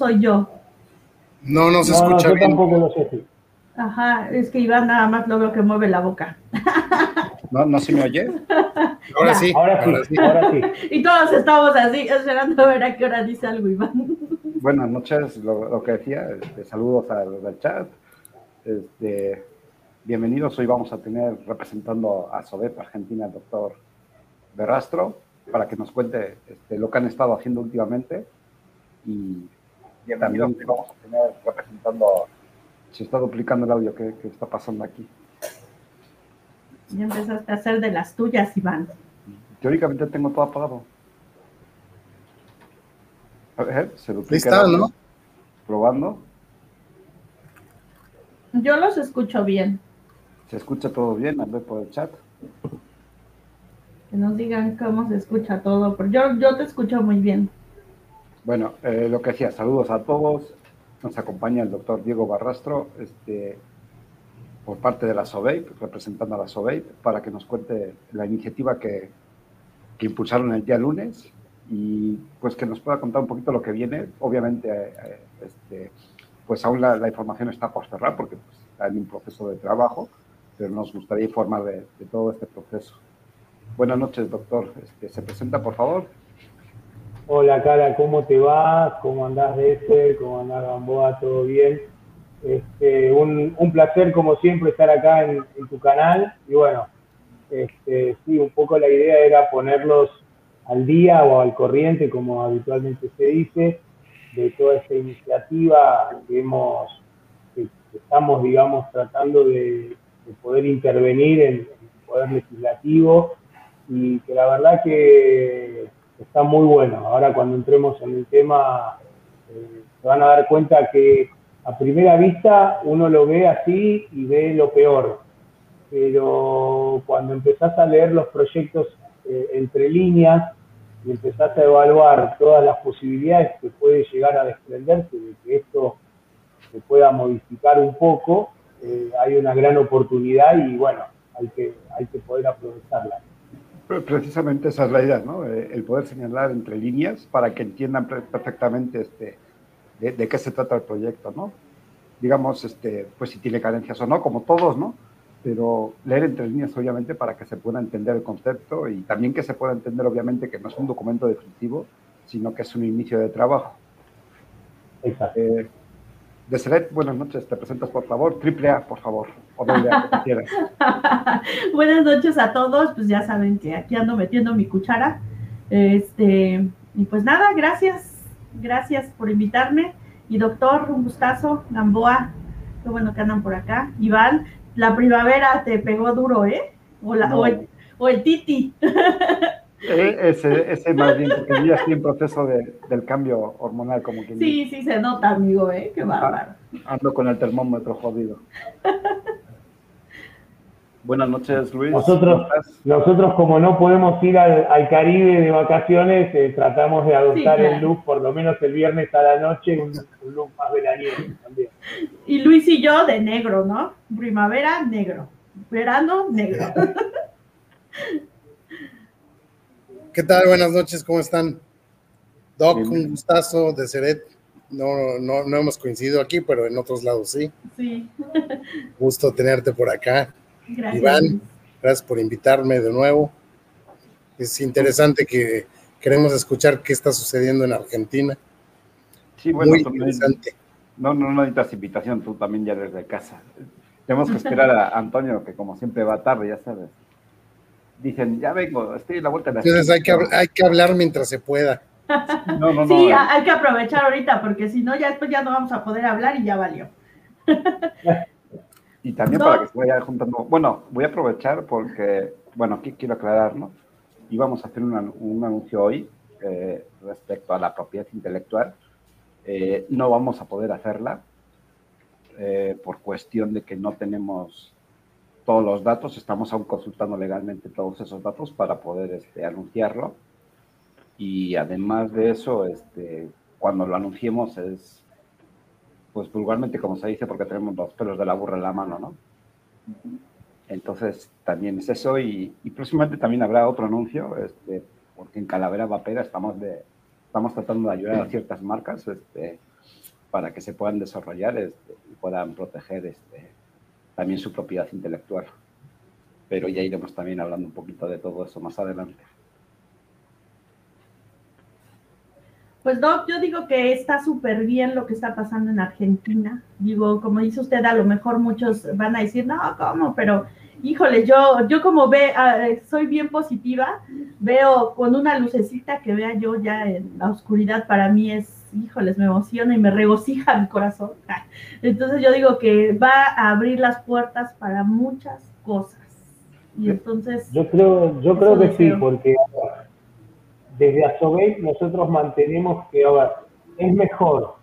soy yo? No nos escucha no, yo bien. tampoco lo sé. Ajá, es que Iván nada más lo veo que mueve la boca. ¿No, ¿No se me oye? Ahora Ya, sí, Ahora sí, ahora sí. ahora sí. Y todos estamos así, esperando a ver a qué hora dice algo Iván. Buenas noches, lo, lo que decía, este, saludos a los del chat. Este, bienvenidos, hoy vamos a tener representando a SODEP Argentina el doctor Berrastro para que nos cuente este, lo que han estado haciendo últimamente y también vamos a tener representando, se está duplicando el audio, ¿qué, qué está pasando aquí? Ya empezaste a hacer de las tuyas, Iván. Teóricamente tengo todo apagado. A ver, se duplica el audio. ¿no? Probando, Yo los escucho bien. se escucha todo bien, a ver por el chat. Que nos digan cómo se escucha todo. Pero yo, yo te escucho muy bien. Bueno, eh, lo que decía, saludos a todos. Nos acompaña el doctor Diego Barrastro, este, por parte de la SOBEIP, representando a la SOBEIP, para que nos cuente la iniciativa que, que impulsaron el día lunes y pues que nos pueda contar un poquito lo que viene. Obviamente, eh, eh, este, pues aún la, información está por cerrar porque pues, está en un proceso de trabajo, pero nos gustaría informar de, de todo este proceso. Buenas noches, doctor. Este, ¿Se presenta, por favor? Hola, Cara, ¿cómo te va? ¿Cómo andás, Dexter? ¿Cómo andás, Gamboa? ¿Todo bien? Este, un, placer, como siempre, estar acá en, tu canal. Y bueno, este, sí, un poco la idea era ponerlos al día o al corriente, como habitualmente se dice, de toda esta iniciativa que hemos, estamos, digamos, tratando de, de poder intervenir en, en el Poder Legislativo y que la verdad que está muy bueno. Ahora cuando entremos en el tema eh, se van a dar cuenta que a primera vista uno lo ve así y ve lo peor, pero cuando empezás a leer los proyectos eh, entre líneas y empezás a evaluar todas las posibilidades que puede llegar a desprenderse de que esto se pueda modificar un poco, eh, hay una gran oportunidad y bueno, hay que, hay que poder aprovecharla. Pre- Precisamente esa es la idea, ¿no? Eh, El poder señalar entre líneas para que entiendan perfectamente este, de, de qué se trata el proyecto, ¿no? Digamos, este, pues si tiene carencias o no, como todos, ¿no? Pero leer entre líneas, obviamente, para que se pueda entender el concepto y también que se pueda entender, obviamente, que no es un documento definitivo, sino que es un inicio de trabajo. Exacto. Eh, Deseret, buenas noches, te presentas, por favor. Triple A, por favor, o doble A, como quieras. Buenas noches a todos. Pues ya saben que aquí ando metiendo mi cuchara. Este, y pues nada, gracias. Gracias por invitarme. Y doctor, un gustazo. Gamboa, qué bueno que andan por acá. Iván, la primavera te pegó duro, ¿eh? O, la- No. o el, o el Titi. Eh, ese, ese más bien, porque yo ya estoy en proceso de- del cambio hormonal, como quien dice. Sí, sí se nota, amigo, ¿eh? Qué bárbaro. Ando con el termómetro jodido. Buenas noches, Luis. Nosotros-. Nosotros, como no podemos ir al, al Caribe de vacaciones, eh, tratamos de adoptar Sí, claro. el look, por lo menos el viernes a la noche, un, un look más veraniego también. Y Luis y yo de negro, ¿no? Primavera, negro. Verano, negro. ¿Qué tal? Buenas noches, ¿cómo están? Doc, Bien. un gustazo de Seret. No, no, no hemos coincidido aquí, pero en otros lados sí. Sí, Gusto tenerte por acá. gracias. Iván. Gracias por invitarme de nuevo. Es interesante que queremos escuchar qué está sucediendo en Argentina. Sí, bueno, Muy interesante. no, no, no necesitas invitación, tú también ya desde casa. Tenemos que esperar a Antonio, que como siempre va tarde, ya sabes. Dicen, ya vengo, estoy en la vuelta de la Entonces hay que, hay que hablar mientras se pueda. No, no, no. Sí, eh, ha- hay que aprovechar ahorita, porque si no, ya después ya no vamos a poder hablar y ya valió. Y también No. para que se vaya juntando. Bueno, voy a aprovechar porque, bueno, aquí quiero aclarar, ¿no? Íbamos a hacer un, un anuncio hoy eh, respecto a la propiedad intelectual. Eh, no vamos a poder hacerla eh, por cuestión de que no tenemos todos los datos. Estamos aún consultando legalmente todos esos datos para poder este, anunciarlo. Y además de eso, este, cuando lo anunciemos es pues vulgarmente como se dice porque tenemos los pelos de la burra en la mano, ¿no? Entonces, también es eso y, próximamente también habrá otro anuncio, este, porque en Calavera Vapera estamos, de, estamos tratando de ayudar a ciertas marcas este, para que se puedan desarrollar este, y puedan proteger este, también su propiedad intelectual. Pero ya iremos también hablando un poquito de todo eso más adelante. Pues Doc, yo digo que está súper bien lo que está pasando en Argentina. Digo, como dice usted, a lo mejor muchos van a decir, no, ¿cómo? Pero, híjole, yo, yo como ve, ah, soy bien positiva, veo con una lucecita que vea yo ya en la oscuridad, para mí es, híjoles, me emociona y me regocija mi corazón. Entonces yo digo que va a abrir las puertas para muchas cosas. Y entonces... Yo creo, yo creo que sí, porque desde ASOBEI nosotros mantenemos que, ahora es mejor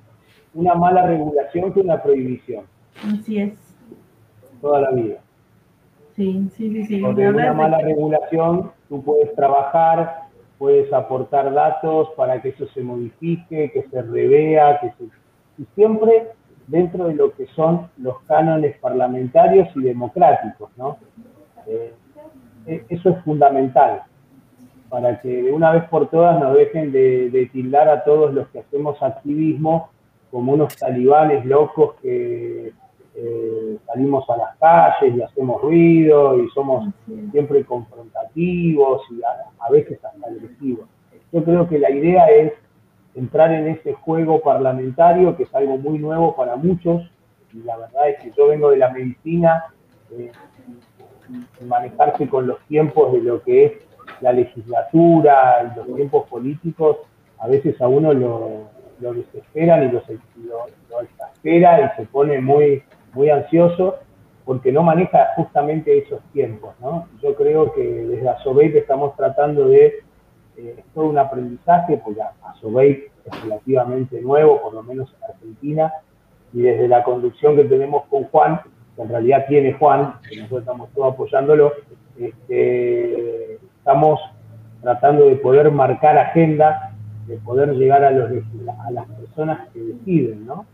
una mala regulación que una prohibición. Así es. Toda la vida. Sí, sí, sí. sí. Porque una mala regulación tú puedes trabajar, puedes aportar datos para que eso se modifique, que se revea, que se... Y siempre dentro de lo que son los cánones parlamentarios y democráticos, ¿no? Eh, e, eso es fundamental para que de una vez por todas nos dejen de, tildar a todos los que hacemos activismo como unos talibanes locos que eh, salimos a las calles y hacemos ruido y somos siempre confrontativos y a, veces hasta agresivos. Yo creo que la idea es entrar en ese juego parlamentario que es algo muy nuevo para muchos y la verdad es que yo vengo de la medicina eh, manejarse con los tiempos de lo que es la legislatura y los tiempos políticos a veces a uno lo, lo desesperan y lo, lo, exaspera y se pone muy, muy ansioso porque no maneja justamente esos tiempos. ¿no? Yo creo que desde ASOBEIP estamos tratando de eh, todo un aprendizaje, porque ASOBEIP es relativamente nuevo, por lo menos en Argentina, y desde la conducción que tenemos con Juan, que en realidad tiene Juan, que nosotros estamos todos apoyándolo, este, estamos tratando de poder marcar agenda, de poder llegar a, los, a las personas que deciden, ¿no?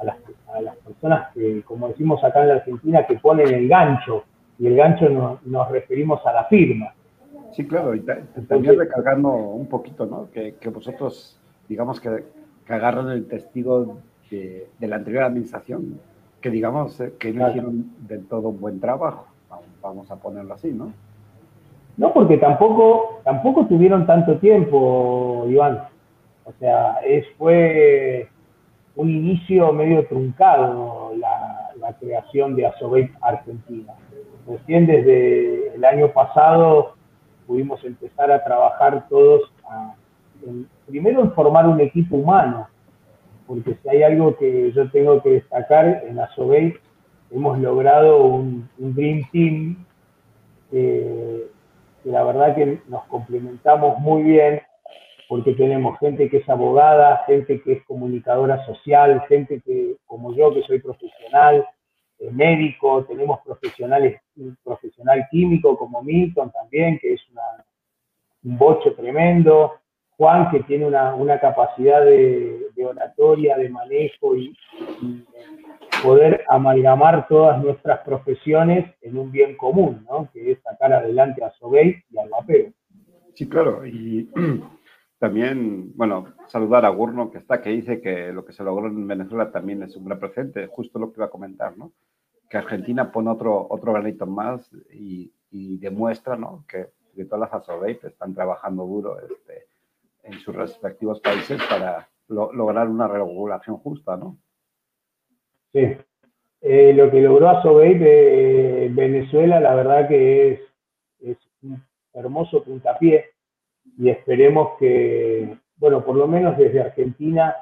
A las, a las, personas que, como decimos acá en la Argentina, que ponen el gancho, y el gancho nos referimos a la firma. Sí, claro, y también recargando un poquito, ¿no? Que, que vosotros, digamos que, que, agarran el testigo de, de, la anterior administración, que digamos eh, que no hicieron del todo un buen trabajo, vamos a ponerlo así, ¿no? No, porque tampoco, tampoco tuvieron tanto tiempo, Iván. O sea, es, fue un inicio medio truncado la, creación de Asobet Argentina. Recién desde el año pasado pudimos empezar a trabajar todos, primero en formar un equipo humano, porque si hay algo que yo tengo que destacar, en Asobey hemos logrado un, un Dream Team que la verdad que nos complementamos muy bien porque tenemos gente que es abogada, gente que es comunicadora social, gente que, como yo, que soy profesional, eh, médico, tenemos profesionales, un profesional químico como Milton también, que es un bocho tremendo, Juan, que tiene una, capacidad de, oratoria, de manejo y, poder amalgamar todas nuestras profesiones en un bien común, ¿no? que es sacar adelante a Sobey y al vapeo. Sí, claro, y también, bueno, saludar a Gurno que está, que dice que lo que se logró en Venezuela también es un gran presente, justo lo que iba a comentar, ¿no? que Argentina pone otro, otro granito más y, demuestra ¿no? que, que todas las ASOBEI están trabajando duro este, en sus respectivos países para lograr una regulación justa, ¿no? Sí. Eh, lo que logró Asobey de Venezuela, la verdad que es, es un hermoso puntapié y esperemos que, bueno, por lo menos desde Argentina,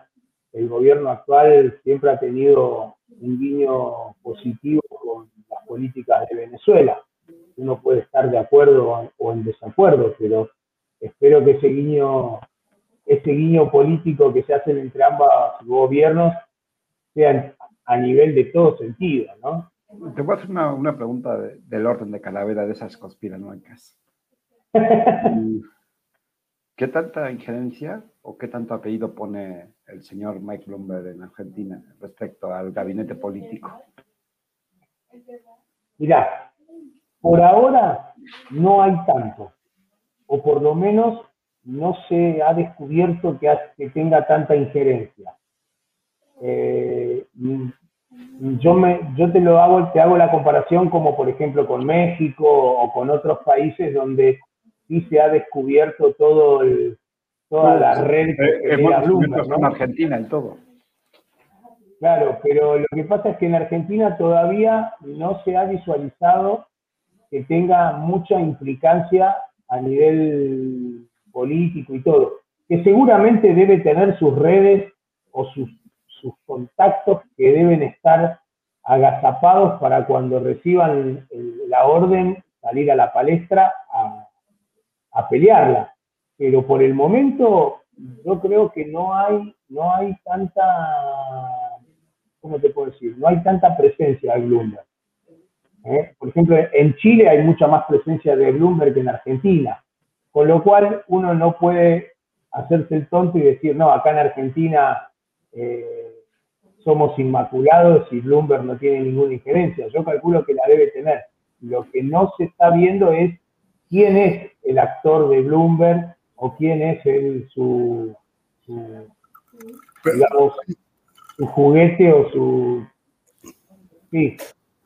el gobierno actual siempre ha tenido un guiño positivo con las políticas de Venezuela. Uno puede estar de acuerdo o en desacuerdo, pero espero que ese guiño, ese guiño político que se hace entre ambos gobiernos sea a nivel de todo sentido, ¿no? Te voy a hacer una, pregunta del orden de calavera de esas conspiranoicas. ¿Qué tanta injerencia o qué tanto apellido pone el señor Mike Bloomberg en Argentina respecto al gabinete político? Mirá, por ahora no hay tanto, o por lo menos no se ha descubierto que, tenga tanta injerencia. Eh, yo, me, yo te lo hago, te hago la comparación como por ejemplo con México o con otros países donde sí se ha descubierto todo el, toda la red que eh, Bloomberg, En Argentina y todo. Claro, pero lo que pasa es que en Argentina todavía no se ha visualizado que tenga mucha implicancia a nivel político y todo, que seguramente debe tener sus redes o sus, sus contactos que deben estar agazapados para cuando reciban la orden salir a la palestra a, a pelearla. Pero por el momento yo creo que no hay, no hay tanta, ¿cómo te puedo decir? No hay tanta presencia de Bloomberg. ¿eh? Por ejemplo, en Chile hay mucha más presencia de Bloomberg que en Argentina, con lo cual uno no puede hacerse el tonto y decir, no, acá en Argentina eh, somos inmaculados y Bloomberg no tiene ninguna injerencia. Yo calculo que la debe tener. Lo que no se está viendo es quién es el actor de Bloomberg o quién es el, su, su juguete o su... Sí.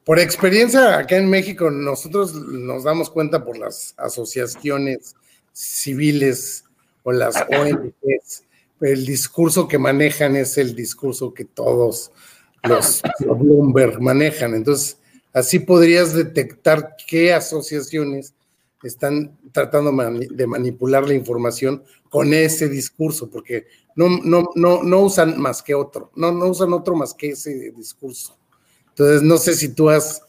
Por experiencia, acá en México, nosotros nos damos cuenta por las asociaciones civiles o las ONGs, el discurso que manejan es el discurso que todos los Bloomberg manejan. Entonces, así podrías detectar qué asociaciones están tratando de manipular la información con ese discurso, porque no, no, no, no usan más que otro, no, no usan otro más que ese discurso. Entonces, no sé si tú has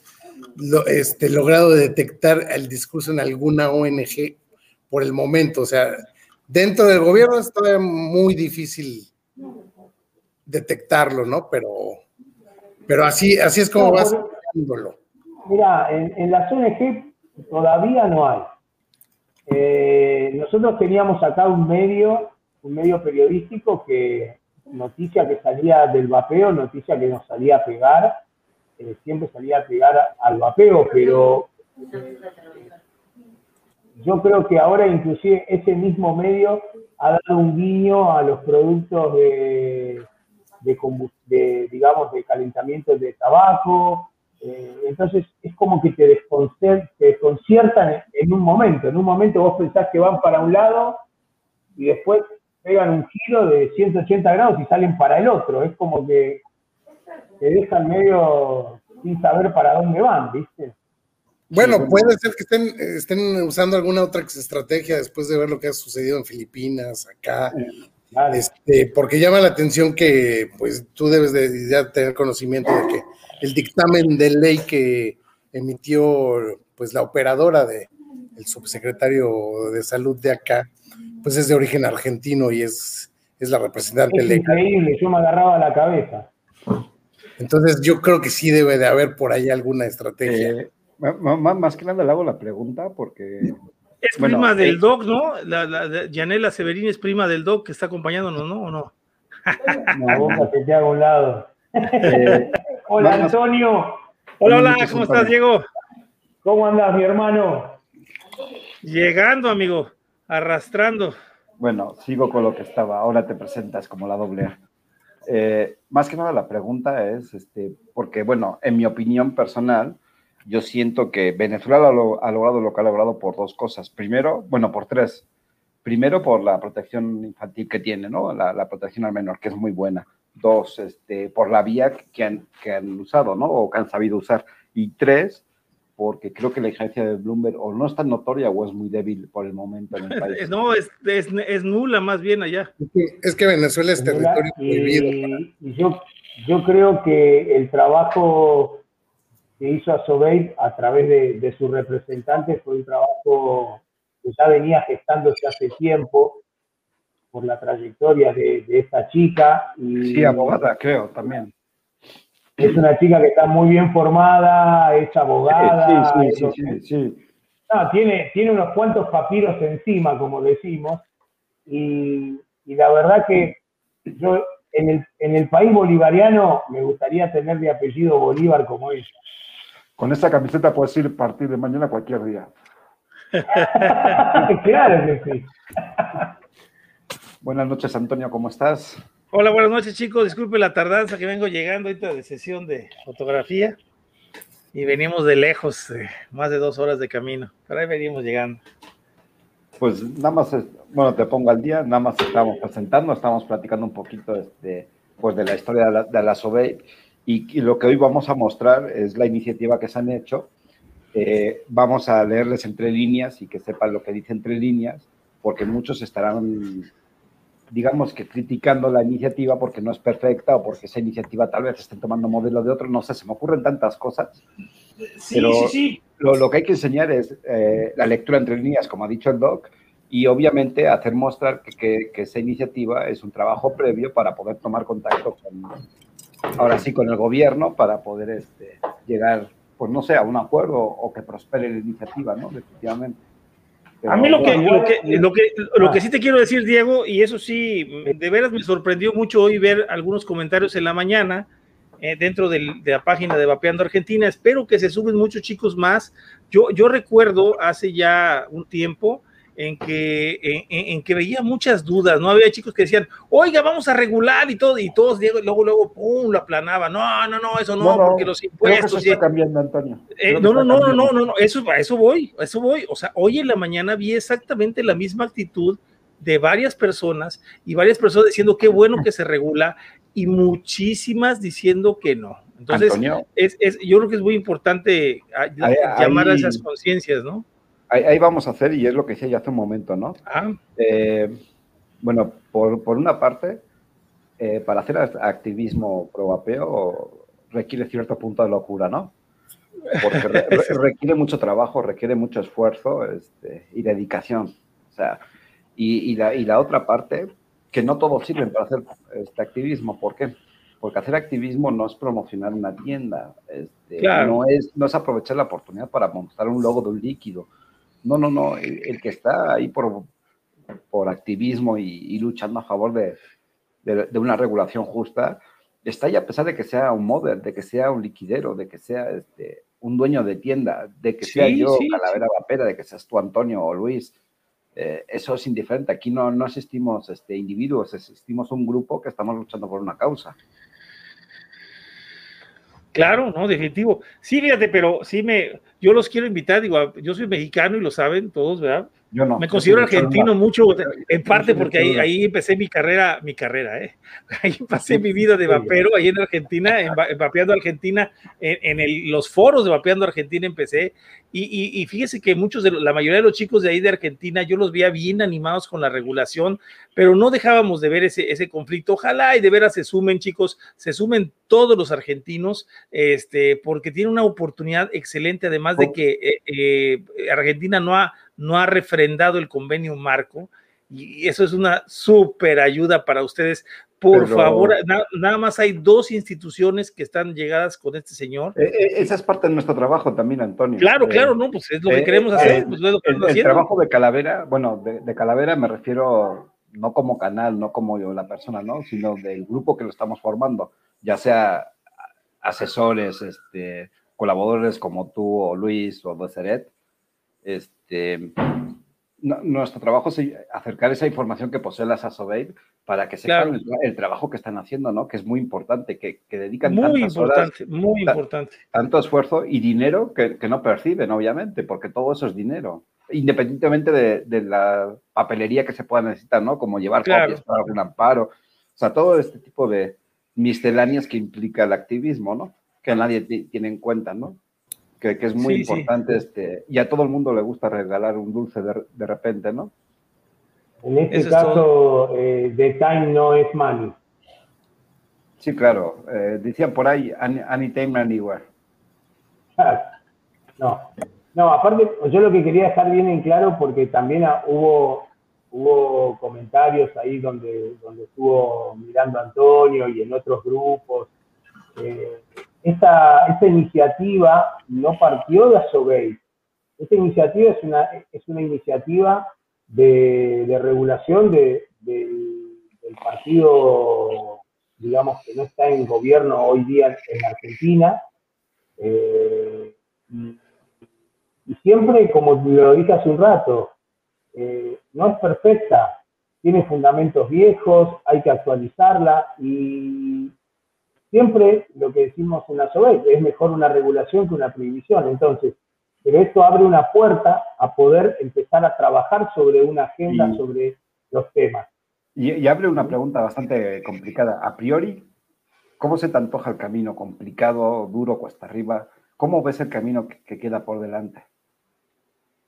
este, logrado detectar el discurso en alguna ONG por el momento, o sea, dentro del gobierno es todavía muy difícil detectarlo, ¿no? Pero, pero así, así es como vas viéndolo. Mira, en, en las ONG todavía no hay. Eh, nosotros teníamos acá un medio, un medio periodístico que noticia que salía del vapeo, noticia que nos salía a pegar, eh, siempre salía a pegar al vapeo, pero yo creo que ahora inclusive ese mismo medio ha dado un guiño a los productos de, de digamos, de calentamiento de tabaco, eh, entonces es como que te, desconciertan en un momento. En un momento vos pensás que van para un lado y después pegan un giro de 180 grados y salen para el otro. Es como que te dejan medio sin saber para dónde van, ¿viste? Bueno, puede ser que estén, estén usando alguna otra estrategia después de ver lo que ha sucedido en Filipinas, acá. Este, porque llama la atención que pues tú debes de ya tener conocimiento de que el dictamen de ley que emitió pues la operadora de el subsecretario de salud de acá, pues es de origen argentino y es, es la representante es Increíble, yo me agarraba la cabeza. Entonces yo creo que sí debe de haber por ahí alguna estrategia. Eh, más, que nada le hago la pregunta porque... Es prima del eh, doc, ¿no? La, la, Yanela Severín es prima del doc que está acompañándonos, ¿no? ¿O no? No, boca que te hago un lado. Eh, Hola, Antonio. Hola, hola, ¿cómo estás, Diego? ¿Cómo andas, mi hermano? Llegando, amigo, arrastrando. Bueno, sigo con lo que estaba. Ahora te presentas como la doble A. Eh, más que nada la pregunta es, este, porque, bueno, en mi opinión personal, yo siento que Venezuela lo, ha logrado lo que ha logrado por dos cosas. Primero, bueno, por tres. Primero, por la protección infantil que tiene, ¿no? La, la protección al menor, que es muy buena dos, este, por la vía que han, que han usado, ¿no? O que han sabido usar. Y tres, porque creo que la injerencia de Bloomberg o no es tan notoria o es muy débil por el momento en el país. No, es, es, es nula más bien allá. Es que Venezuela es territorio prohibido. Y, yo, yo creo que el trabajo que hizo a Sobey a través de, de sus representantes fue un trabajo que ya venía gestándose hace tiempo por la trayectoria de, esta chica. Y sí, abogada, creo, también. Es una chica que está muy bien formada, es abogada. Sí, sí, sí, sí, tiene, tiene unos cuantos papiros encima, como decimos, y, la verdad que yo en el, en el país bolivariano me gustaría tener de apellido Bolívar como ella. Con esta camiseta puedes ir a partir de mañana cualquier día. claro que sí. Buenas noches, Antonio, ¿cómo estás? Hola, buenas noches, chicos. Disculpe la tardanza que vengo llegando ahorita de sesión de fotografía. Y venimos de lejos, más de dos horas de camino. Pero ahí venimos llegando. Pues nada más, bueno, te pongo al día, nada más estamos presentando, estamos platicando un poquito este, pues de la historia de la, de la y, lo que hoy vamos a mostrar es la iniciativa que se han hecho. Eh, vamos a leerles entre líneas y que sepan lo que dice entre líneas, porque muchos estarán, digamos que criticando la iniciativa porque no es perfecta o porque esa iniciativa tal vez estén tomando modelo de otro, no sé, se me ocurren tantas cosas. Sí, pero sí, sí. Lo, lo, que hay que enseñar es eh, la lectura entre líneas, como ha dicho el doc, y obviamente hacer mostrar que, que, que, esa iniciativa es un trabajo previo para poder tomar contacto con, ahora sí con el gobierno para poder este, llegar, pues no sé, a un acuerdo o que prospere la iniciativa, ¿no? Definitivamente. A mí lo que, lo que, lo, que, sí te quiero decir, Diego, y eso sí, de veras me sorprendió mucho hoy ver algunos comentarios en la mañana eh, dentro de la página de Vapeando Argentina. Espero que se suben muchos chicos más. Yo, yo recuerdo hace ya un tiempo en que, en, que veía muchas dudas, ¿no? Había chicos que decían, oiga, vamos a regular y todo, y todos luego, luego, pum, lo aplanaba. No, no, no, eso no, porque los impuestos. Eso está cambiando, Antonio. Eh, no, no, no, no, no, no, eso, a eso voy, a eso voy. O sea, hoy en la mañana vi exactamente la misma actitud de varias personas y varias personas diciendo qué bueno que se regula y muchísimas diciendo que no. Entonces, es, es, yo creo que es muy importante ah, llamar a esas conciencias, ¿no? Ahí, vamos a hacer, y es lo que decía ya hace un momento, ¿no? Ah. Eh, bueno, por, una parte, eh, para hacer activismo pro requiere cierto punto de locura, ¿no? Porque requiere mucho trabajo, requiere mucho esfuerzo este, y dedicación. O sea, y, la, y, la, otra parte, que no todos sirven para hacer este activismo. ¿Por qué? Porque hacer activismo no es promocionar una tienda, este, no, es, no es aprovechar la oportunidad para montar un logo de un líquido, no, no, no. El, que está ahí por, por activismo y, luchando a favor de, de, una regulación justa, está ahí a pesar de que sea un model, de que sea un liquidero, de que sea este, un dueño de tienda, de que sea yo Calavera Vapera, de que seas tú Antonio o Luis. Eh, eso es indiferente. Aquí no, no existimos este, individuos, existimos un grupo que estamos luchando por una causa. Claro, no, definitivo. Sí, fíjate, pero sí me, yo los quiero invitar, digo, yo soy mexicano y lo saben todos, ¿verdad? Yo no. Me considero argentino mucho, en parte porque ahí, ahí empecé mi carrera, mi carrera, ¿eh? Ahí pasé mi vida de vapero, ahí en Argentina, en, Vapeando Argentina, en, el, los foros de Vapeando Argentina empecé. Y, y, fíjese que muchos de la mayoría de los chicos de ahí de Argentina, yo los veía bien animados con la regulación, pero no dejábamos de ver ese, ese conflicto. Ojalá y de veras se sumen, chicos, se sumen todos los argentinos, este, porque tiene una oportunidad excelente, además de que eh, eh, Argentina no ha no ha refrendado el convenio marco y eso es una súper ayuda para ustedes. Por favor, nada más hay dos instituciones que están llegadas con este señor. Eh, eh, esa es parte de nuestro trabajo también, Antonio. Claro, claro, eh, no, pues es lo que queremos hacer. Pues el, trabajo de Calavera, bueno, de, Calavera me refiero no como canal, no como yo, la persona, ¿no? Sino del grupo que lo estamos formando, ya sea asesores, este, colaboradores como tú o Luis o Deseret, este, nuestro trabajo es acercar esa información que posee la SASOBABE para que sepan el, trabajo que están haciendo, ¿no? Que es muy importante, que, dedican muy importante, muy importante. tanto esfuerzo y dinero que, no perciben, obviamente, porque todo eso es dinero, independientemente de, la papelería que se pueda necesitar, ¿no? Como llevar copias para algún amparo, o sea, todo este tipo de misceláneas que implica el activismo, ¿no? Que nadie tiene en cuenta, ¿no? Que, es muy importante, este, y a todo el mundo le gusta regalar un dulce de, repente, ¿no? En este caso, eh, the time no es money. Sí, claro. Eh, decían por ahí, anytime, anywhere. No, no, aparte, yo lo que quería dejar bien en claro, porque también hubo, hubo comentarios ahí donde, donde estuvo mirando Antonio y en otros grupos. Eh, esta, iniciativa no partió de Asobey. Esta iniciativa es una, es una iniciativa de, regulación del partido, digamos, que no está en gobierno hoy día en Argentina, eh, y siempre, como lo dije hace un rato, eh, no es perfecta, tiene fundamentos viejos, hay que actualizarla y siempre lo que decimos en la SOBEC es mejor una regulación que una prohibición. Entonces, pero esto abre una puerta a poder empezar a trabajar sobre una agenda, sobre los temas. Y, abre una pregunta bastante complicada. A priori, ¿cómo se te antoja el camino? ¿Complicado, duro, cuesta arriba? ¿Cómo ves el camino que queda por delante?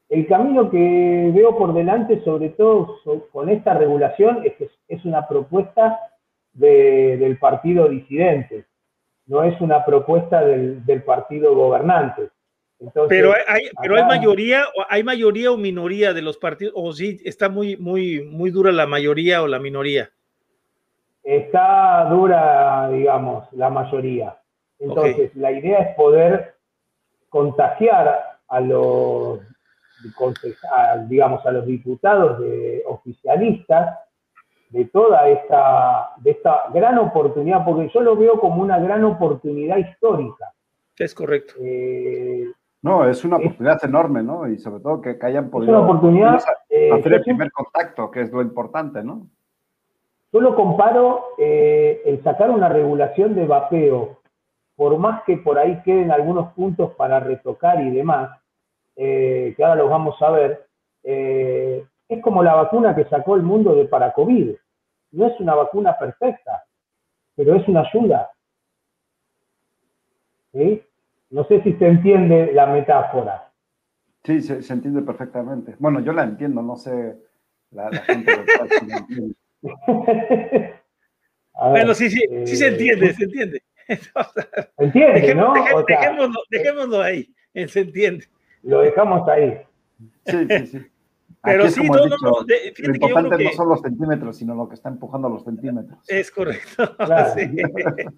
El camino que veo por delante, sobre todo con esta regulación, es que es una propuesta del partido disidente, no es una propuesta del, partido gobernante. pero hay, pero hay mayoría, hay mayoría o minoría de los partidos, o sí está muy, muy, muy dura la mayoría o la minoría. Está dura, digamos, la mayoría. Entonces, la idea es poder contagiar a los digamos, a los diputados de, oficialistas de toda esta, de esta gran oportunidad, porque yo lo veo como una gran oportunidad histórica. Es correcto. Eh, no, es una oportunidad enorme, ¿no? Y sobre todo que, hayan podido una oportunidad, eh, hacer el primer contacto, que es lo importante, ¿no? Yo lo comparo eh, el sacar una regulación de vapeo, por más que por ahí queden algunos puntos para retocar y demás, eh, que ahora los vamos a ver, eh, es como la vacuna que sacó el mundo de para COVID. No es una vacuna perfecta, pero es una ayuda. No sé si se entiende la metáfora. Sí, se, entiende perfectamente. Bueno, yo la entiendo, no sé la, gente bueno, sí, sí, sí se entiende, se entiende. entiende, ¿no? dejémoslo, dejémoslo ahí, se entiende lo dejamos ahí. Sí, sí, sí. Pero sí, no, no, no. lo importante no son los centímetros, sino lo que está empujando los centímetros. Es correcto.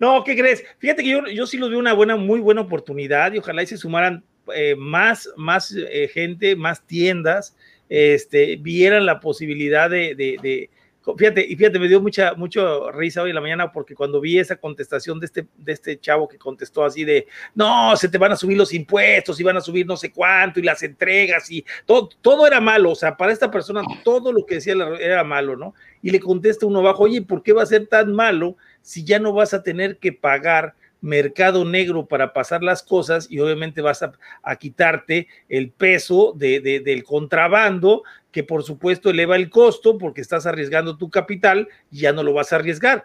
No, ¿qué crees? Fíjate que yo, yo sí los veo una buena, muy buena oportunidad y ojalá y se sumaran eh, más, más eh, gente, más tiendas, este, vieran la posibilidad de, de Fíjate, y fíjate, me dio mucha, mucho risa hoy en la mañana porque cuando vi esa contestación de este, de este chavo que contestó así de, no, se te van a subir los impuestos y van a subir no sé cuánto y las entregas y todo, todo era malo, o sea, para esta persona todo lo que decía era malo, ¿no? Y le contesta uno abajo, oye, ¿por qué va a ser tan malo si ya no vas a tener que pagar? Mercado negro para pasar las cosas y obviamente vas a, quitarte el peso de, del contrabando que por supuesto eleva el costo porque estás arriesgando tu capital y ya no lo vas a arriesgar.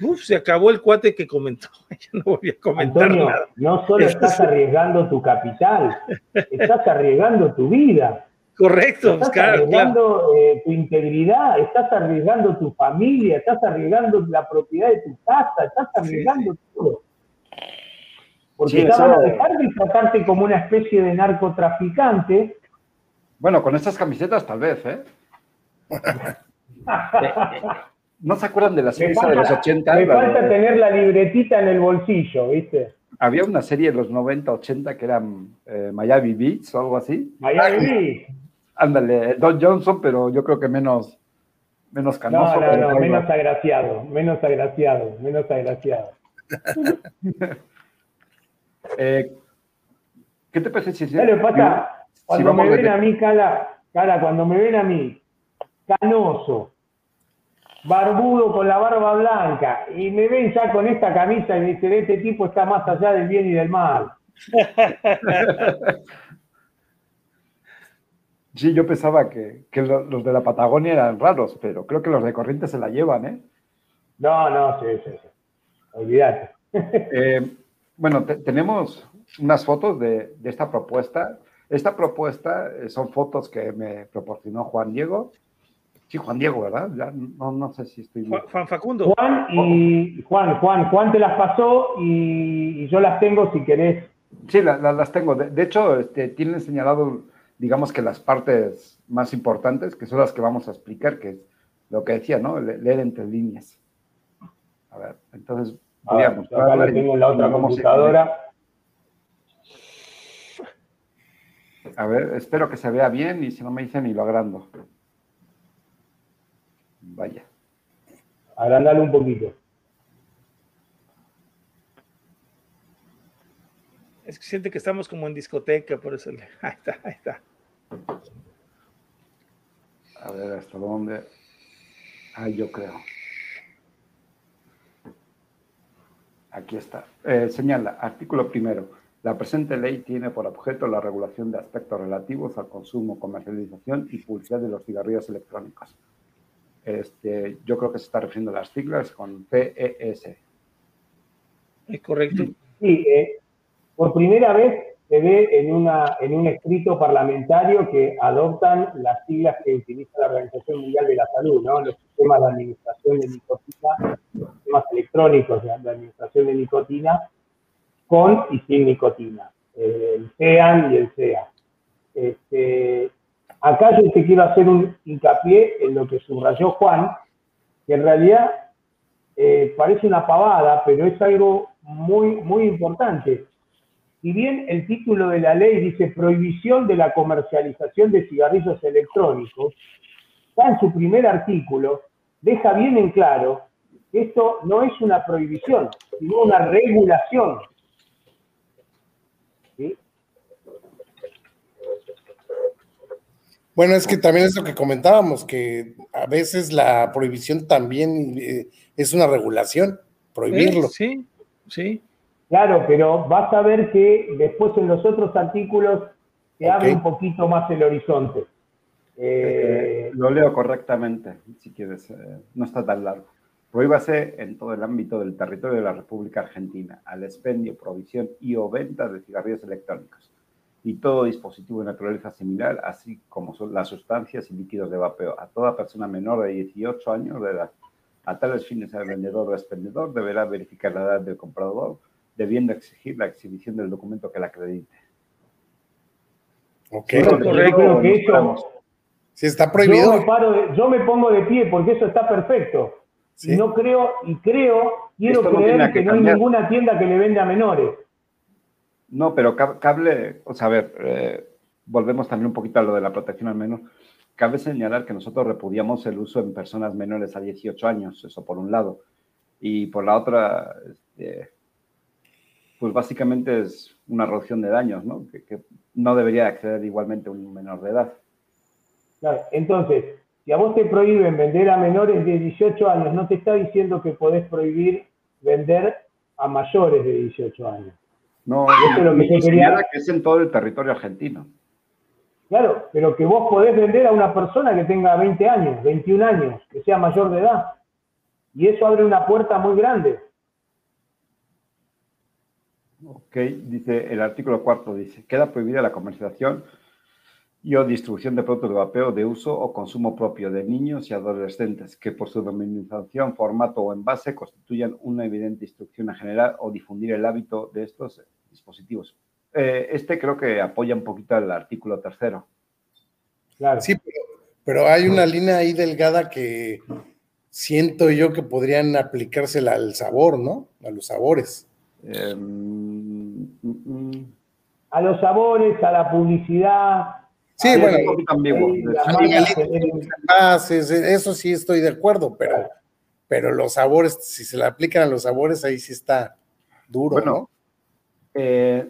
Uf, se acabó el cuate que comentó. Ya no voy a comentar Antonio, nada. No solo estás arriesgando tu capital, estás arriesgando tu vida. Correcto, estás arriesgando eh, tu integridad, estás arriesgando tu familia, estás arriesgando la propiedad de tu casa, estás arriesgando todo. Porque sí, van a dejar de tratarte como una especie de narcotraficante bueno, con estas camisetas tal vez, ¿eh? ¿No se acuerdan de la serie de los 80? Me falta tener la libretita en el bolsillo, ¿viste? Había una serie de los 90, 80 que eran eh, Miami Beats o algo así. Miami Beats. Ándale, Don Johnson, pero yo creo que menos, menos canoso. No, no, no, menos agraciado, menos agraciado, menos agraciado. eh, ¿Qué te parece si... Dale, pasa, cuando me ven a mí, cara, cara, cuando me ven a mí, canoso, barbudo con la barba blanca, y me ven ya con esta camisa y me dicen, este tipo está más allá del bien y del mal. Sí, yo pensaba que, los de la Patagonia eran raros, pero creo que los de Corrientes se la llevan, ¿eh? No, no, sí, sí, sí. Olvídate. Eh, bueno, tenemos unas fotos de, de, esta propuesta. Esta propuesta eh, son fotos que me proporcionó Juan Diego. Sí, Juan Diego, ¿verdad? no, sé si estoy Juan, Facundo. Juan y Juan, Juan, Juan te las pasó y, yo las tengo si querés. Sí, las tengo. De, hecho, este, tienen señalado, digamos que las partes más importantes, que son las que vamos a explicar, que es lo que decía, ¿no? leer entre líneas. A ver, entonces a. Acá tengo en la otra computadora. A ver, espero que se vea bien y si no me dicen y lo agrando. Vaya. Agrandalo un poquito. Es que siente que estamos como en discoteca, por eso. Ahí está, ahí está. A ver, ¿hasta dónde? Ah, yo creo. Aquí está. Eh, señala, artículo primero. La presente ley tiene por objeto la regulación de aspectos relativos al consumo, comercialización y publicidad de los cigarrillos electrónicos. Este, yo creo que se está refiriendo a las siglas con PES. ¿Es correcto? Sí, eh, por primera vez se ve en, un escrito parlamentario que adoptan las siglas que utiliza la Organización Mundial de la Salud. Los sistemas de administración de nicotina, los sistemas electrónicos de, administración de nicotina, con y sin nicotina, eh, el CEAN y el CEA. Este, acá yo te quiero hacer un hincapié en lo que subrayó Juan, que en realidad eh, parece una pavada, pero es algo muy, muy importante si bien el título de la ley dice prohibición de la comercialización de cigarrillos electrónicos, está en su primer artículo, deja bien en claro que esto no es una prohibición, sino una regulación. Bueno, es que también es lo que comentábamos, que a veces la prohibición también eh, es una regulación, prohibirlo. Sí, sí. Claro, pero vas a ver que después en los otros artículos se abre un poquito más el horizonte. Eh, lo leo correctamente, si quieres, eh, no está tan largo. Prohíbase en todo el ámbito del territorio de la República Argentina al expendio, provisión y o venta de cigarrillos electrónicos y todo dispositivo de naturaleza similar, así como son las sustancias y líquidos de vapeo, a toda persona menor de 18 años de edad. A tales fines, el vendedor o expendedor deberá verificar la edad del comprador debiendo exigir la exhibición del documento que la acredite. Ok, correcto. Que eso, si está prohibido. Yo me, pongo de pie porque eso está perfecto. Y no creo, y creo, quiero creer que, no hay ninguna tienda que le venda a menores. No, pero cable, o sea, a ver, eh, volvemos también un poquito a lo de la protección al menos. Cabe señalar que nosotros repudiamos el uso en personas menores a 18 años, eso por un lado. Y por la otra, este, pues básicamente es una reducción de daños, ¿no? Que, no debería acceder igualmente un menor de edad. Claro, entonces, si a vos te prohíben vender a menores de 18 años, no te está diciendo que podés prohibir vender a mayores de 18 años. No, eso es lo que quería... que es en todo el territorio argentino. Claro, pero que vos podés vender a una persona que tenga 20 años, 21 años, que sea mayor de edad. Y eso abre una puerta muy grande. Ok, dice el artículo cuarto, dice, queda prohibida la comercialización y o distribución de productos de vapeo de uso o consumo propio de niños y adolescentes que por su denominación, formato o envase constituyan una evidente instrucción a generar o difundir el hábito de estos dispositivos. Eh, este creo que apoya un poquito al artículo tercero. Claro. Sí, pero, pero hay una línea ahí delgada que siento yo que podrían aplicársela al sabor, ¿no? A los sabores. Em. A los sabores, a la publicidad. Sí, bueno, eso sí estoy de acuerdo, pero, pero los sabores, si se le aplican a los sabores, ahí sí está duro, bueno, ¿no? Eh,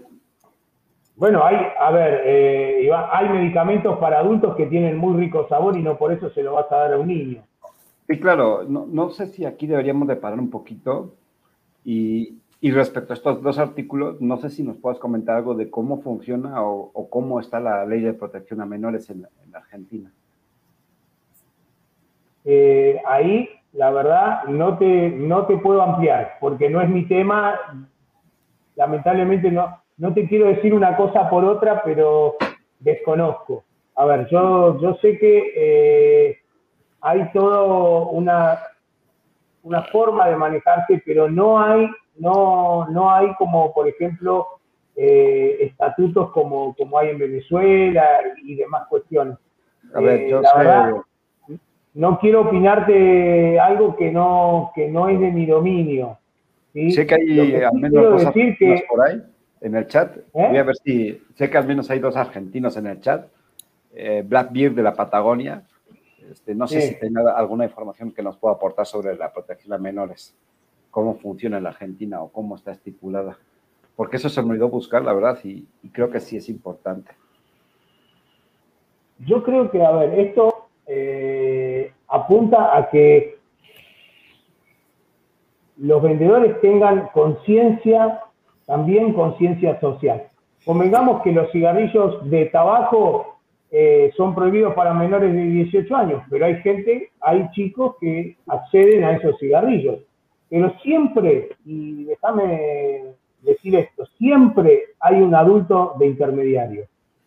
bueno, hay, a ver, eh, hay medicamentos para adultos que tienen muy rico sabor y no por eso se lo vas a dar a un niño. Sí, claro, no, no sé si aquí deberíamos de parar un poquito y, y respecto a estos dos artículos, no sé si nos puedes comentar algo de cómo funciona o, cómo está la ley de protección a menores en, Argentina. Eh, ahí, la verdad, no te, no te puedo ampliar, porque no es mi tema. Lamentablemente no, no te quiero decir una cosa por otra, pero desconozco. A ver, yo, yo sé que eh, hay todo una, una forma de manejarse, pero no hay no, no hay como, por ejemplo, eh, estatutos como, como hay en Venezuela y demás cuestiones. A ver, eh, la verdad, no quiero opinarte algo que no, que no es de mi dominio. Sé que hay al menos dos argentinos por ahí en el chat. ¿Eh? Voy a ver si sé que al menos hay dos argentinos en el chat. Blackbeard de la Patagonia. Este, no sé si tenga alguna información que nos pueda aportar sobre la protección a menores cómo funciona la Argentina o cómo está estipulada. porque eso se me olvidó buscar, la verdad, y, creo que sí es importante. Yo creo que, a ver, esto eh, apunta a que los vendedores tengan conciencia, también conciencia social. Convengamos que los cigarrillos de tabaco eh, son prohibidos para menores de 18 años, pero hay gente, hay chicos que acceden a esos cigarrillos. Pero siempre, y déjame decir esto, siempre hay un adulto de intermediario.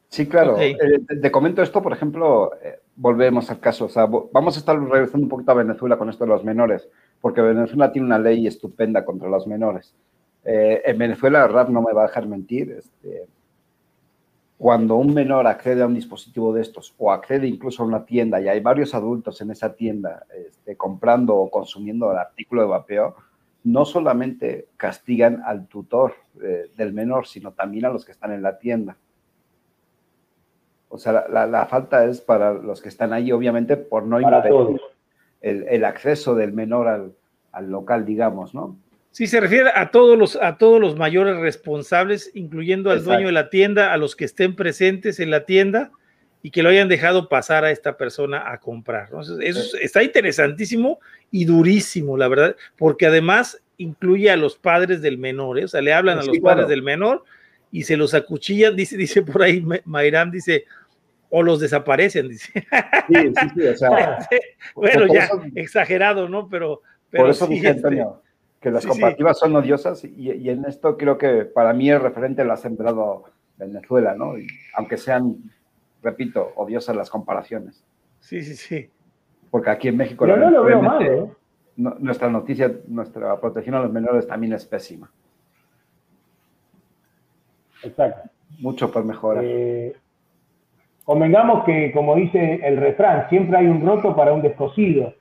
Sí, claro. Eh, te comento esto, por ejemplo, eh, volvemos al caso, o sea, vamos a estar regresando un poquito a Venezuela con esto de los menores, porque Venezuela tiene una ley estupenda contra los menores. en Venezuela, Rap no me va a dejar mentir, este, cuando un menor accede a un dispositivo de estos o accede incluso a una tienda y hay varios adultos en esa tienda este, comprando o consumiendo el artículo de vapeo, no solamente castigan al tutor eh, del menor, sino también a los que están en la tienda. O sea, la, falta es para los que están ahí, obviamente, por no impedir el, el, acceso del menor al, al local, digamos, ¿no? Sí, se refiere a todos los, a todos los mayores responsables, incluyendo al dueño de la tienda, a los que estén presentes en la tienda y que lo hayan dejado pasar a esta persona a comprar. Eso está interesantísimo y durísimo, la verdad, porque además incluye a los padres del menor, ¿eh? o sea, le hablan a los padres del menor y se los acuchillan, dice, dice por ahí Mayrán, dice, o los desaparecen, dice. Sí, sí, sí, o sea, bueno, ya, exagerado, ¿no? Pero, pero por eso dije, este, Antonio, que las comparativas son odiosas y, en esto creo que para mí el referente lo ha sembrado Venezuela, ¿no? aunque sean, repito, odiosas las comparaciones. Sí, sí, sí. Porque aquí en México... no lo veo mal, ¿eh? nuestra noticia, nuestra protección a los menores también es pésima. Exacto. Mucho por mejorar. Eh, convengamos que, como dice el refrán, siempre hay un roto para un descosido.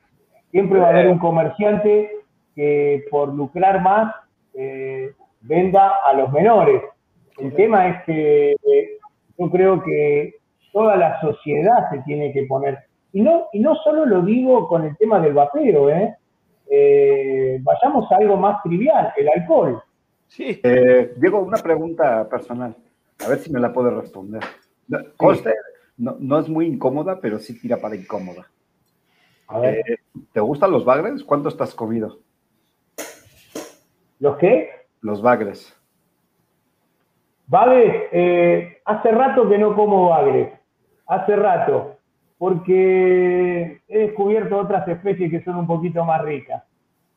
Siempre va a haber un comerciante que por lucrar más eh, venda a los menores. El tema es que eh, yo creo que toda la sociedad se tiene que poner, y no, y no solo lo digo con el tema del vapeo, ¿eh? vayamos a algo más trivial, el alcohol. Sí. Diego, una pregunta personal, a ver si me la puedes responder. no, no, es muy incómoda, pero sí tira para incómoda. A ver. ¿Te gustan los bagres? ¿Cuánto estás comido? ¿Los qué? Los bagres. Bagres, eh, hace rato que no como bagres. Hace rato. Porque he descubierto otras especies que son un poquito más ricas.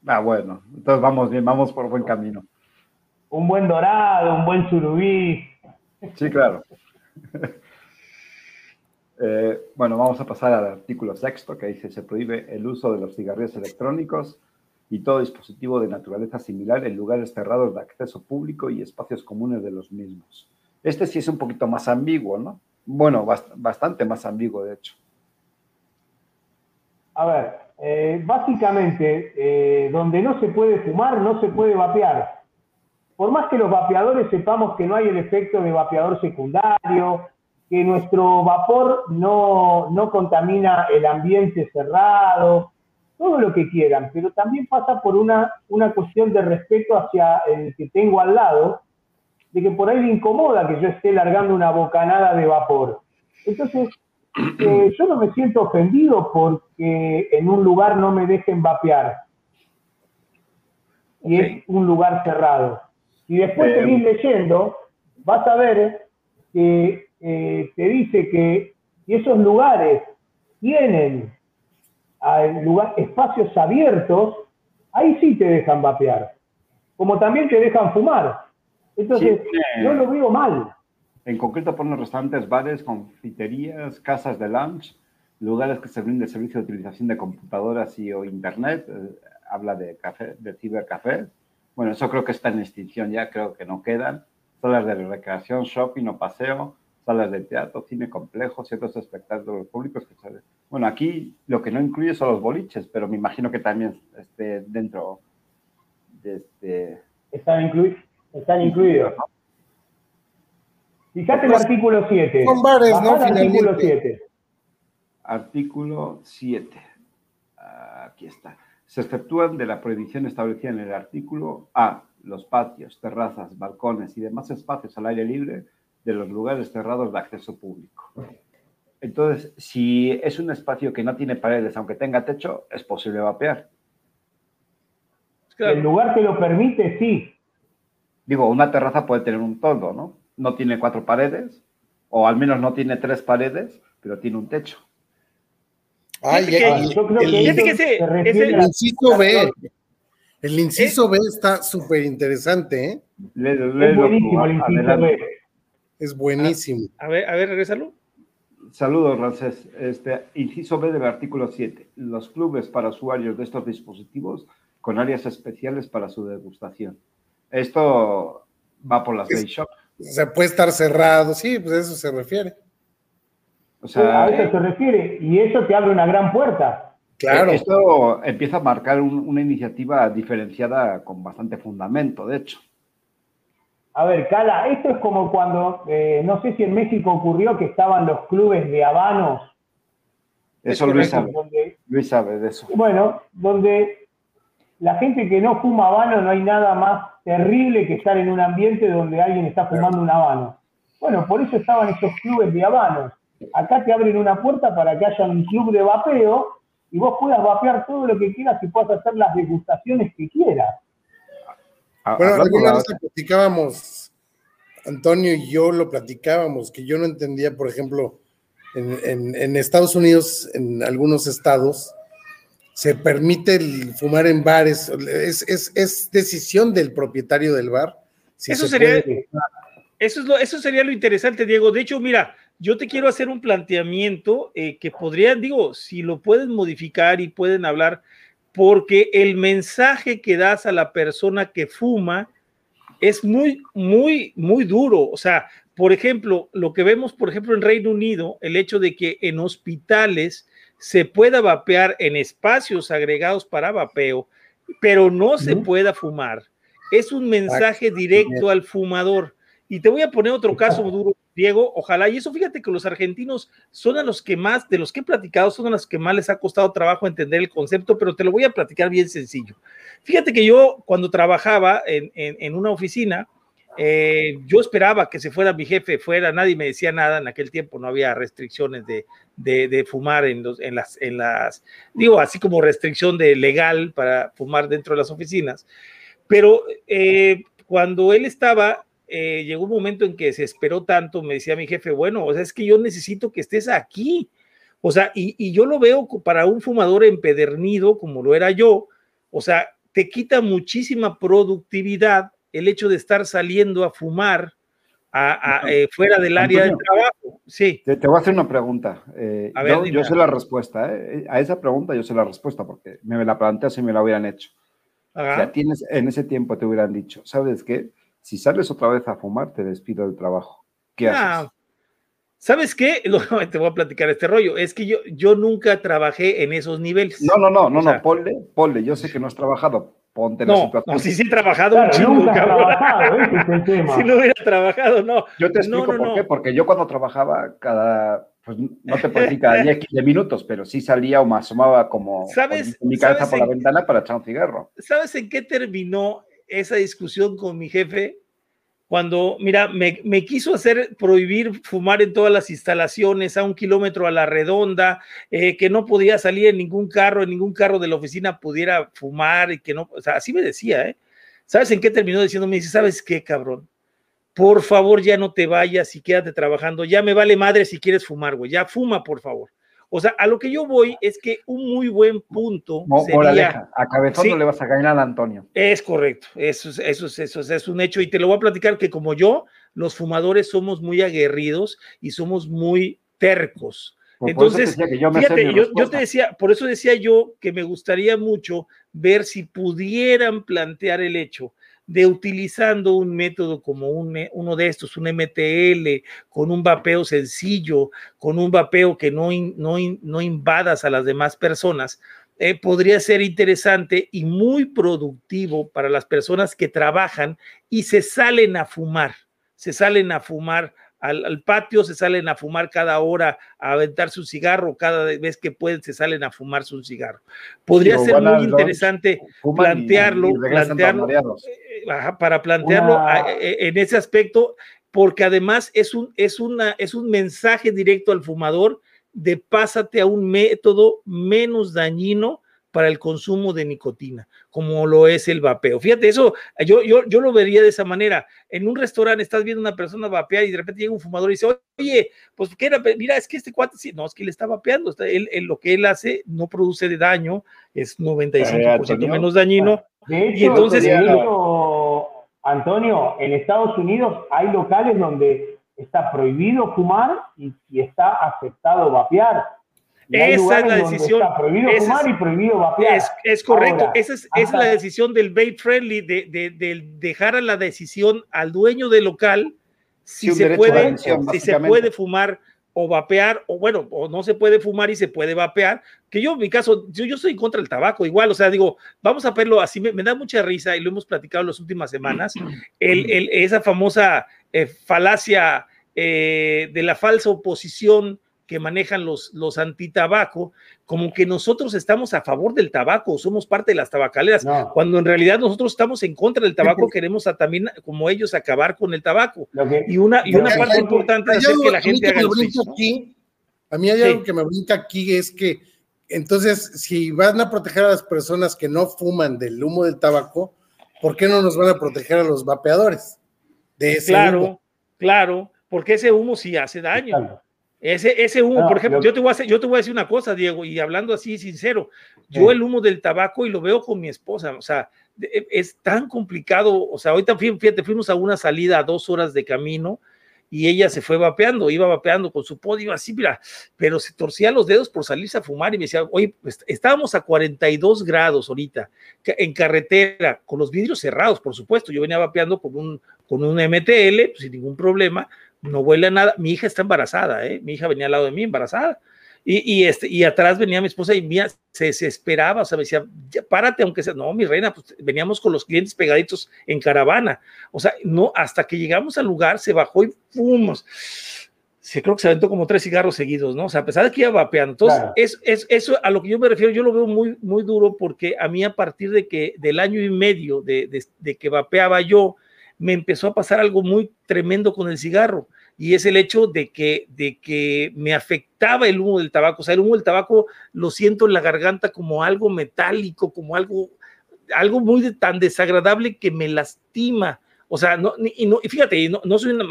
Ah, bueno. Entonces vamos bien, vamos por buen camino. Un buen dorado, un buen surubí. Sí, claro. Eh, bueno, vamos a pasar al artículo sexto que dice se prohíbe el uso de los cigarrillos electrónicos y todo dispositivo de naturaleza similar en lugares cerrados de acceso público y espacios comunes de los mismos. Este sí es un poquito más ambiguo, ¿no? Bueno, bastante más ambiguo, de hecho. A ver, eh, básicamente, eh, donde no se puede fumar, no se puede vapear. Por más que los vapeadores sepamos que no hay el efecto de vapeador secundario, que nuestro vapor no, no contamina el ambiente cerrado, todo lo que quieran, pero también pasa por una, una cuestión de respeto hacia el que tengo al lado, de que por ahí le incomoda que yo esté largando una bocanada de vapor. Entonces, eh, yo no me siento ofendido porque en un lugar no me dejen vapear. Y es un lugar cerrado. Y después eh, seguís leyendo, vas a ver que eh, te dice que si esos lugares tienen lugar, espacios abiertos, ahí sí te dejan vapear. Como también te dejan fumar. Entonces, no lo veo mal. En concreto ponen restaurantes, bares, confiterías, casas de lunch, lugares que se brinden servicio de utilización de computadoras y o internet. Eh, habla de café, de cibercafé. Bueno, eso creo que está en extinción ya, creo que no quedan. Salas de recreación, shopping o paseo, salas de teatro, cine complejo, ciertos espectáculos públicos que se bueno, aquí lo que no incluye son los boliches, pero me imagino que también esté dentro de este... Están, están incluidos. Fíjate el artículo 7. Son bares, ¿no? Artículo 7. Artículo 7. Aquí está. Se exceptúan de la prohibición establecida en el artículo A. los patios, terrazas, balcones y demás espacios al aire libre de los lugares cerrados de acceso público. Entonces, si es un espacio que no tiene paredes, aunque tenga techo, es posible vapear. El lugar que lo permite, sí. Digo, una terraza puede tener un toldo, ¿no? No tiene cuatro paredes, o al menos no tiene tres paredes, pero tiene un techo. Ay, yo creo que el, inciso B, el inciso B está súper interesante, ¿eh? es buenísimo el inciso B. Es buenísimo. A ver, a ver, regresalo. Saludos, Rancés. Este, inciso B del artículo 7. Los clubes para usuarios de estos dispositivos con áreas especiales para su degustación. Esto va por las Bay Shop. Se puede estar cerrado, sí, pues a eso se refiere. O sea, a eso se refiere, y eso te abre una gran puerta. Claro. Esto empieza a marcar una iniciativa diferenciada con bastante fundamento, de hecho. A ver, Cala, esto es como cuando, eh, no sé si en México ocurrió que estaban los clubes de habanos. Eso Luis sabe. Luis sabe de eso. Bueno, donde la gente que no fuma habano no hay nada más terrible que estar en un ambiente donde alguien está fumando un habano. Bueno, por eso estaban esos clubes de habanos. Acá te abren una puerta para que haya un club de vapeo y vos puedas vapear todo lo que quieras y puedas hacer las degustaciones que quieras. Bueno, alguna vez platicábamos, Antonio y yo lo platicábamos, que yo no entendía, por ejemplo, en, Estados Unidos, en algunos estados, se permite fumar en bares, es, decisión del propietario del bar. eso, sería, eso, es lo, eso sería lo interesante, Diego. De hecho, mira, yo te quiero hacer un planteamiento eh, que podrían, digo, si lo pueden modificar y pueden hablar porque el mensaje que das a la persona que fuma es muy, muy, muy duro. O sea, por ejemplo, lo que vemos, por ejemplo, en Reino Unido, el hecho de que en hospitales se pueda vapear en espacios agregados para vapeo, pero no se pueda fumar. Es un mensaje directo al fumador. Y te voy a poner otro caso duro Diego, ojalá, y eso fíjate que los argentinos son a los que más, de los que he platicado, son a los que más les ha costado trabajo entender el concepto, pero te lo voy a platicar bien sencillo. Fíjate que yo cuando trabajaba en, una oficina, eh, yo esperaba que se fuera mi jefe, fuera, nadie me decía nada, en aquel tiempo no había restricciones de, fumar en, los, en, las, en las, digo, así como restricción de legal para fumar dentro de las oficinas, pero eh, cuando él estaba, eh, llegó un momento en que se esperó tanto, me decía mi jefe, bueno, o sea, es que yo necesito que estés aquí. O sea, y, yo lo veo para un fumador empedernido como lo era yo, o sea, te quita muchísima productividad el hecho de estar saliendo a fumar eh, fuera del área de trabajo. Sí. Te, voy a hacer una pregunta. Eh, yo, sé la respuesta. A esa pregunta yo sé la respuesta porque me la planteas y me la hubieran hecho. O sea, tienes, en ese tiempo te hubieran dicho, ¿sabes qué? Si sales otra vez a fumar, te despido del trabajo. ¿Qué ah, haces? ¿Sabes qué? te voy a platicar este rollo. Es que yo, yo nunca trabajé en esos niveles. No, no, no, no, no, ponle, ponle. Yo sé que no has trabajado. Ponte no, la situación. No, sí, sí he trabajado un chingo, trabajado, ¿eh? Si no hubiera trabajado, no. Yo te explico por qué. Porque yo cuando trabajaba cada, pues no te puedo decir cada 10, 15 minutos, pero sí salía o me asomaba como ¿Sabes, mi cabeza por la ventana para echar un cigarro. ¿Sabes en qué terminó esa discusión con mi jefe cuando, mira, me, quiso hacer prohibir fumar en todas las instalaciones a un kilómetro a la redonda, eh, que no podía salir en ningún carro, en ningún carro de la oficina pudiera fumar y que no, o sea, así me decía, ¿eh? ¿Sabes en qué terminó diciendo? Me dice, ¿sabes qué, cabrón? Por favor, ya no te vayas y quédate trabajando. Ya me vale madre si quieres fumar, güey. Ya fuma, por favor. O sea, a lo que yo voy es que un muy buen punto sería... a Cabezón no le vas a ganar a Antonio. Es correcto, eso es, eso, es, eso es un hecho. Y te lo voy a platicar que como yo, los fumadores somos muy aguerridos y somos muy tercos. Entonces, yo, fíjate, yo, te decía, por eso decía yo que me gustaría mucho ver si pudieran plantear el hecho de utilizando un método como un, uno de estos, un MTL, con un vapeo sencillo, con un vapeo que no, no, no invadas a las demás personas, eh, podría ser interesante y muy productivo para las personas que trabajan y se salen a fumar, se salen a fumar al, patio, se salen a fumar cada hora, a aventarse un cigarro, cada vez que pueden se salen a fumarse un cigarro. Podría ser muy interesante plantearlo, eh, para plantearlo e, en ese aspecto, porque además es un, es, una, es un mensaje directo al fumador de pásate a un método menos dañino para el consumo de nicotina, como lo es el vapeo. Fíjate, eso yo, yo, yo lo vería de esa manera. En un restaurante estás viendo a una persona vapear y de repente llega un fumador y dice, oye, pues ¿qué era? Mira, es que este cuate, sí, no, es que le está vapeando, él, lo que él hace no produce de daño, es 95% menos dañino. y entonces... Antonio, en Estados Unidos hay locales donde está prohibido fumar y, y está aceptado vapear. Esa es la decisión. prohibido fumar y prohibido vapear. Es, correcto. esa es, la decisión del vape friendly, de, de, dejar a la decisión al dueño del local si, se, puede, si se puede fumar o vapear, o bueno, o no se puede fumar y se puede vapear. Que yo, en mi caso, yo, yo estoy en contra del tabaco, igual, o sea, digo, vamos a verlo así, me, da mucha risa y lo hemos platicado en las últimas semanas, el, el, esa famosa eh, falacia eh, de la falsa oposición que manejan los, los antitabaco, como que nosotros estamos a favor del tabaco, somos parte de las tabacaleras, cuando en realidad nosotros estamos en contra del tabaco, queremos también, como ellos, acabar con el tabaco. y una, y una parte importante es hacer que la gente haga aquí, A mí hay algo que me brinca aquí, es que entonces, si van a proteger a las personas que no fuman del humo del tabaco, ¿por qué no nos van a proteger a los vapeadores? De ese claro, claro, porque ese humo sí hace daño. Ese, ese humo, por ejemplo, yo, te voy a yo te voy a decir una cosa, Diego, y hablando así sincero, yo el humo del tabaco y lo veo con mi esposa, o sea, e, es tan complicado, o sea, ahorita fíjate, fuimos a una salida a dos horas de camino y ella se fue vapeando, iba vapeando con su podio así, mira, pero se torcía los dedos por salirse a fumar y me decía, oye, pues, estábamos a 42 grados ahorita, en carretera, con los vidrios cerrados, por supuesto, yo venía vapeando con un, con un MTL, pues, sin ningún problema, no huele a nada. Mi hija está embarazada, ¿eh? Mi hija venía al lado de mí embarazada. Y, y, este, y atrás venía mi esposa y mía se desesperaba, o sea, me decía, párate, aunque sea, no, mi reina, pues veníamos con los clientes pegaditos en caravana, o sea, no, hasta que llegamos al lugar, se bajó y fumos. Se creo que se aventó como tres cigarros seguidos, ¿no? O sea, a pesar de que iba vapeando. Entonces, es, es, eso a lo que yo me refiero, yo lo veo muy, muy duro porque a mí a partir de que del año y medio de, de, de que vapeaba yo, me empezó a pasar algo muy tremendo con el cigarro y es el hecho de que, de que me afectaba el humo del tabaco. O sea, el humo del tabaco lo siento en la garganta como algo metálico, como algo, algo muy tan desagradable que me lastima. O sea, no, y, no, y fíjate, no, no soy una,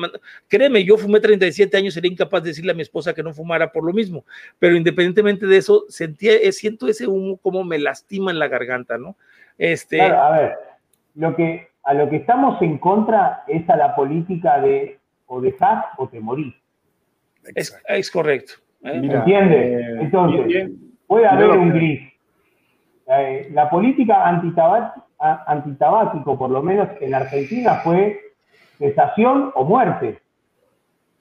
créeme, yo fumé 37 años, sería incapaz de decirle a mi esposa que no fumara por lo mismo, pero independientemente de eso, sentía, eh, siento ese humo como me lastima en la garganta, ¿no? Este, a ver, lo que, a lo que estamos en contra es a la política de o dejas o te morís. Es, es correcto. ¿eh? ¿Entiendes? Eh, Entonces, puede haber un gris. Eh, la política antitabáquico, por lo menos en Argentina, fue cesación o muerte.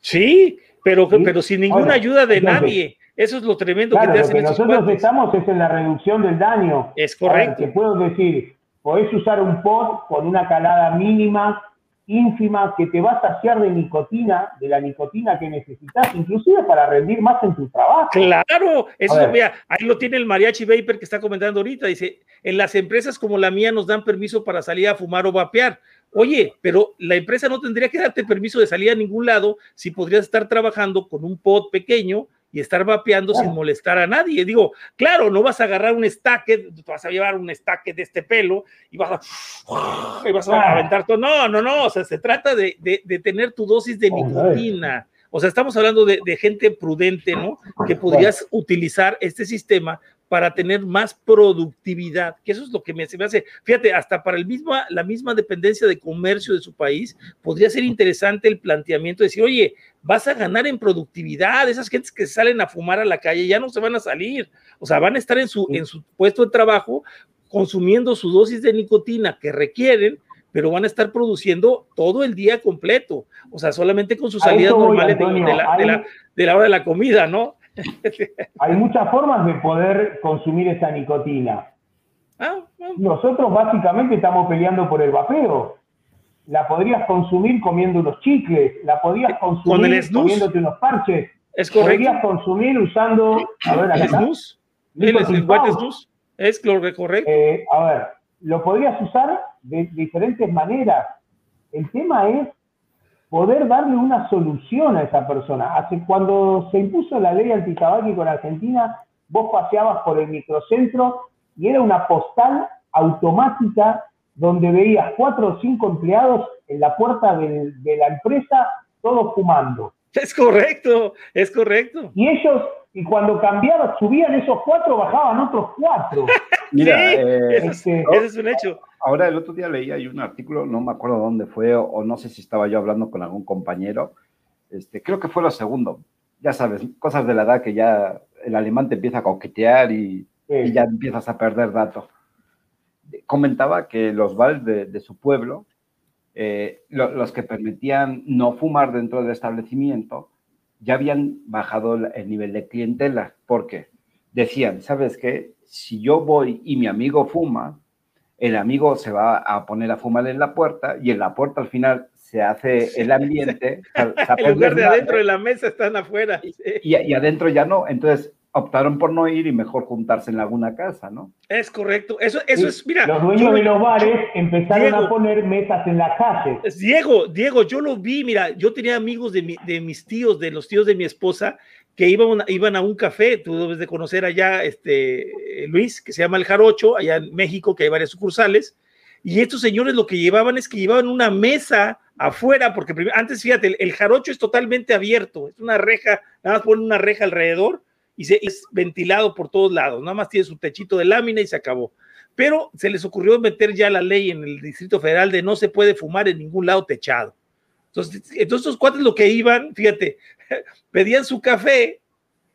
Sí, pero, pero sin ninguna ayuda de nadie. Eso es lo tremendo que te hacen Lo que nosotros estamos es en la reducción del daño. Es correcto. te puedo decir, podés usar un pod con una calada mínima ínfima que te va a saciar de nicotina, de la nicotina que necesitas, inclusive para rendir más en tu trabajo. Claro, eso, vea, ahí lo tiene el mariachi Vapor que está comentando ahorita, dice, en las empresas como la mía nos dan permiso para salir a fumar o vapear. Oye, pero la empresa no tendría que darte permiso de salir a ningún lado si podrías estar trabajando con un pod pequeño y estar vapeando sin molestar a nadie. Digo, claro, no vas a agarrar un estaque, vas a llevar un estaque de este pelo y vas a, y vas a aventar todo. No, no, no, o sea, se trata de, de, tener tu dosis de nicotina. O sea, estamos hablando de, de, gente prudente, ¿no? Que podrías utilizar este sistema para tener más productividad, que eso es lo que me, me hace, fíjate, hasta para el mismo, la misma dependencia de comercio de su país, podría ser interesante el planteamiento de decir, oye, vas a ganar en productividad, esas gentes que salen a fumar a la calle ya no se van a salir, o sea, van a estar en su, en su puesto de trabajo consumiendo su dosis de nicotina que requieren, pero van a estar produciendo todo el día completo, o sea, solamente con sus salidas normales de, la, de, la, de la hora de la comida, ¿no? Hay muchas formas de poder consumir esa nicotina. Ah, Nosotros básicamente estamos peleando por el vapeo. la podrías consumir comiendo unos chicles, la podrías consumir comiéndote unos parches. Es correcto. Podrías consumir usando. A ver, ¿El snus? ¿El, snus? Es correcto. Eh, a ver, lo podrías usar de diferentes maneras. El tema es poder darle una solución a esa persona. Hace, cuando se impuso la ley antitabáquico en Argentina, vos paseabas por el microcentro y era una postal automática donde veías cuatro o cinco empleados en la puerta de, la empresa, todos fumando. Es correcto, es correcto. Y ellos, y cuando cambiaban, subían esos cuatro, bajaban otros cuatro. Mira, eh, este, ese, es un hecho. Ahora, el otro día leí hay un artículo, no me acuerdo dónde fue, o, no sé si estaba yo hablando con algún compañero. Este, creo que fue lo segundo. Ya sabes, cosas de la edad que ya el alemán te empieza a coquetear y, ya empiezas a perder datos comentaba que los bares de, su pueblo, eh, los que permitían no fumar dentro del establecimiento, ya habían bajado el nivel de clientela, porque decían, ¿sabes qué? Si yo voy y mi amigo fuma, el amigo se va a poner a fumar en la puerta y en la puerta al final se hace el ambiente. en lugar de adentro de la mesa están afuera. Y, y, adentro ya no. Entonces, optaron por no ir y mejor juntarse en alguna casa, ¿no? Es correcto. Eso, eso es, mira. Los dueños de los bares empezaron a poner mesas en la calle. Diego, Diego, yo lo vi, mira, yo tenía amigos de, de mis tíos, de los tíos de mi esposa, que iban, iban a un café, tú debes de conocer allá, este, Luis, que se llama El Jarocho, allá en México, que hay varias sucursales, y estos señores lo que llevaban es que llevaban una mesa afuera, porque antes, fíjate, el, el jarocho es totalmente abierto, es una reja, nada más ponen una reja alrededor, y es ventilado por todos lados, nada más tiene su techito de lámina y se acabó. Pero se les ocurrió meter ya la ley en el Distrito Federal de no se puede fumar en ningún lado techado. Entonces, entonces estos cuates lo que iban, fíjate, pedían su café,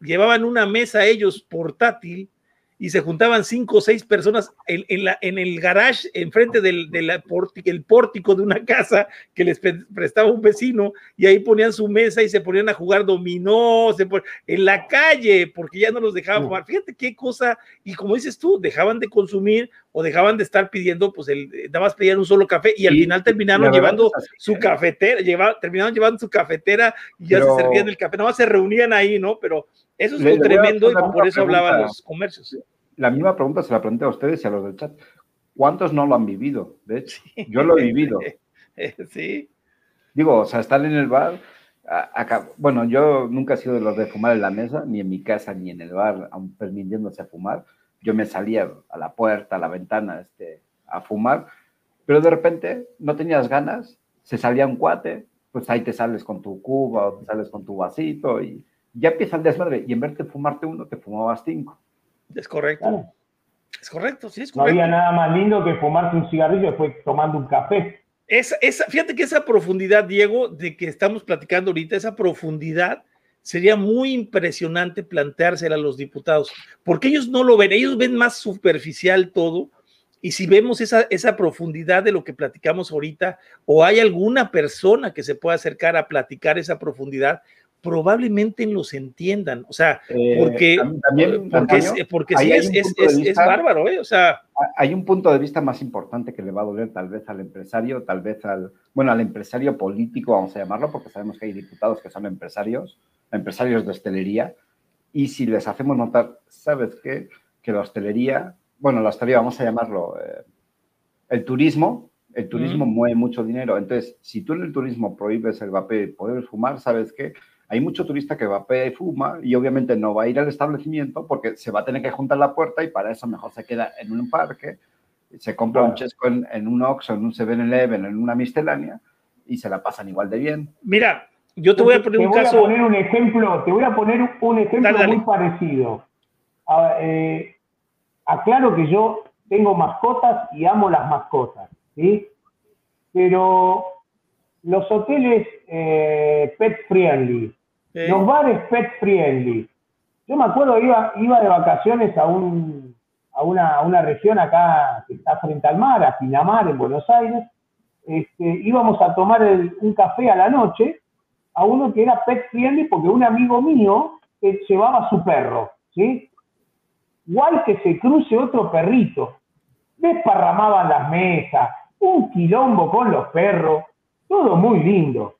llevaban una mesa ellos portátil y se juntaban cinco o seis personas en, la, en el garage, enfrente del, pórtico, el pórtico de una casa que les prestaba un vecino, y ahí ponían su mesa y se ponían a jugar dominó, se en la calle, porque ya no los dejaban mm. fumar. Fíjate qué cosa, y como dices tú, dejaban de consumir o dejaban de estar pidiendo, pues el, nada más pedían un solo café, y al final terminaron llevando su ¿eh? cafetera, lleva, terminaron llevando su cafetera y ya se servían el café, nada más se reunían ahí, ¿no? Pero eso es tremendo y por eso hablaban los comercios. La misma pregunta se la pregunté a ustedes y a los del chat. ¿Cuántos no lo han vivido? De hecho, yo lo he vivido. Sí. Digo, o sea, estar en el bar, acá, bueno, yo nunca he sido de los de fumar en la mesa, ni en mi casa, ni en el bar, aún permitiéndose a fumar. Yo me salía a la puerta, a la ventana, este, a fumar, pero de repente no tenías ganas, se salía un cuate, pues ahí te sales con tu cuba o te sales con tu vasito y ya empieza el desmadre. Y en vez de fumarte uno, te fumabas cinco. Es correcto. Es correcto, sí, es correcto. No había nada más lindo que fumarte un cigarrillo después tomando un café. Esa, esa, fíjate que esa profundidad, Diego, de que estamos platicando ahorita, esa profundidad sería muy impresionante planteársela a los diputados, porque ellos no lo ven, ellos ven más superficial todo, y si vemos esa, esa profundidad de lo que platicamos ahorita, o hay alguna persona que se pueda acercar a platicar esa profundidad, probablemente los entiendan, o sea, eh, porque, porque, sí es, bárbaro, ¿eh? O sea. Hay un punto de vista más importante que le va a doler tal vez al empresario, tal vez al, bueno, al empresario político, vamos a llamarlo, porque sabemos que hay diputados que son empresarios, empresarios de hostelería, y si les hacemos notar, ¿sabes qué? Que la hostelería, bueno, la hostelería, vamos a llamarlo, eh, el turismo, el turismo mueve mucho dinero, entonces, si tú en el turismo prohíbes el vapeo y poder fumar, ¿sabes qué? Hay mucho turista que vapea y fuma y obviamente no va a ir al establecimiento porque se va a tener que juntar la puerta y para eso mejor se queda en un parque, se compra un chesco en, un Oxxo, en un 7-Eleven, en una miscelánea y se la pasan igual de bien. Mira, yo te voy a poner un caso. Te voy a poner un ejemplo, te voy a poner un ejemplo muy parecido. Eh, aclaro que yo tengo mascotas y amo las mascotas, ¿sí? Pero los hoteles eh, pet friendly, los bares pet friendly. Yo me acuerdo, iba, iba de vacaciones a, un, a, una, región acá que está frente al mar, a Pinamar, en Buenos Aires. Este, íbamos a tomar un café a la noche a uno que era pet friendly porque un amigo mío llevaba a su perro, ¿sí? Igual que se cruce otro perrito. Desparramaban las mesas, un quilombo con los perros, todo muy lindo,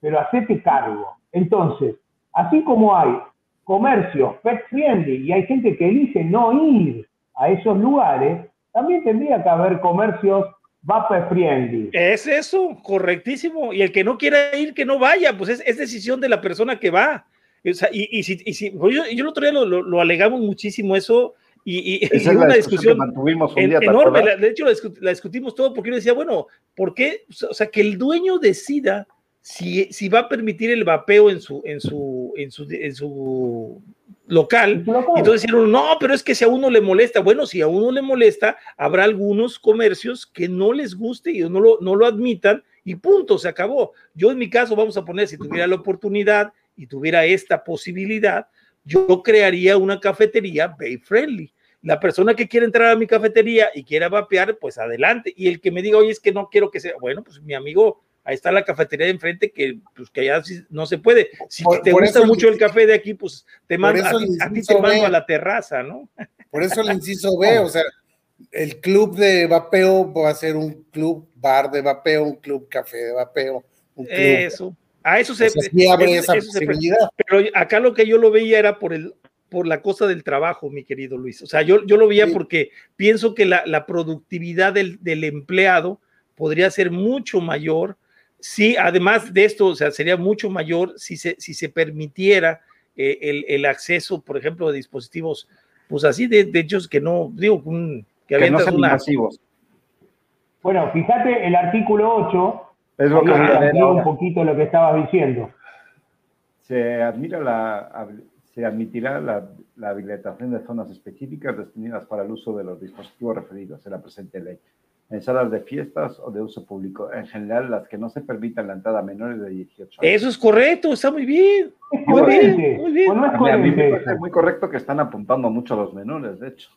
pero hacete cargo. Entonces, así como hay comercios pet friendly y hay gente que dice no ir a esos lugares, también tendría que haber comercios vape friendly. Es eso, correctísimo. Y el que no quiera ir, que no vaya, pues es, decisión de la persona que va. y, si, y si pues yo, yo, el otro día lo, alegamos muchísimo eso, y, y, una discusión, enorme. de hecho, la, discutimos todo porque yo decía, bueno, ¿por qué? O sea, que el dueño decida si, si va a permitir el vapeo en su, en su, en su, en su local. Y entonces dijeron, no, pero es que si a uno le molesta, bueno, si a uno le molesta, habrá algunos comercios que no les guste y no lo, no lo admitan y punto, se acabó. Yo en mi caso, vamos a poner, si tuviera la oportunidad y tuviera esta posibilidad, yo crearía una cafetería bay friendly. La persona que quiere entrar a mi cafetería y quiera vapear, pues adelante. Y el que me diga, oye, es que no quiero que sea, bueno, pues mi amigo ahí está la cafetería de enfrente que, pues, que allá no se puede. Si te gusta mucho el café de aquí, pues te mando, a, ti te mando a la terraza, ¿no? Por eso el inciso B, o sea, el club de vapeo va a ser un club bar de vapeo, un club café de vapeo. Un club, eso, a eso se, abre esa posibilidad. pero acá lo que yo lo veía era por el por la cosa del trabajo, mi querido Luis. O sea, yo, yo lo veía porque pienso que la, la productividad del, del, empleado podría ser mucho mayor Sí, además de esto, o sea, sería mucho mayor si se, si se permitiera eh, el, acceso, por ejemplo, de dispositivos, pues así de, de hechos que no, digo, que, que no sean masivos. Bueno, fíjate el artículo 8, es lo que un poquito lo que estabas diciendo. Se, admira la, se admitirá la, la habilitación de zonas específicas destinadas para el uso de los dispositivos referidos en la presente ley en salas de fiestas o de uso público, en general las que no se permitan la entrada a menores de 18 años. Eso es correcto, está muy bien. Muy bien, muy bien. a mí me parece muy correcto que están apuntando mucho a los menores, de hecho.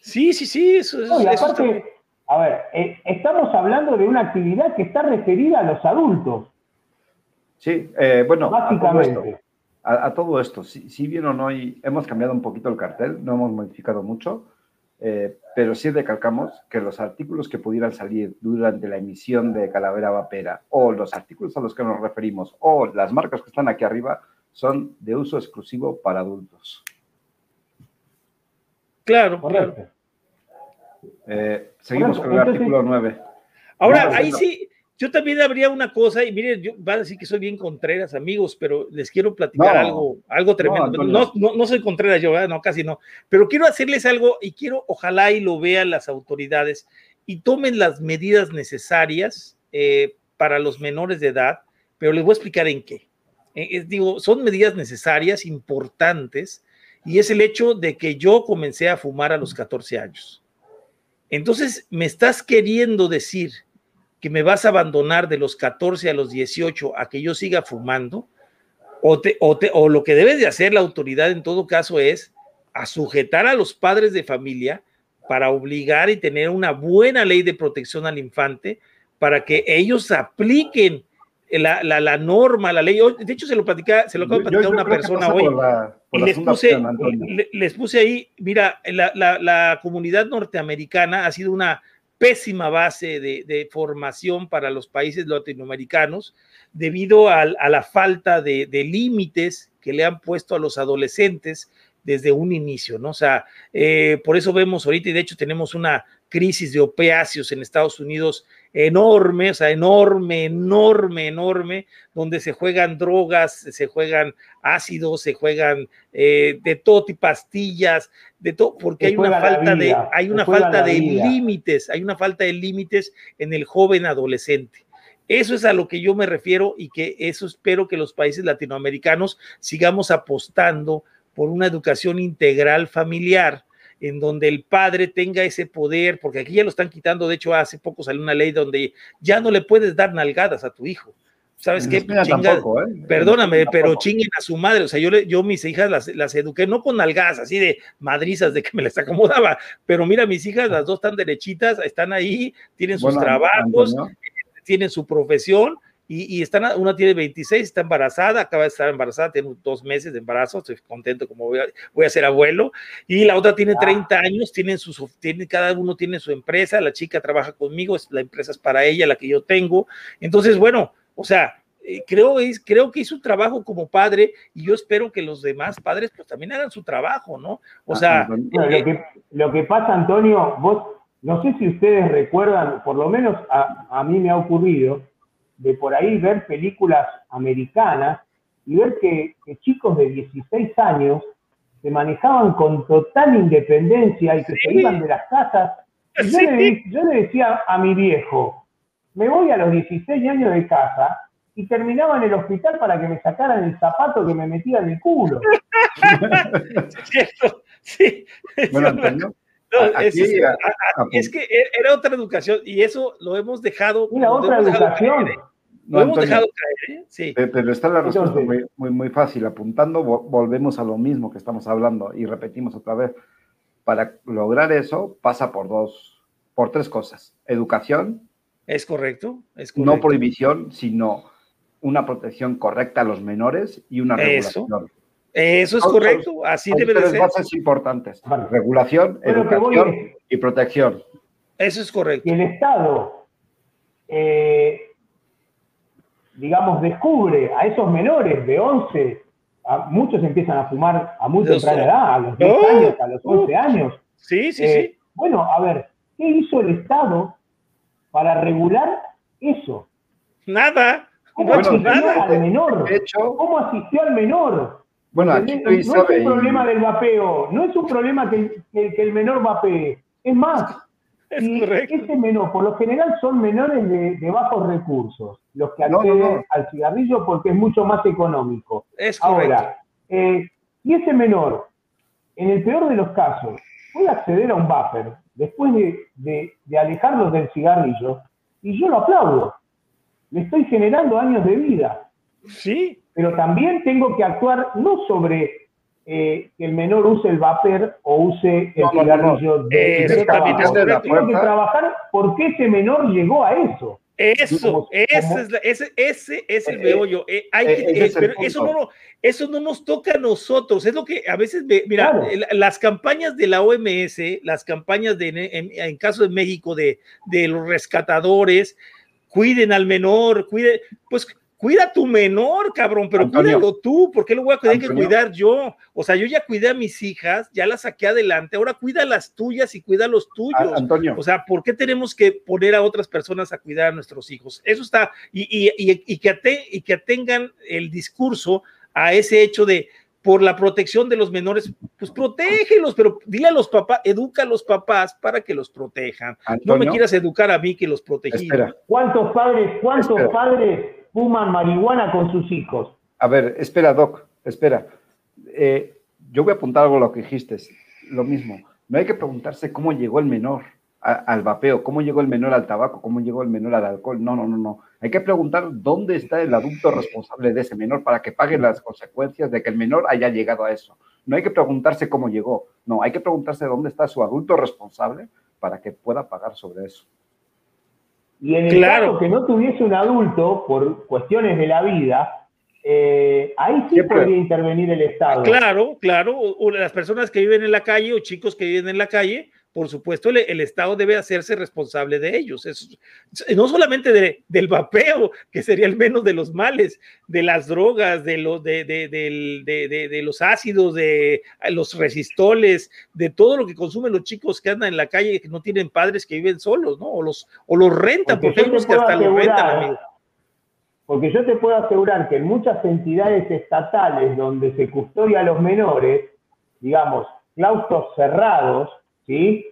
Sí, sí, sí, eso, es. A ver, eh, estamos hablando de una actividad que está referida a los adultos. Sí, eh, bueno, básicamente. A todo esto, si, si bien o no, hemos cambiado un poquito el cartel, no hemos modificado mucho, eh, pero sí recalcamos que los artículos que pudieran salir durante la emisión de Calavera Vapera o los artículos a los que nos referimos o las marcas que están aquí arriba son de uso exclusivo para adultos. Claro, claro. Eh, seguimos con el artículo 9. Ahora, ahí sí, yo también habría una cosa, y miren, yo van a decir que soy bien Contreras, amigos, pero les quiero platicar algo, algo tremendo. No, no, soy Contreras yo, no, casi no, pero quiero hacerles algo y quiero, ojalá y lo vean las autoridades y tomen las medidas necesarias eh, para los menores de edad, pero les voy a explicar en qué. Eh, digo, son medidas necesarias, importantes, y es el hecho de que yo comencé a fumar a los 14 años. Entonces, me estás queriendo decir que me vas a abandonar de los 14 a los 18 a que yo siga fumando, o, te, o, o lo que debe de hacer la autoridad en todo caso es a sujetar a los padres de familia para obligar y tener una buena ley de protección al infante para que ellos apliquen la, la, la norma, la ley. De hecho, se lo platica, se lo acabo de platicar a una persona hoy. y les puse, les puse ahí, mira, la, la comunidad norteamericana ha sido una pésima base de, formación para los países latinoamericanos debido a, la falta de, límites que le han puesto a los adolescentes desde un inicio, ¿no? O sea, eh, por eso vemos ahorita, y de hecho tenemos una crisis de opiáceos en Estados Unidos enorme, o sea, enorme, enorme, enorme, donde se juegan drogas, se juegan ácidos, se juegan eh, de todo tipo pastillas, de todo, porque hay una falta de, hay una falta de límites, hay una falta de límites en el joven adolescente. Eso es a lo que yo me refiero y que eso espero que los países latinoamericanos sigamos apostando por una educación integral familiar en donde el padre tenga ese poder, porque aquí ya lo están quitando, de hecho hace poco salió una ley donde ya no le puedes dar nalgadas a tu hijo. ¿Sabes qué? Tampoco, ¿eh? Perdóname, pero chinguen a su madre. O sea, yo, yo mis hijas las, las eduqué no con nalgadas, así de madrizas de que me las acomodaba, pero mira, mis hijas, las dos están derechitas, están ahí, tienen sus trabajos, tienen su profesión y, están, una tiene 26, está embarazada, acaba de estar embarazada, tiene dos meses de embarazo, estoy contento como voy a, voy a ser abuelo, y la otra tiene 30 ah. años, tienen sus, tiene, cada uno tiene su empresa, la chica trabaja conmigo, la empresa es para ella, la que yo tengo, entonces, bueno, o sea, eh, creo, creo que hizo un trabajo como padre y yo espero que los demás padres pues también hagan su trabajo, ¿no? O ah, sea... lo, que, lo que pasa, Antonio, vos, no sé si ustedes recuerdan, por lo menos a, a mí me ha ocurrido, de por ahí ver películas americanas y ver que, chicos de 16 años se manejaban con total independencia y que se iban de las casas. yo, le, yo le decía a mi viejo, me voy a los 16 años de casa y terminaba en el hospital para que me sacaran el zapato que me metía en el culo. sí. Bueno, es, que era otra educación y eso lo hemos dejado. Una otra educación. No, hemos dejado caer, ¿eh? sí. Pero está la respuesta muy, muy, muy, fácil. Apuntando, volvemos a lo mismo que estamos hablando y repetimos otra vez. Para lograr eso, pasa por dos, por tres cosas. Educación. Es correcto. Es correcto. No prohibición, sino una protección correcta a los menores y una regulación. Eso es correcto, así debe de ser. bases importantes: regulación, educación y protección. Eso es correcto. Y el Estado eh, digamos, descubre a esos menores de 11, muchos empiezan a fumar a muy temprana edad, a los 10 años, a los 11 años. Sí, sí, sí. Eh, bueno, a ver, ¿qué hizo el Estado para regular eso? Nada. ¿Cómo asistió al menor? ¿Cómo asistió al menor? Bueno, aquí no, es un problema del vapeo, no es un problema que, que el menor vapee. Es más, y ese menor, por lo general son menores de, bajos recursos, los que acceden al cigarrillo porque es mucho más económico. Es Ahora, eh, si ese menor, en el peor de los casos, puede acceder a un vapor después de, de alejarlos del cigarrillo, y yo lo aplaudo. Le estoy generando años de vida. Sí. Pero también tengo que actuar no sobre eh, que el menor use el vapor o use el cigarrillo de, de trabajo. Tengo que trabajar porque ese menor llegó a eso. Eso, ese, es ese, es el eh, meollo. Eh, pero eso no, eso no nos toca a nosotros. Es lo que a veces, mira, las campañas de la OMS, las campañas de, en, en caso de México de, de los rescatadores, cuiden al menor, cuiden, pues Cuida a tu menor, cabrón, pero cuídalo tú, ¿por qué lo voy a tener que cuidar yo? O sea, yo ya cuidé a mis hijas, ya las saqué adelante, ahora cuida las tuyas y cuida los tuyos. Antonio. O sea, ¿por qué tenemos que poner a otras personas a cuidar a nuestros hijos? Eso está, y, y, que, y que atengan el discurso a ese hecho de, por la protección de los menores, pues protégelos, pero dile a los papás, educa a los papás para que los protejan. no me quieras educar a mí que los protegí. ¿Cuántos padres, cuántos padres fuman marihuana con sus hijos. A ver, espera, Doc, espera. Eh, yo voy a apuntar algo a lo que dijiste, lo mismo. No hay que preguntarse cómo llegó el menor al vapeo, cómo llegó el menor al tabaco, cómo llegó el menor al alcohol. No, no, no, no. Hay que preguntar dónde está el adulto responsable de ese menor para que pague las consecuencias de que el menor haya llegado a eso. No hay que preguntarse cómo llegó, no, hay que preguntarse dónde está su adulto responsable para que pueda pagar sobre eso. Y en el caso que no tuviese un adulto, por cuestiones de la vida, eh, ahí sí podría intervenir el Estado. Claro, claro. las personas que viven en la calle o chicos que viven en la calle por supuesto, el, Estado debe hacerse responsable de ellos. no solamente del vapeo, que sería el menos de los males, de las drogas, de, los, de, de, los ácidos, de los resistoles, de todo lo que consumen los chicos que andan en la calle, que no tienen padres, que viven solos, ¿no? O los, o los rentan, porque, hay que hasta los rentan, Porque yo te puedo asegurar que en muchas entidades estatales donde se custodia a los menores, digamos, claustros cerrados, ¿sí?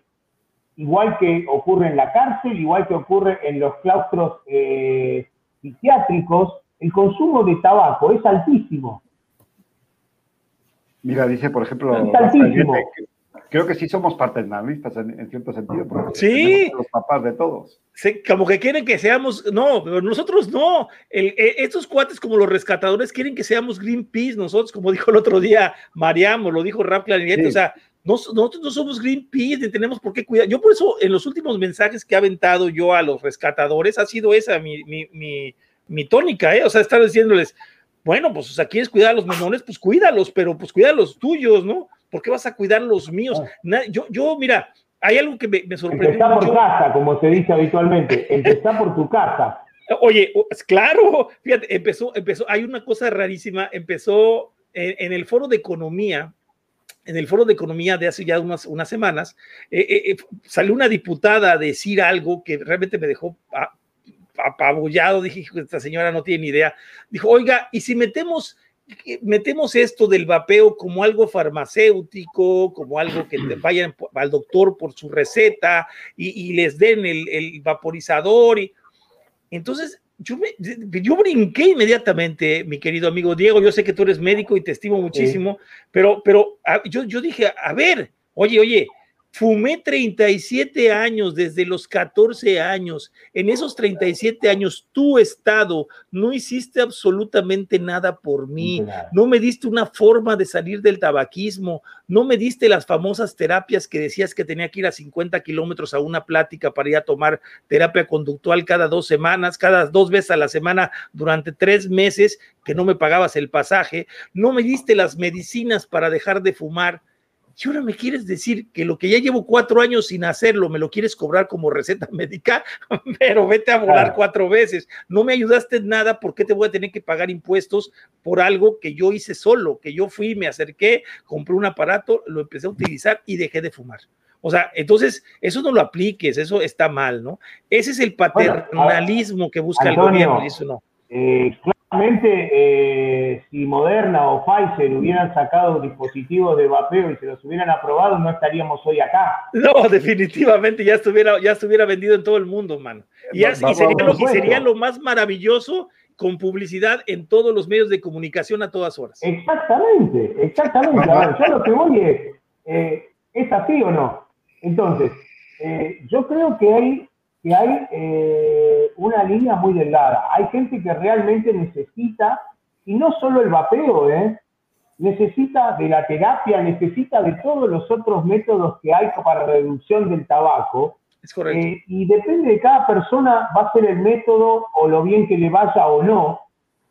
Igual que ocurre en la cárcel, igual que ocurre en los claustros eh, psiquiátricos, el consumo de tabaco es altísimo. Mira, dice, por ejemplo, es altísimo. creo que sí somos paternalistas en, en cierto sentido, porque sí. los papás de todos. Sí, como que quieren que seamos, no, pero nosotros no. El, eh, estos cuates como los rescatadores quieren que seamos Greenpeace, nosotros, como dijo el otro día Mariamo, lo dijo Rap Clarinete, o sea, nosotros no somos Greenpeace, ni tenemos por qué cuidar. Yo por eso en los últimos mensajes que he aventado yo a los rescatadores ha sido esa mi, mi, mi tónica, ¿eh? O sea, estar diciéndoles, bueno, pues, o sea, quieres cuidar a los menores, pues cuídalos, pero pues cuida a los tuyos, ¿no? ¿Por qué vas a cuidar los míos? Ah. yo, yo, mira, hay algo que me, me sorprendió. Empezá por casa, como se dice habitualmente. Empezá por tu casa. Oye, claro, fíjate, empezó, empezó, hay una cosa rarísima, empezó en, el foro de economía, en el foro de economía de hace ya unas, unas semanas, eh, eh, eh, salió una diputada a decir algo que realmente me dejó apabullado, dije, esta señora no tiene ni idea. Dijo, oiga, ¿y si metemos, metemos esto del vapeo como algo farmacéutico, como algo que vayan al doctor por su receta y, les den el, el vaporizador? Y, entonces, yo, me, yo brinqué inmediatamente, mi querido amigo Diego, yo sé que tú eres médico y te estimo muchísimo, pero, pero ah, yo, yo dije, a ver, oye, oye, Fumé 37 años, desde los 14 años. En esos 37 años, tu Estado, no hiciste absolutamente nada por mí. No me diste una forma de salir del tabaquismo. No me diste las famosas terapias que decías que tenía que ir a 50 kilómetros a una plática para ir a tomar terapia conductual cada dos semanas, cada dos veces a la semana durante tres meses, que no me pagabas el pasaje. No me diste las medicinas para dejar de fumar y ahora me quieres decir que lo que ya llevo cuatro años sin hacerlo, me lo quieres cobrar como receta médica, pero vete a volar cuatro veces. No me ayudaste en nada, ¿por qué te voy a tener que pagar impuestos por algo que yo hice solo? Que yo fui, me acerqué, compré un aparato, lo empecé a utilizar y dejé de fumar. O sea, entonces, eso no lo apliques, eso está mal, ¿no? Ese es el paternalismo que busca el gobierno y eso no. Eh, Eh, si Moderna o Pfizer hubieran sacado dispositivos de vapeo y se los hubieran aprobado, no estaríamos hoy acá. No, definitivamente, ya estuviera, ya estuviera vendido en todo el mundo, mano. Y, sería, lo, más maravilloso con publicidad en todos los medios de comunicación a todas horas. Exactamente, exactamente. A ver, yo lo que voy es, eh, ¿es así o no? Entonces, eh, yo creo que hay que hay eh, una línea muy delgada. Hay gente que realmente necesita, y no solo el vapeo, ¿eh? necesita de la terapia, necesita de todos los otros métodos que hay para reducción del tabaco. Es correcto. Eh, y depende de cada persona, va a ser el método o lo bien que le vaya o no.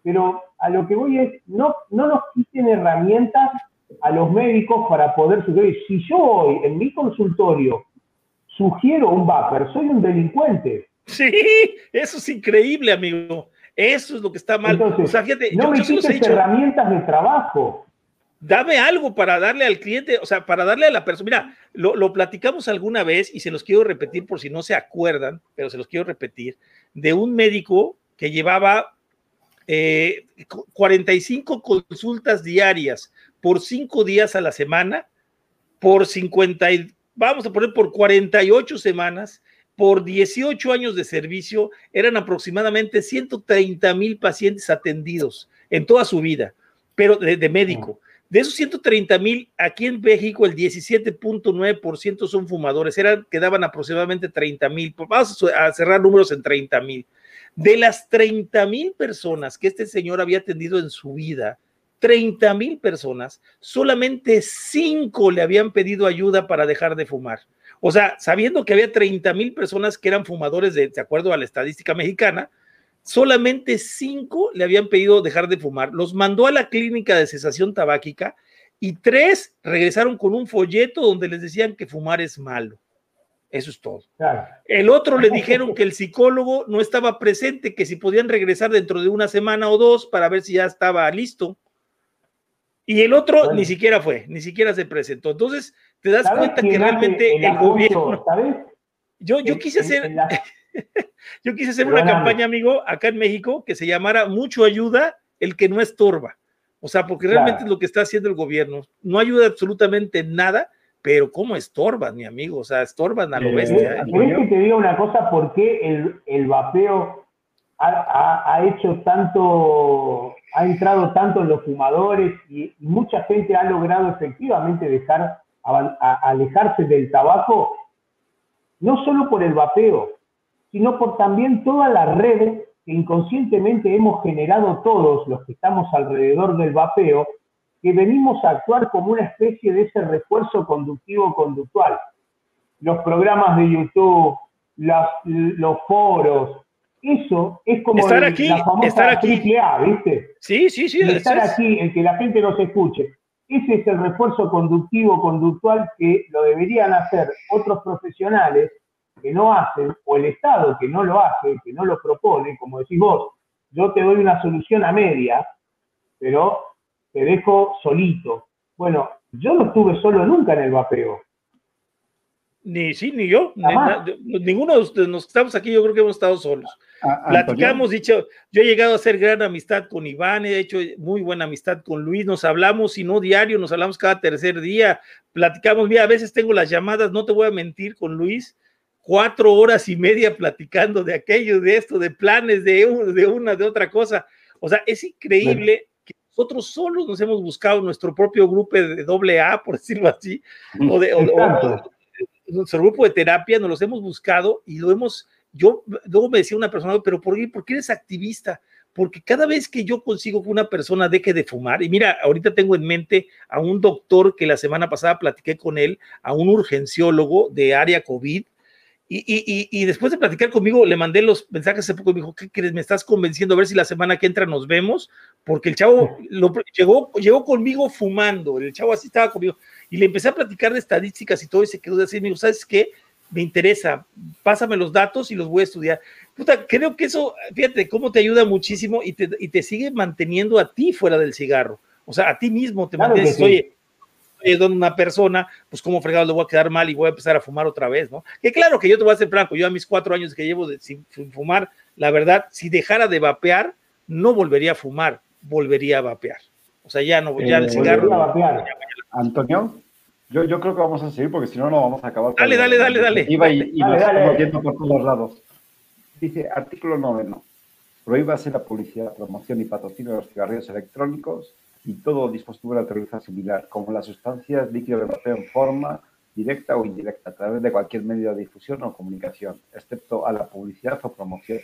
Pero a lo que voy es, no, no nos quiten herramientas a los médicos para poder sugerir. Si yo hoy en mi consultorio sugiero un vapor, soy un delincuente. Sí, eso es increíble, amigo. Eso es lo que está mal. Entonces, no me herramientas de trabajo. Dame algo para darle al cliente, o sea, para darle a la persona. Mira, lo, platicamos alguna vez y se los quiero repetir por si no se acuerdan, pero se los quiero repetir, de un médico que llevaba 45 eh, consultas diarias por cinco días a la semana, por 50, vamos a poner por 48 semanas, por 18 años de servicio, eran aproximadamente 130 mil pacientes atendidos en toda su vida, pero de, médico. De esos 130 mil, aquí en México el 17.9% son fumadores, eran, quedaban aproximadamente 30 mil. Vamos a cerrar números en 30 mil. De las 30 mil personas que este señor había atendido en su vida, 30 mil personas, solamente 5 le habían pedido ayuda para dejar de fumar. O sea, sabiendo que había 30 mil personas que eran fumadores, de, de acuerdo a la estadística mexicana, solamente 5 le habían pedido dejar de fumar. Los mandó a la clínica de cesación tabáquica y 3 regresaron con un folleto donde les decían que fumar es malo. Eso es todo. El otro le dijeron que el psicólogo no estaba presente, que si podían regresar dentro de una semana o dos para ver si ya estaba listo. Y el otro ni siquiera fue, ni siquiera se presentó. Entonces, te das cuenta que realmente el, gobierno. ¿sabes? Yo, yo quise hacer. yo quise hacer una campaña, amigo, acá en México, que se llamara Mucho ayuda el que no estorba. O sea, porque realmente es lo que está haciendo el gobierno. No ayuda absolutamente nada, pero ¿cómo estorban, mi amigo? O sea, estorban a lo eh, bestia. ¿eh? que te diga una cosa? ¿Por qué el, el vapeo ha, hecho tanto, ha entrado tanto en los fumadores y, mucha gente ha logrado efectivamente dejar, alejarse del tabaco, no solo por el vapeo, sino por también toda la red que inconscientemente hemos generado todos los que estamos alrededor del vapeo, que venimos a actuar como una especie de ese refuerzo conductivo conductual. Los programas de YouTube, los foros, eso es como estar aquí, la famosa estar aquí. triple A, ¿viste? Sí, sí, sí. estar aquí, en que la gente nos escuche. Ese es el refuerzo conductivo, conductual que lo deberían hacer otros profesionales que no hacen, o el Estado que no lo hace, que no lo propone, como decís vos, yo te doy una solución a media, pero te dejo solito. Bueno, yo no estuve solo nunca en el vapeo. Ni sí, ni yo. ninguno de los que estamos aquí, yo creo que hemos estado solos. Platicamos, dicho, yo he llegado a hacer gran amistad con Iván, he hecho muy buena amistad con Luis, nos hablamos, y no diario, nos hablamos cada tercer día, platicamos, mira, a veces tengo las llamadas, no te voy a mentir con Luis, cuatro horas y media platicando de aquello, de esto, de planes, de, de una, de otra cosa. O sea, es increíble que nosotros solos nos hemos buscado nuestro propio grupo de doble A, por decirlo así, o de, nuestro grupo de terapia, nos los hemos buscado y lo hemos, yo, luego me decía una persona, pero ¿por qué, ¿por qué eres activista? Porque cada vez que yo consigo que una persona deje de fumar, y mira, ahorita tengo en mente a un doctor que la semana pasada platiqué con él, a un urgenciólogo de área COVID, y, y, y, después de platicar conmigo, le mandé los mensajes hace poco y me dijo, ¿qué crees? Me estás convenciendo a ver si la semana que entra nos vemos, porque el chavo lo, llegó, llegó conmigo fumando, el chavo así estaba conmigo, y le empecé a platicar de estadísticas y todo, y se quedó de decir, me dijo, ¿sabes qué? Me interesa, pásame los datos y los voy a estudiar. Puta, creo que eso, fíjate, cómo te ayuda muchísimo y te, y te sigue manteniendo a ti fuera del cigarro. O sea, a ti mismo te mantienes, oye, es donde una persona, pues como fregado le voy a quedar mal y voy a empezar a fumar otra vez, ¿no? Que claro que yo te voy a ser franco, yo a mis cuatro años que llevo sin, fumar, la verdad, si dejara de vapear, no volvería a fumar, volvería a vapear. O sea, ya no, ya el eh, cigarro. Antonio, yo, yo creo que vamos a seguir porque si no, no vamos a acabar. Dale, dale, dale, dale. Iba y, y dale, viendo por todos lados. Dice, artículo noveno. Prohíbase la publicidad, promoción y patrocinio de los cigarrillos electrónicos y todo dispositivo de naturaleza similar, como las sustancias líquidas de vapeo en forma directa o indirecta, a través de cualquier medio de difusión o comunicación, excepto a la publicidad o promoción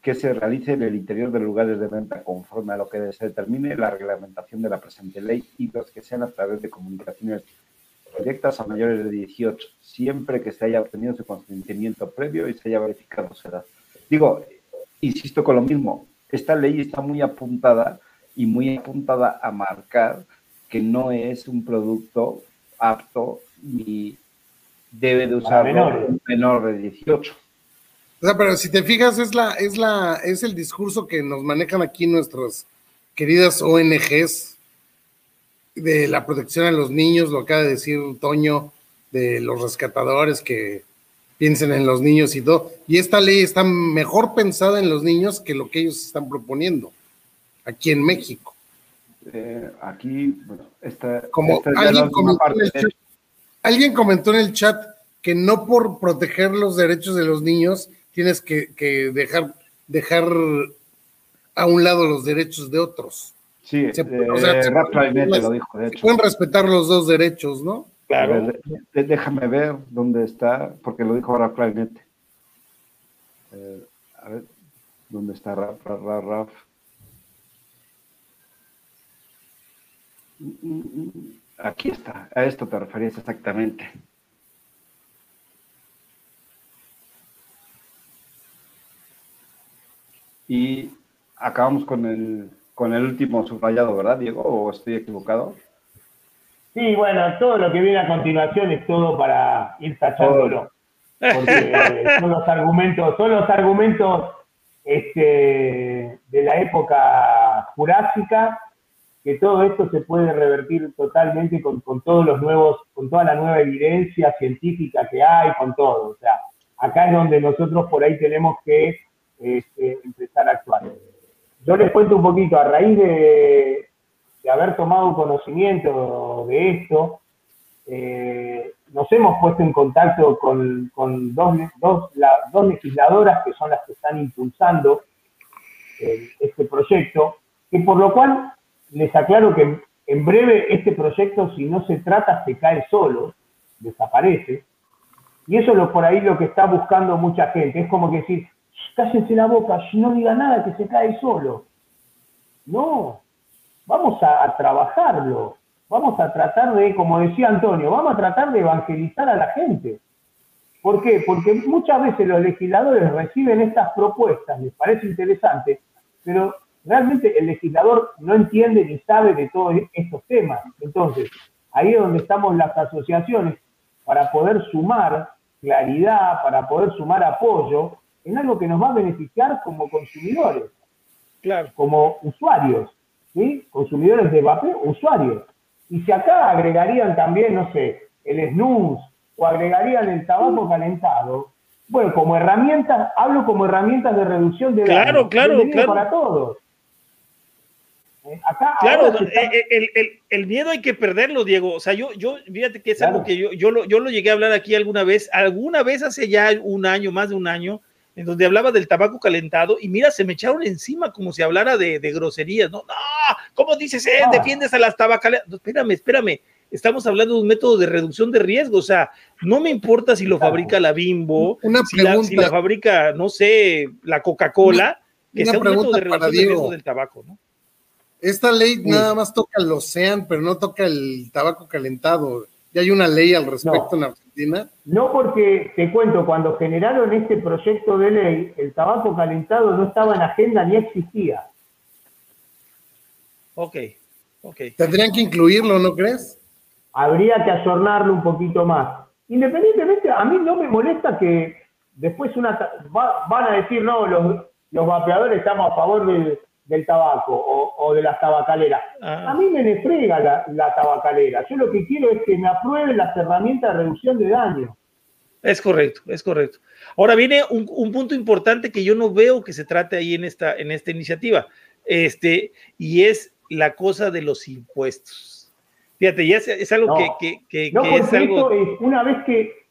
que se realice en el interior de lugares de venta conforme a lo que se determine la reglamentación de la presente ley y los que sean a través de comunicaciones directas a mayores de 18, siempre que se haya obtenido su consentimiento previo y se haya verificado su edad. Digo, insisto con lo mismo, esta ley está muy apuntada y muy apuntada a marcar que no es un producto apto ni debe de usar un menor de 18. O sea, pero si te fijas, es la, es la, es el discurso que nos manejan aquí nuestras queridas ONGs de la protección a los niños, lo acaba de decir Toño, de los rescatadores que piensen en los niños y todo. Y esta ley está mejor pensada en los niños que lo que ellos están proponiendo aquí en México. Eh, aquí, bueno, esta, Como alguien, comentó en el chat, que no por proteger los derechos de los niños tienes que, dejar, dejar a un lado los derechos de otros. Sí, se, lo dijo, de hecho. pueden respetar los dos derechos, ¿no? Claro. déjame ver dónde está, porque lo dijo Raf eh, a ver, ¿dónde está Raf? Raf, Aquí está, a esto te referías exactamente. Y acabamos con el, con el último subrayado, ¿verdad, Diego? ¿O estoy equivocado? Sí, bueno, todo lo que viene a continuación es todo para ir tachándolo. Porque son los argumentos, son los argumentos este, de la época jurásica que todo esto se puede revertir totalmente con, todos los nuevos, con toda la nueva evidencia científica que hay, con todo. O sea, acá es donde nosotros por ahí tenemos que este, empezar a actuar. Yo les cuento un poquito, a raíz de, haber tomado conocimiento de esto, eh, nos hemos puesto en contacto con, dos, legisladoras que son las que están impulsando eh, este proyecto, que por lo cual les aclaro que en breve este proyecto, si no se trata, se cae solo, desaparece. Y eso es por ahí lo que está buscando mucha gente. Es como que decir, cállense la boca, no diga nada, que se cae solo. No, vamos a, trabajarlo. Vamos a tratar de, como decía Antonio, vamos a tratar de evangelizar a la gente. ¿Por qué? Porque muchas veces los legisladores reciben estas propuestas, les parece interesante, pero realmente el legislador no entiende ni sabe de todos estos temas. Entonces, ahí es donde estamos las asociaciones para poder sumar claridad, para poder sumar apoyo en algo que nos va a beneficiar como consumidores, claro. como usuarios, ¿sí? Consumidores de vapeo, usuarios. Y si acá agregarían también, no sé, el snus o agregarían el tabaco calentado, bueno, como herramientas, hablo como herramientas de reducción de claro, claro, claro. para todos. Eh, claro, eh, eh, el, miedo hay que perderlo, Diego. O sea, yo, yo fíjate que es algo que yo, yo, lo, yo lo llegué a hablar aquí alguna vez, alguna vez hace ya un año, más de un año, en donde hablaba del tabaco calentado y mira, se me echaron encima como si hablara de, groserías, ¿no? No, ¿cómo dices, eh, defiendes a las tabacaleras? espérame, espérame, estamos hablando de un método de reducción de riesgo, o sea, no me importa si lo fabrica la Bimbo, si, la, fabrica, no sé, la Coca-Cola, que sea un método de reducción de riesgo del tabaco, ¿no? Esta ley nada más toca el océano, pero no toca el tabaco calentado. ¿Ya hay una ley al respecto en Argentina? No, porque te cuento, cuando generaron este proyecto de ley, el tabaco calentado no estaba en agenda ni existía. Ok, ok. Tendrían que incluirlo, ¿no crees? Habría que ayornarlo un poquito más. Independientemente, a mí no me molesta que después una van a decir, no, los, los vapeadores estamos a favor de del tabaco o, de las tabacaleras. Ah. A mí me nefrega la, la, tabacalera. Yo lo que quiero es que me aprueben las herramientas de reducción de daño. Es correcto, es correcto. Ahora viene un, punto importante que yo no veo que se trate ahí en esta, en esta iniciativa, este, y es la cosa de los impuestos. Fíjate, ya es, algo que, que, no, es algo... una vez que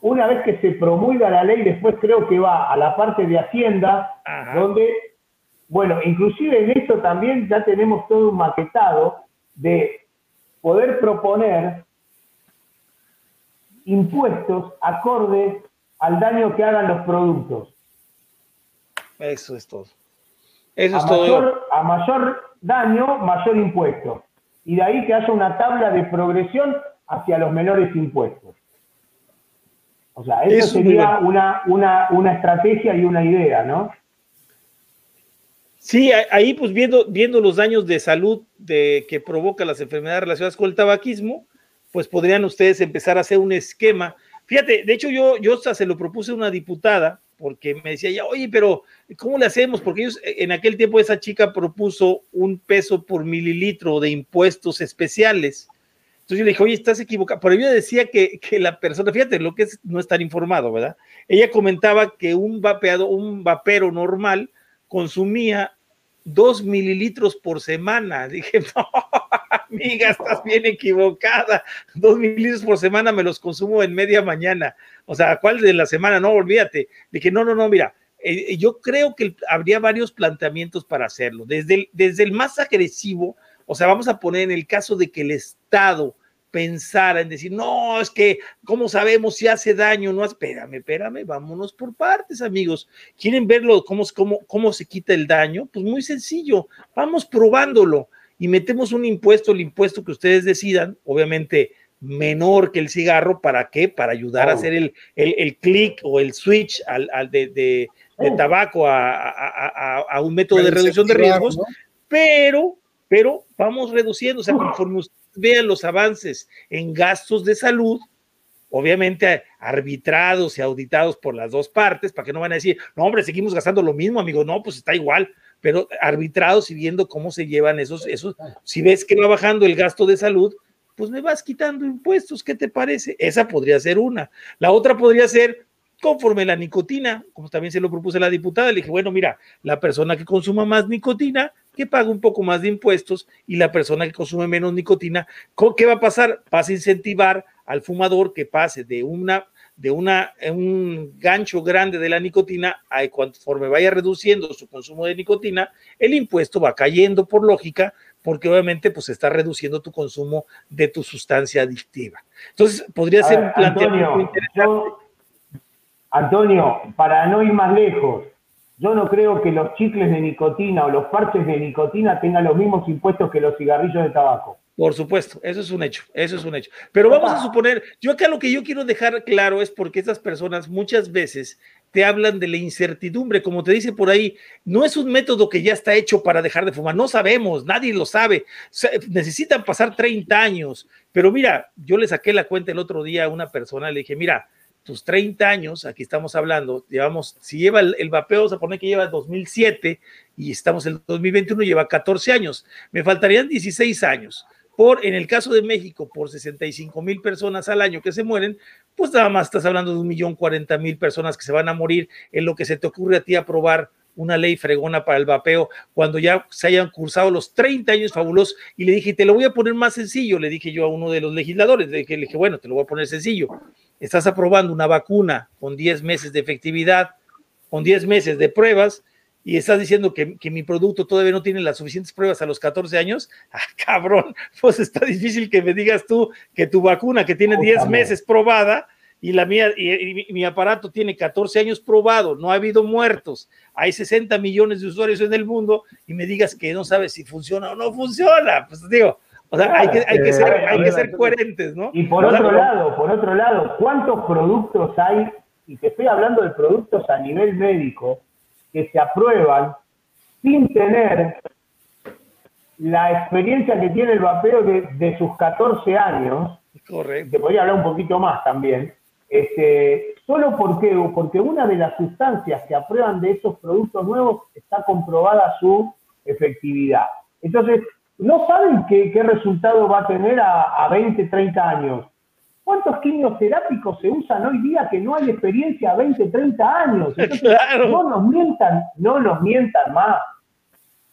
una vez que se promulga la ley, después creo que va a la parte de Hacienda, donde bueno, inclusive en esto también ya tenemos todo un maquetado de poder proponer impuestos acordes al daño que hagan los productos. Eso es todo. Eso es todo. A mayor daño, mayor impuesto. Y de ahí que haya una tabla de progresión hacia los menores impuestos. O sea, eso, sería una, una, una estrategia y una idea, ¿no? Sí, ahí pues viendo, viendo los daños de salud de, que provoca las enfermedades relacionadas con el tabaquismo, pues podrían ustedes empezar a hacer un esquema. Fíjate, de hecho yo, yo se lo propuse a una diputada, porque me decía ya, oye, pero ¿cómo le hacemos? Porque ellos, en aquel tiempo esa chica propuso un peso por mililitro de impuestos especiales. Entonces yo le dije, oye, estás equivocado. Pero ella decía que, que, la persona, fíjate, lo que es no estar informado, ¿verdad? Ella comentaba que un vapeado, un vapero normal, consumía dos mililitros por semana. Dije, no, amiga, estás bien equivocada. Dos mililitros por semana me los consumo en media mañana. O sea, ¿cuál de la semana? No, olvídate. Dije, no, no, no, mira, eh, yo creo que habría varios planteamientos para hacerlo. Desde el, desde el más agresivo, o sea, vamos a poner en el caso de que el Estado pensar en decir, no, es que, ¿cómo sabemos si hace daño? No, espérame, espérame, vámonos por partes, amigos. ¿Quieren verlo cómo, cómo, cómo se quita el daño? Pues muy sencillo, vamos probándolo y metemos un impuesto, el impuesto que ustedes decidan, obviamente menor que el cigarro, ¿para qué? Para ayudar a oh. hacer el, el, clic o el switch al, de, de, oh. tabaco a, un método de reducción de riesgos, pero, pero vamos reduciendo, o sea, conforme usted vean los avances en gastos de salud, obviamente arbitrados y auditados por las dos partes, para que no van a decir, no, hombre, seguimos gastando lo mismo, amigo, no, pues está igual, pero arbitrados y viendo cómo se llevan esos, esos, si ves que va bajando el gasto de salud, pues me vas quitando impuestos, ¿qué te parece? Esa podría ser una. La otra podría ser, conforme la nicotina, como también se lo propuse a la diputada, le dije, bueno, mira, la persona que consuma más nicotina, que pague un poco más de impuestos y la persona que consume menos nicotina, ¿qué va a pasar? Vas a incentivar al fumador que pase de una de una, un gancho grande de la nicotina, a conforme vaya reduciendo su consumo de nicotina, el impuesto va cayendo por lógica, porque obviamente pues está reduciendo tu consumo de tu sustancia adictiva. Entonces, podría ser un planteamiento interesante. Antonio, para no ir más lejos, yo no creo que los chicles de nicotina o los parches de nicotina tengan los mismos impuestos que los cigarrillos de tabaco. Por supuesto, eso es un hecho, eso es un hecho. Pero vamos a suponer, yo acá lo que yo quiero dejar claro es porque estas personas muchas veces te hablan de la incertidumbre, como te dice por ahí, no es un método que ya está hecho para dejar de fumar, no sabemos, nadie lo sabe, necesitan pasar 30 años, pero mira, yo le saqué la cuenta el otro día a una persona, le dije, mira, tus 30 años, aquí estamos hablando, llevamos, si lleva el, vapeo, vamos a poner que lleva 2007 y estamos en 2021, lleva 14 años, me faltarían 16 años. Por, en el caso de México, por 65 mil personas al año que se mueren, pues nada más estás hablando de un millón cuarenta mil personas que se van a morir en lo que se te ocurre a ti aprobar una ley fregona para el vapeo cuando ya se hayan cursado los 30 años fabulosos. Y le dije, te lo voy a poner más sencillo, le dije yo a uno de los legisladores, le dije bueno, te lo voy a poner sencillo estás aprobando una vacuna con 10 meses de efectividad, con 10 meses de pruebas, y estás diciendo que, mi producto todavía no tiene las suficientes pruebas a los 14 años, ah, cabrón, pues está difícil que me digas tú que tu vacuna que tiene 10 meses probada y la mía y, mi aparato tiene 14 años probado, no ha habido muertos, hay 60 millones de usuarios en el mundo y me digas que no sabes si funciona o no funciona, pues digo, o sea, hay que, hay que ser, hay que ser coherentes, ¿no? Y por otro lado, por otro lado, ¿cuántos productos hay? Y te estoy hablando de productos a nivel médico que se aprueban sin tener la experiencia que tiene el vapeo de, sus 14 años. Correcto. Te podría hablar un poquito más también. Este, solo porque, porque una de las sustancias que aprueban de esos productos nuevos está comprobada su efectividad. Entonces, no saben qué, resultado va a tener a, 20, 30 años. ¿Cuántos quimioterápicos se usan hoy día que no hay experiencia a 20, 30 años? No nos mientan, no nos mientan más.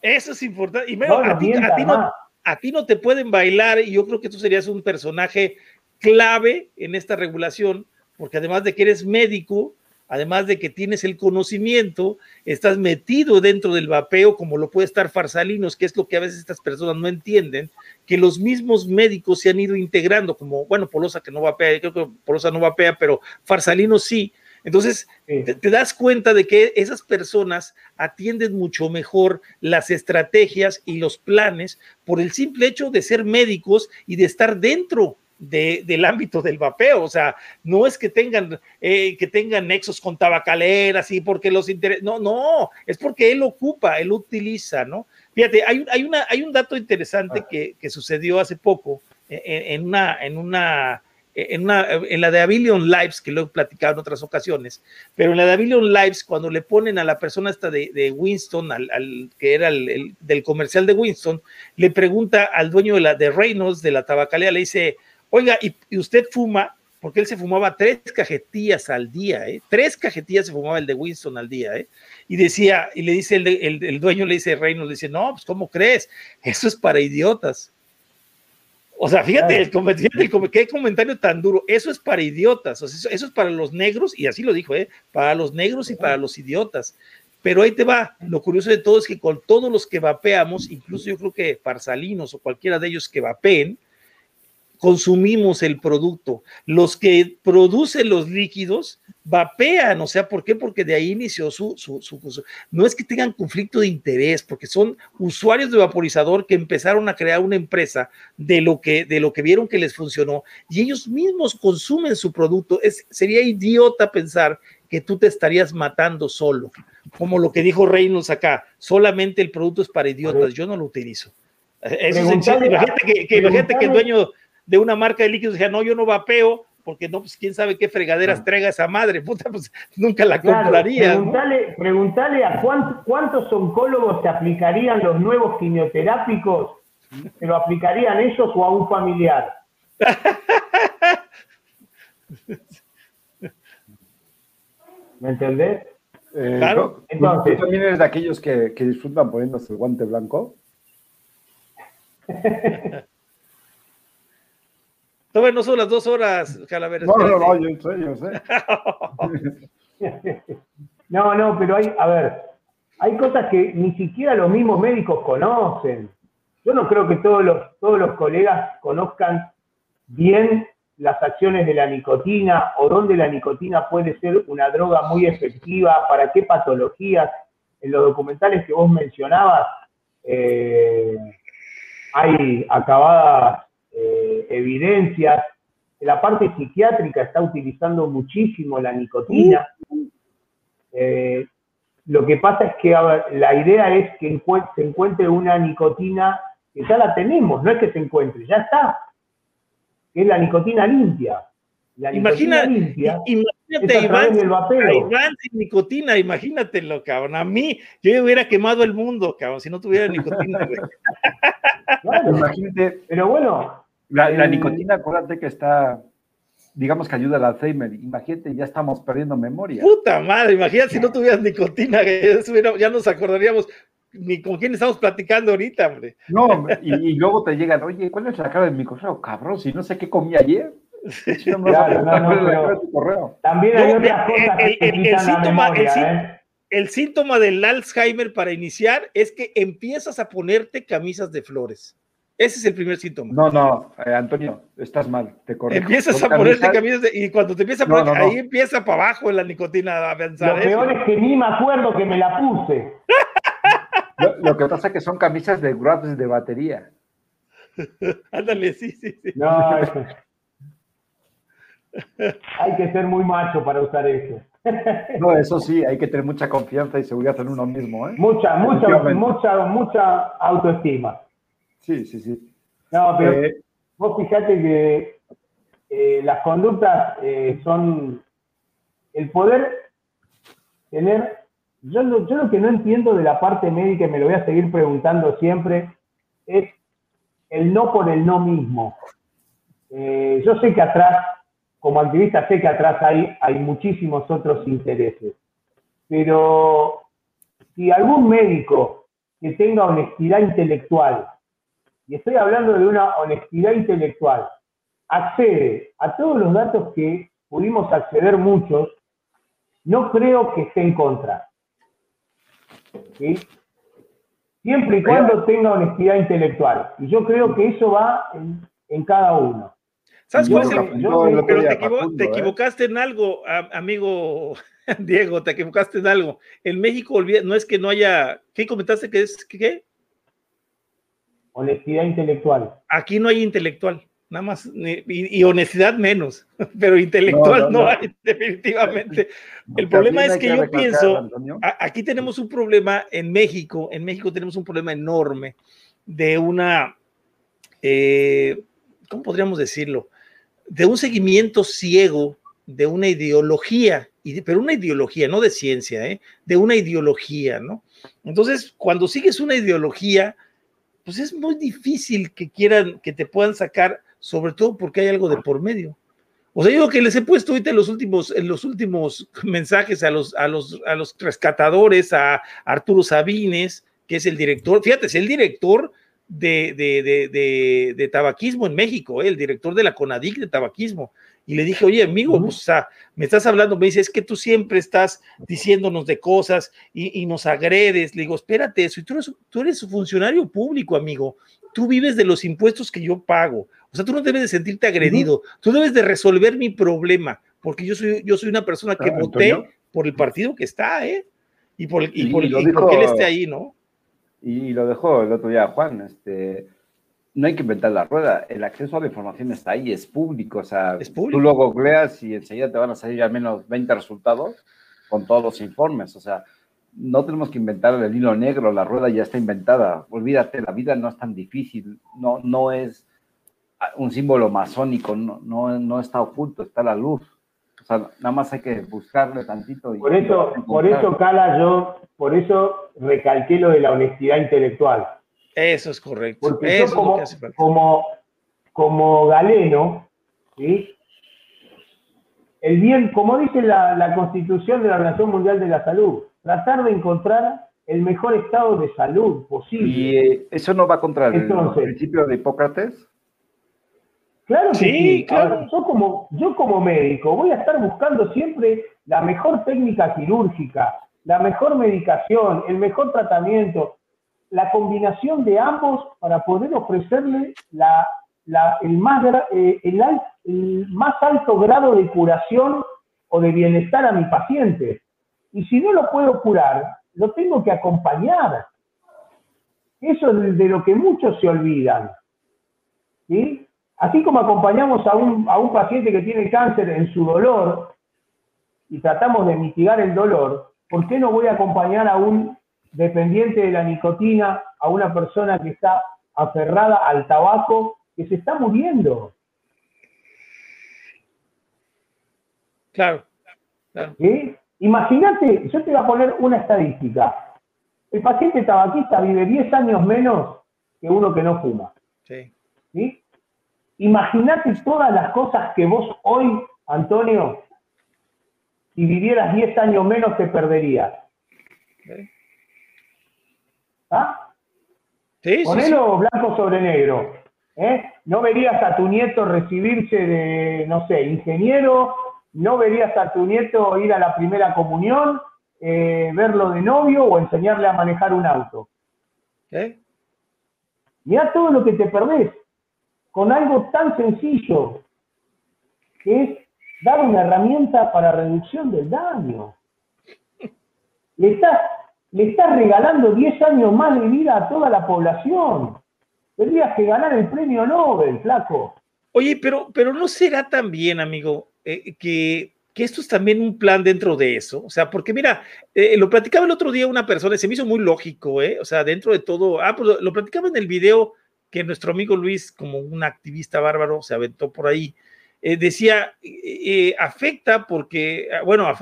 Eso es importante. Y a, ti, no, a ti no te pueden bailar y yo creo que tú serías un personaje clave en esta regulación, porque además de que eres médico, además de que tienes el conocimiento, estás metido dentro del vapeo, como lo puede estar Farsalinos, que es lo que a veces estas personas no entienden, que los mismos médicos se han ido integrando, como, bueno, Polosa que no vapea, creo que Polosa no vapea, pero Farsalinos sí. Entonces, te, das cuenta de que esas personas atienden mucho mejor las estrategias y los planes por el simple hecho de ser médicos y de estar dentro del ámbito del vapeo, o sea, no es que tengan, eh, que tengan nexos con tabacaleras y porque los interesa, no, no, es porque él ocupa, él utiliza, ¿no? Fíjate, hay, hay, una, hay un dato interesante ah. que, que sucedió hace poco en, una, en una, en una, en la de Avillion Lives, que lo he platicado en otras ocasiones, pero en la de Avillion Lives, cuando le ponen a la persona esta de, de Winston, al, al, que era el, del comercial de Winston, le pregunta al dueño de la de Reynolds, de la tabacalera, le dice, Oiga, y, usted fuma, porque él se fumaba tres cajetillas al día, ¿eh? Tres cajetillas se fumaba el de Winston al día, ¿eh? Y decía, y le dice el, dueño, le dice Reino, le dice, no, pues ¿cómo crees? Eso es para idiotas. O sea, fíjate, el, fíjate qué comentario tan duro. Eso es para idiotas, eso, es para los negros, y así lo dijo, ¿eh? Para los negros y para los idiotas. Pero ahí te va. Lo curioso de todo es que con todos los que vapeamos, incluso yo creo que Parsalinos o cualquiera de ellos que vapeen, consumimos el producto. Los que producen los líquidos vapean, o sea, ¿por qué? Porque de ahí inició su, su, su, No es que tengan conflicto de interés, porque son usuarios de vaporizador que empezaron a crear una empresa de lo que, de lo que vieron que les funcionó y ellos mismos consumen su producto. Es, sería idiota pensar que tú te estarías matando solo, como lo que dijo Reynolds acá, solamente el producto es para idiotas, yo no lo utilizo. Eso es imagínate que, que, imagínate que el dueño de una marca de líquidos, decía, no, yo no vapeo, porque no, pues quién sabe qué fregaderas traiga esa madre, puta, pues nunca la compraría. Preguntale, a cuántos oncólogos se aplicarían los nuevos quimioterápicos, ¿se lo aplicarían ellos o a un familiar? ¿Me entendés? Eh, claro. Entonces, ¿Tú también eres de aquellos que, que disfrutan poniéndose el guante blanco? no son las dos horas, Calavera. No, no, no, yo sé, yo sé. no, no, pero hay, a ver, hay cosas que ni siquiera los mismos médicos conocen. Yo no creo que todos los, todos los colegas conozcan bien las acciones de la nicotina o dónde la nicotina puede ser una droga muy efectiva, para qué patologías. En los documentales que vos mencionabas, eh, hay acabadas eh, evidencias. La parte psiquiátrica está utilizando muchísimo la nicotina. Eh, lo que pasa es que la idea es que se encuentre una nicotina que ya la tenemos, no es que se encuentre, ya está, que es la nicotina limpia. La Imagina, limpia imagínate Iván, Iván, sin nicotina, imagínatelo, cabrón. A mí, yo hubiera quemado el mundo, cabrón, si no tuviera nicotina. claro, imagínate. Pero bueno. La, la nicotina, acuérdate que está digamos que ayuda al Alzheimer. Imagínate, ya estamos perdiendo memoria. Puta madre, imagínate si no tuvieras nicotina, ya nos acordaríamos ni con quién estamos platicando ahorita, hombre. No, y, luego te llegan, oye, ¿cuál es la cara de mi correo? Cabrón, si no sé qué comí ayer. No, También hay otras cosas el, síntoma, ¿eh? el síntoma del Alzheimer para iniciar es que empiezas a ponerte camisas de flores. Ese es el primer síntoma. No, no, eh, Antonio, estás mal, te corrijo. Empiezas a ponerte camisas y cuando te empieza a poner, ahí empieza para abajo la nicotina a avanzar. Lo peor es que ni me acuerdo que me la puse. lo, que pasa es que son camisas de grabs de batería. Ándale, sí, sí, sí. No, hay que ser muy macho para usar eso. No, eso sí, hay que tener mucha confianza y seguridad en uno mismo. ¿eh? Mucha, mucha, mucha, mucha autoestima. Sí, sí, sí. No, pero eh, vos fíjate que eh, las conductas eh, son el poder tener. Yo lo, yo lo que no entiendo de la parte médica, y me lo voy a seguir preguntando siempre, es el no por el no mismo. yo sé que atrás, como activista, sé que atrás hay, hay muchísimos otros intereses, pero si algún médico que tenga honestidad intelectual y estoy hablando de una honestidad intelectual, accede a todos los datos que pudimos acceder muchos, no creo que esté en contra. Siempre y cuando tenga honestidad intelectual. Y yo creo que eso va en, cada uno. ¿Sabes cuál es el Pero te, ¿eh? equivocaste en algo, amigo Diego, te equivocaste en algo. En México no es que no haya. ¿Qué comentaste que es? ¿Qué? Honestidad intelectual. Aquí no hay intelectual, nada más, y, honestidad menos, pero intelectual no, hay, definitivamente. El problema es que, yo pienso, aquí tenemos un problema en México, en México tenemos un problema enorme de una, eh, ¿cómo podríamos decirlo? De un seguimiento ciego de una ideología, pero una ideología, no de ciencia, ¿eh? de una ideología, ¿no? Entonces, cuando sigues una ideología, pues es muy difícil que quieran, que te puedan sacar, sobre todo porque hay algo de por medio. O sea, yo que les he puesto ahorita en los últimos, en los últimos mensajes a los, a los, a los rescatadores, a Arturo Sabines, que es el director, fíjate, es el director de, de, tabaquismo en México, ¿eh? el director de la CONADIC de tabaquismo. Y le dije, oye, amigo, pues, o sea, me estás hablando, me dice, es que tú siempre estás diciéndonos de cosas y, nos agredes. Le digo, espérate, eso, y tú eres, tú eres funcionario público, amigo. Tú vives de los impuestos que yo pago. O sea, tú no debes de sentirte agredido. Tú debes de resolver mi problema, porque yo soy, yo soy una persona que ah, voté por el partido que está, ¿eh? Y por, y, por, y porque él esté ahí, ¿no? Y lo dejó el otro día Juan, este no hay que inventar la rueda. El acceso a la información está ahí, es público. O sea, tú lo googleas y enseguida te van a salir al menos 20 resultados con todos los informes. O sea, no tenemos que inventar el hilo negro, la rueda ya está inventada. Olvídate, la vida no es tan difícil, no, no es un símbolo masónico, no, no, no está oculto, está la luz. O sea, nada más hay que buscarle tantito. por eso, por eso, Cala, yo, por eso recalqué lo de la honestidad intelectual eso es correcto. Porque como, como, galeno, ¿sí? el bien, como dice la, Constitución de la Organización Mundial de la Salud, tratar de encontrar el mejor estado de salud posible. ¿Y eh, eso no va contra el, principio de Hipócrates? Claro que sí, Claro. yo, como, yo como médico voy a estar buscando siempre la mejor técnica quirúrgica, la mejor medicación, el mejor tratamiento, la combinación de ambos para poder ofrecerle el, más, eh, el, más alto grado de curación o de bienestar a mi paciente. Y si no lo puedo curar, lo tengo que acompañar. Eso es de lo que muchos se olvidan. ¿sí? Así como acompañamos a un, a un paciente que tiene cáncer en su dolor y tratamos de mitigar el dolor, ¿por qué no voy a acompañar a un dependiente de la nicotina, a una persona que está aferrada al tabaco, que se está muriendo? Claro. Imagínate, yo te voy a poner una estadística. El paciente tabaquista vive 10 años menos que uno que no fuma. Sí. ¿Sí? Imagínate todas las cosas que vos hoy, Antonio, si vivieras 10 años menos, te perderías. ¿Ah? Sí, Ponelo blanco sobre negro. ¿eh? No verías a tu nieto recibirse de, no sé, ingeniero, no verías a tu nieto ir a la primera comunión, eh, verlo de novio o enseñarle a manejar un auto. ¿Eh? Mira todo lo que te perdés con algo tan sencillo, que es dar una herramienta para reducción del daño. Le estás, le estás regalando 10 años más de vida a toda la población. Tendrías que ganar el premio Nobel, flaco. Oye, pero, pero no será también, amigo, eh, que, que, esto es también un plan dentro de eso. O sea, porque mira, eh, lo platicaba el otro día una persona, se me hizo muy lógico, ¿eh? O sea, dentro de todo, ah, pues lo platicaba en el video que nuestro amigo Luis, como un activista bárbaro, se aventó por ahí, eh, decía, eh, afecta porque, ah, bueno,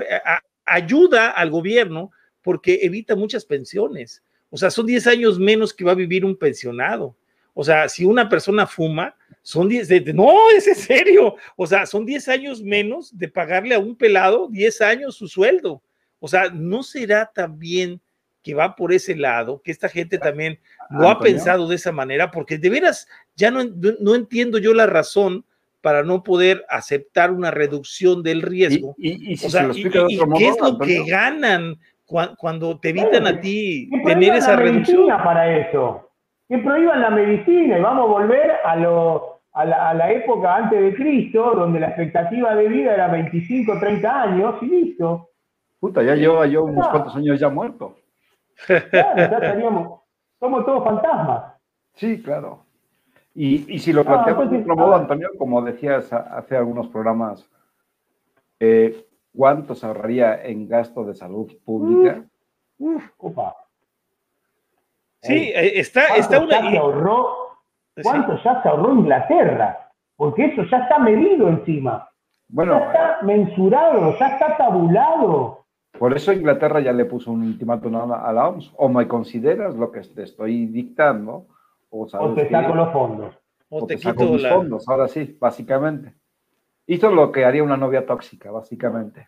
ayuda al gobierno porque evita muchas pensiones. O sea, son 10 años menos que va a vivir un pensionado. O sea, si una persona fuma, son 10, de, no, es en serio. O sea, son 10 años menos de pagarle a un pelado 10 años su sueldo. O sea, no será también que va por ese lado, que esta gente también lo ha pensado de esa manera, porque de veras ya no, no entiendo yo la razón para no poder aceptar una reducción del riesgo. ¿Y, qué es lo que ganan cuando, te evitan a ti tener esa reducción? para eso. Que prohíban la medicina y vamos a volver a, lo, a, la, época antes de Cristo, donde la expectativa de vida era 25, 30 años y listo. Puta, ya llevo yo unos cuantos años ya muerto. Claro, somos todos fantasmas. Sí, claro. Y, si lo planteamos de otro modo, Antonio, como decías hace algunos programas, eh, ¿cuánto se ahorraría en gasto de salud pública? Uf, Sí, eh, está, está una. Ya se ahorró, ¿Cuánto ya se ahorró Inglaterra? Porque eso ya está medido encima. Bueno, ya está mensurado, ya está tabulado. Por eso Inglaterra ya le puso un ultimátum a la OMS. O me consideras lo que te estoy dictando, o, te saco los fondos. O, te, saco los fondos, ahora sí, básicamente. Esto es lo que haría una novia tóxica, básicamente.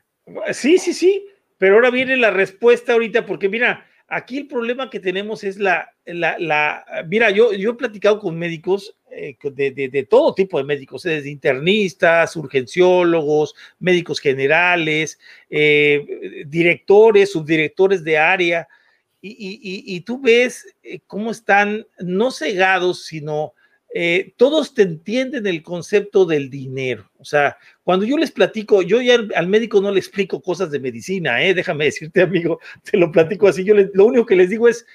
Sí, sí, sí. Pero ahora viene la respuesta ahorita, porque mira, aquí el problema que tenemos es la, la, la mira, yo, yo he platicado con médicos eh, de, todo tipo de médicos, eh, desde internistas, urgenciólogos, médicos generales, eh, directores, subdirectores de área, y, tú ves cómo están no cegados, sino todos te entienden el concepto del dinero. O sea, cuando yo les platico, yo ya al, médico no le explico cosas de medicina, déjame decirte, amigo, te lo platico así. Yo lo único que les digo es,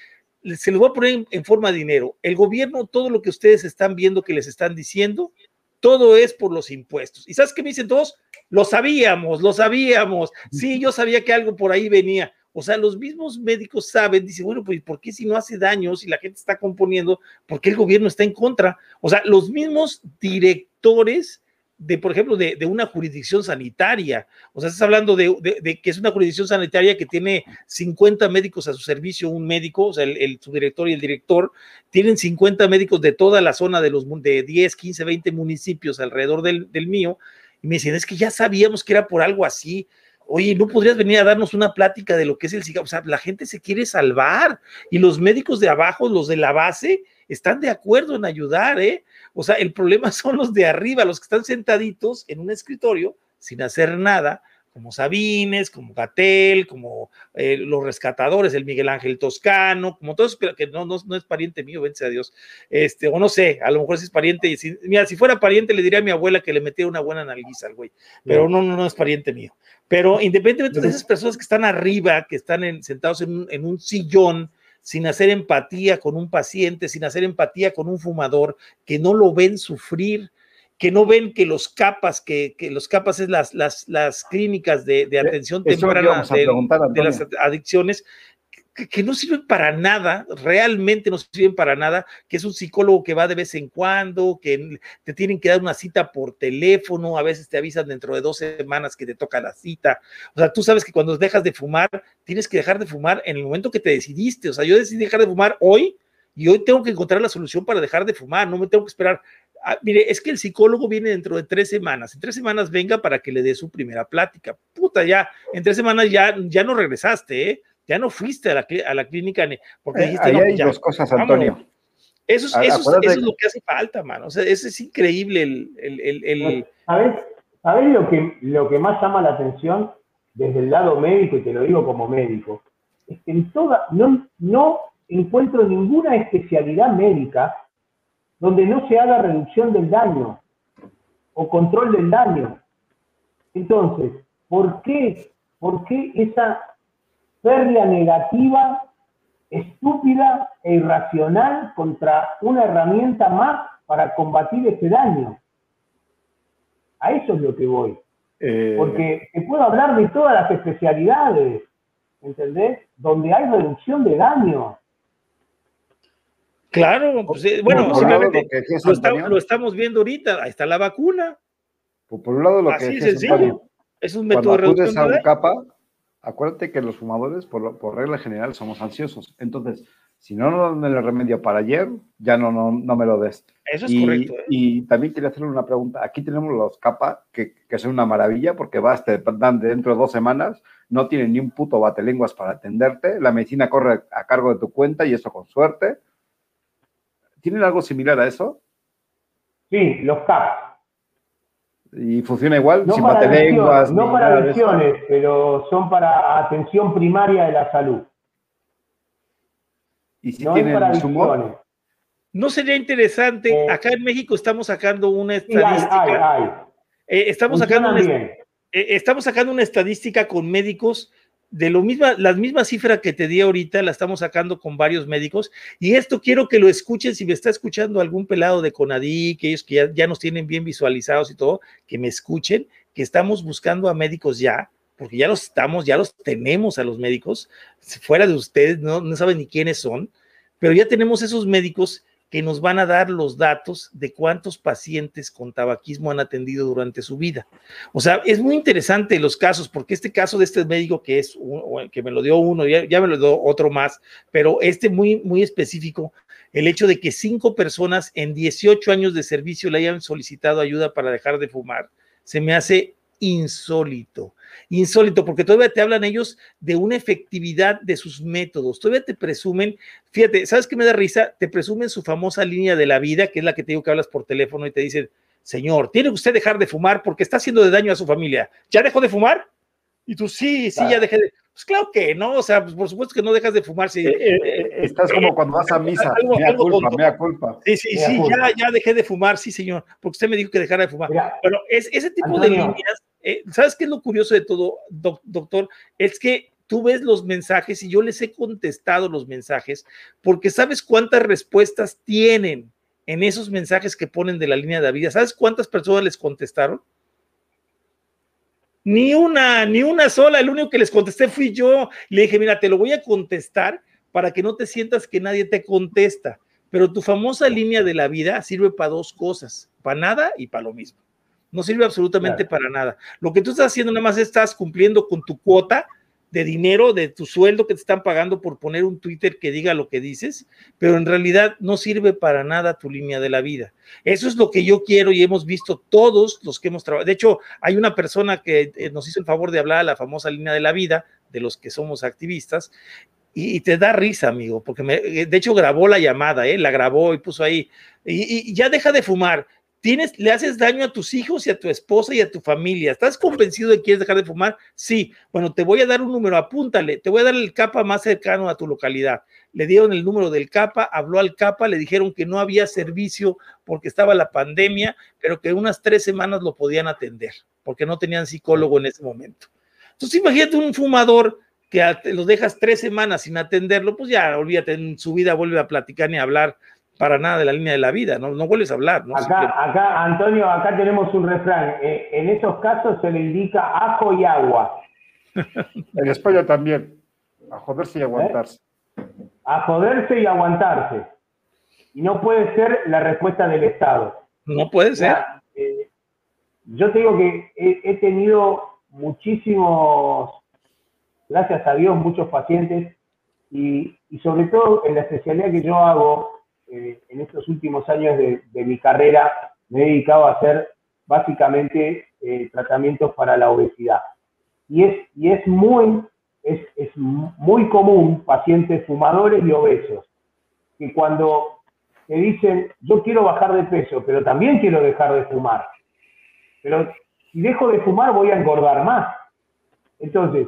se los voy a poner en, forma de dinero. El gobierno, todo lo que ustedes están viendo que les están diciendo, todo es por los impuestos. ¿Y sabes qué me dicen todos? Lo sabíamos, lo sabíamos. Sí, yo sabía que algo por ahí venía. O sea, los mismos médicos saben, dicen, bueno, pues ¿por qué si no hace daño, si la gente está componiendo, por qué el gobierno está en contra? O sea, los mismos directores de, por ejemplo, de, una jurisdicción sanitaria. O sea, estás hablando de, que es una jurisdicción sanitaria que tiene 50 médicos a su servicio, un médico, o sea, el, subdirector y el director, tienen 50 médicos de toda la zona de los de 10, 15, 20 municipios alrededor del, del mío. Y me dicen, es que ya sabíamos que era por algo así. Oye, ¿no podrías venir a darnos una plática de lo que es el cigarro? O sea, la gente se quiere salvar y los médicos de abajo, los de la base, están de acuerdo en ayudar, ¿eh? O sea, el problema son los de arriba, los que están sentaditos en un escritorio sin hacer nada, como Sabines, como Gatel, como eh, los rescatadores, el Miguel Ángel Toscano, como todos, pero que no, no, no, es pariente mío, vence a Dios, este, o no sé, a lo mejor si es pariente, y si, mira, si fuera pariente le diría a mi abuela que le metiera una buena nalguiza al güey, pero no, no, no es pariente mío. Pero independientemente de esas personas que están arriba, que están sentados en un, en un sillón, sin hacer empatía con un paciente, sin hacer empatía con un fumador, que no lo ven sufrir, que no ven que los capas, que, los capas es las, las, las clínicas de, atención temprana de, las adicciones, que, no sirven para nada, realmente no sirven para nada, que es un psicólogo que va de vez en cuando, que te tienen que dar una cita por teléfono, a veces te avisan dentro de dos semanas que te toca la cita. O sea, tú sabes que cuando dejas de fumar, tienes que dejar de fumar en el momento que te decidiste. O sea, yo decidí dejar de fumar hoy y hoy tengo que encontrar la solución para dejar de fumar, no me tengo que esperar. Ah, mire, es que el psicólogo viene dentro de tres semanas. En tres semanas venga para que le dé su primera plática. Puta, ya, en tres semanas ya, ya no regresaste, ¿eh? ya no fuiste a la, a la clínica porque eh, dijiste, ahí hay dos cosas, Antonio. Eso es, eso, es, lo que hace falta, mano. O sea, eso es increíble el... el, el, ¿Sabes, ¿Sabes, lo, que, lo que más llama la atención desde el lado médico, y te lo digo como médico? Es que en toda, no, no encuentro ninguna especialidad médica donde no se haga reducción del daño o control del daño. Entonces, ¿por qué, por qué esa pérdida negativa, estúpida e irracional contra una herramienta más para combatir este daño. A eso es lo que voy. Eh, Porque te puedo hablar de todas las especialidades, ¿entendés? Donde hay reducción de daño. Claro, pues, eh, bueno, simplemente lo, estamos viendo ahorita, ahí está la vacuna. Por, un lado, lo que es sencillo. es un método de reducción de capa, acuérdate que los fumadores, por, por, regla general, somos ansiosos. Entonces, si no nos dan el remedio para ayer, ya no, no, no me lo des. Eso es correcto. ¿eh? Y también quería hacerle una pregunta. Aquí tenemos los CAPA, que, que son una maravilla, porque vas, te dan dentro de dos semanas, no tienen ni un puto batelenguas para atenderte, la medicina corre a cargo de tu cuenta y eso con suerte. ¿Tienen algo similar a eso? Sí, los CAPA. ¿Y funciona igual? No sin para lenguas, No para lesiones, pero son para atención primaria de la salud. ¿Y si no tienen para ¿No sería interesante? Eh, acá en México estamos sacando una estadística. Eh, estamos, sacando una, eh, estamos sacando una estadística con médicos de lo misma, las mismas cifras que te di ahorita, la estamos sacando con varios médicos, y esto quiero que lo escuchen, si me está escuchando algún pelado de Conadí, que ellos que ya, nos tienen bien visualizados y todo, que me escuchen, que estamos buscando a médicos ya, porque ya los estamos, ya los tenemos a los médicos, fuera de ustedes, no, no saben ni quiénes son, pero ya tenemos esos médicos que nos van a dar los datos de cuántos pacientes con tabaquismo han atendido durante su vida. O sea, es muy interesante los casos, porque este caso de este médico que es que me lo dio uno, ya, me lo dio otro más, pero este muy, muy específico, el hecho de que cinco personas en 18 años de servicio le hayan solicitado ayuda para dejar de fumar, se me hace insólito insólito, porque todavía te hablan ellos de una efectividad de sus métodos, todavía te presumen, fíjate, ¿sabes qué me da risa? Te presumen su famosa línea de la vida, que es la que te digo que hablas por teléfono y te dicen, señor, tiene usted dejar de fumar porque está haciendo de daño a su familia. ¿Ya dejó de fumar? Y tú, sí, sí, ya dejé de... Pues claro que no, o sea, pues por supuesto que no dejas de fumar. Si, eh, eh, eh, estás como cuando vas a misa, algo, culpa, mea culpa. Sí, sí, sí, ya, ya dejé de fumar, sí, señor, porque usted me dijo que dejara de fumar. Pero es, ese tipo de líneas eh, ¿sabes qué es lo curioso de todo, doctor? Es que tú ves los mensajes y yo les he contestado los mensajes porque sabes cuántas respuestas tienen en esos mensajes que ponen de la línea de la vida. ¿Sabes cuántas personas les contestaron? Ni una, ni una sola. El único que les contesté fui yo. Le dije, mira, te lo voy a contestar para que no te sientas que nadie te contesta. Pero tu famosa línea de la vida sirve para dos cosas, para nada y para lo mismo. No sirve absolutamente para nada. Lo que tú estás haciendo nada más estás cumpliendo con tu cuota de dinero, de tu sueldo que te están pagando por poner un Twitter que diga lo que dices, pero en realidad no sirve para nada tu línea de la vida. Eso es lo que yo quiero y hemos visto todos los que hemos trabajado. De hecho, hay una persona que eh, nos hizo el favor de hablar a la famosa línea de la vida, de los que somos activistas, y, te da risa, amigo, porque eh, de hecho grabó la llamada, ¿eh? la grabó y puso ahí, y ya deja de fumar le haces daño a tus hijos y a tu esposa y a tu familia. ¿Estás convencido de que quieres dejar de fumar? Sí. Bueno, te voy a dar un número, apúntale. Te voy a dar el CAPA más cercano a tu localidad. Le dieron el número del CAPA, habló al CAPA, le dijeron que no había servicio porque estaba la pandemia, pero que unas tres semanas lo podían atender porque no tenían psicólogo en ese momento. Entonces, imagínate un fumador que lo dejas tres semanas sin atenderlo, pues ya olvídate, en su vida vuelve a platicar ni a hablar para nada de la línea de la vida, no, no vuelves a hablar. ¿no? Acá, acá, Antonio, acá tenemos un refrán. Eh, en esos casos se le indica ajo y agua. en España también. A joderse y aguantarse. A joderse y aguantarse. Y no puede ser la respuesta del Estado. No puede ser. Eh, yo te digo que he, tenido muchísimos, gracias a Dios, muchos pacientes y, sobre todo en la especialidad que yo hago eh, en estos últimos años de, mi carrera, me he dedicado a hacer básicamente eh, tratamientos para la obesidad. Y es, muy, es, es común pacientes fumadores y obesos, que cuando te dicen, yo quiero bajar de peso, pero también quiero dejar de fumar. Pero si dejo de fumar voy a engordar más. Entonces,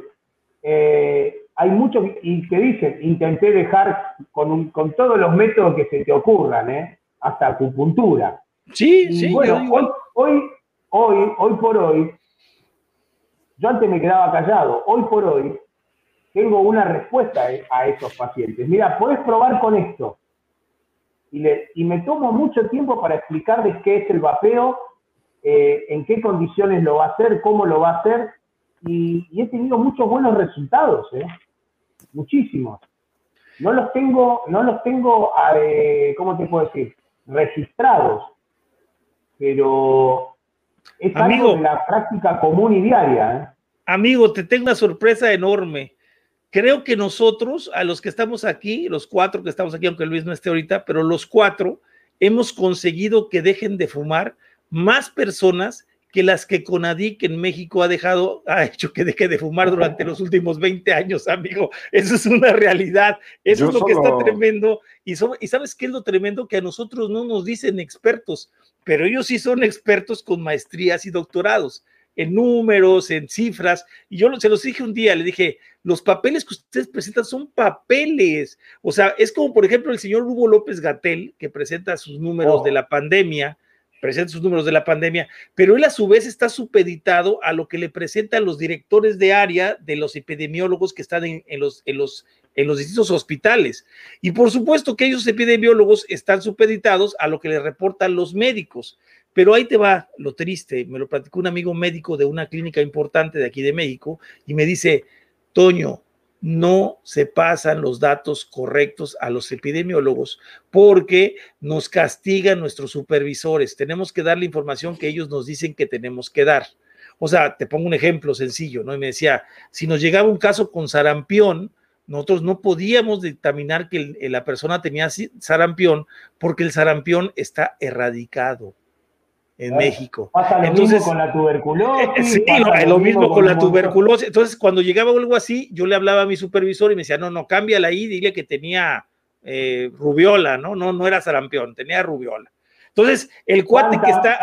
eh, hay muchos y que dicen, intenté dejar con, con, todos los métodos que se te ocurran, ¿eh? hasta acupuntura. Sí, sí. Bueno, hoy, hoy, hoy, hoy por hoy, yo antes me quedaba callado, hoy por hoy tengo una respuesta a esos pacientes. Mira, puedes probar con esto y, me tomo mucho tiempo para explicarles qué es el vapeo, eh, en qué condiciones lo va a hacer, cómo lo va a hacer, y, he tenido muchos buenos resultados, ¿eh? Muchísimos. No los tengo, no los tengo, eh, ¿cómo te puedo decir? Registrados, pero es algo de la práctica común y diaria. Amigo, te tengo una sorpresa enorme creo que nosotros, a los que estamos aquí, los cuatro que estamos aquí, aunque Luis no esté ahorita, pero los cuatro hemos conseguido que dejen de fumar más personas que las que Conadic en México ha dejado, ha hecho que deje de fumar durante los últimos 20 años, amigo. Eso es una realidad. Eso es lo que está tremendo. Y, y sabes qué es lo tremendo? Que a nosotros no nos dicen expertos, pero ellos sí son expertos con maestrías y doctorados en números, en cifras. Y yo se los dije un día, le dije, los papeles que ustedes presentan son papeles. O sea, es como, por ejemplo, el señor Hugo López Gatel, que presenta sus números de oh. la pandemia, presenta sus números de la pandemia, pero él a su vez está supeditado a lo que le presentan los directores de área de los epidemiólogos que están en, los, en, los, en los distintos hospitales. Y por supuesto que esos epidemiólogos están supeditados a lo que le reportan los médicos. Pero ahí te va lo triste, me lo platicó un amigo médico de una clínica importante de aquí de México y me dice, Toño, no se pasan los datos correctos a los epidemiólogos porque nos castigan nuestros supervisores. Tenemos que dar la información que ellos nos dicen que tenemos que dar. O sea, te pongo un ejemplo sencillo, ¿no? Y me decía, si nos llegaba un caso con sarampión, nosotros no podíamos determinar que la persona tenía sarampión porque el sarampión está erradicado en México. Pasa lo Entonces, mismo con la tuberculosis. Sí, lo, mismo con, la tuberculosis. Entonces, cuando llegaba algo así, yo le hablaba a mi supervisor y me decía, no, no, cámbiala ahí, dile que tenía eh, rubiola, ¿no? No, no era sarampión, tenía rubiola. Entonces, el cuate que está...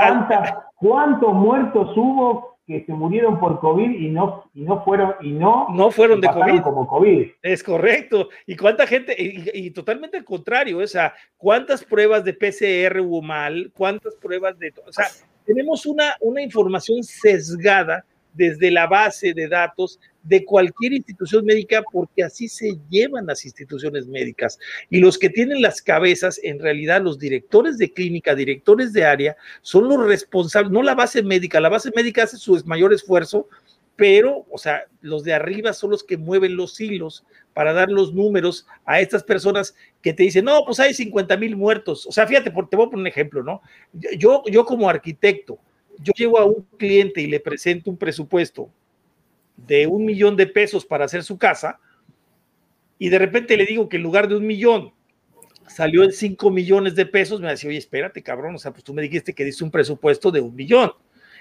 ¿Cuántos muertos hubo que se murieron por COVID y no, y no fueron, y no, no fueron de COVID. Como COVID. Es correcto. ¿Y cuánta gente? Y, totalmente al contrario, o sea, ¿cuántas pruebas de PCR hubo mal? ¿Cuántas pruebas de... O sea, tenemos una, una información sesgada desde la base de datos de cualquier institución médica porque así se llevan las instituciones médicas. Y los que tienen las cabezas, en realidad los directores de clínica, directores de área, son los responsables, no la base médica, la base médica hace su mayor esfuerzo, pero, o sea, los de arriba son los que mueven los hilos para dar los números a estas personas que te dicen, no, pues hay 50 mil muertos. O sea, fíjate, te voy a poner un ejemplo, ¿no? Yo, yo como arquitecto, yo llego a un cliente y le presento un presupuesto de un millón de pesos para hacer su casa y de repente le digo que en lugar de un millón salió en cinco millones de pesos, me decía, oye, espérate, cabrón, o sea, pues tú me dijiste que diste un presupuesto de un millón.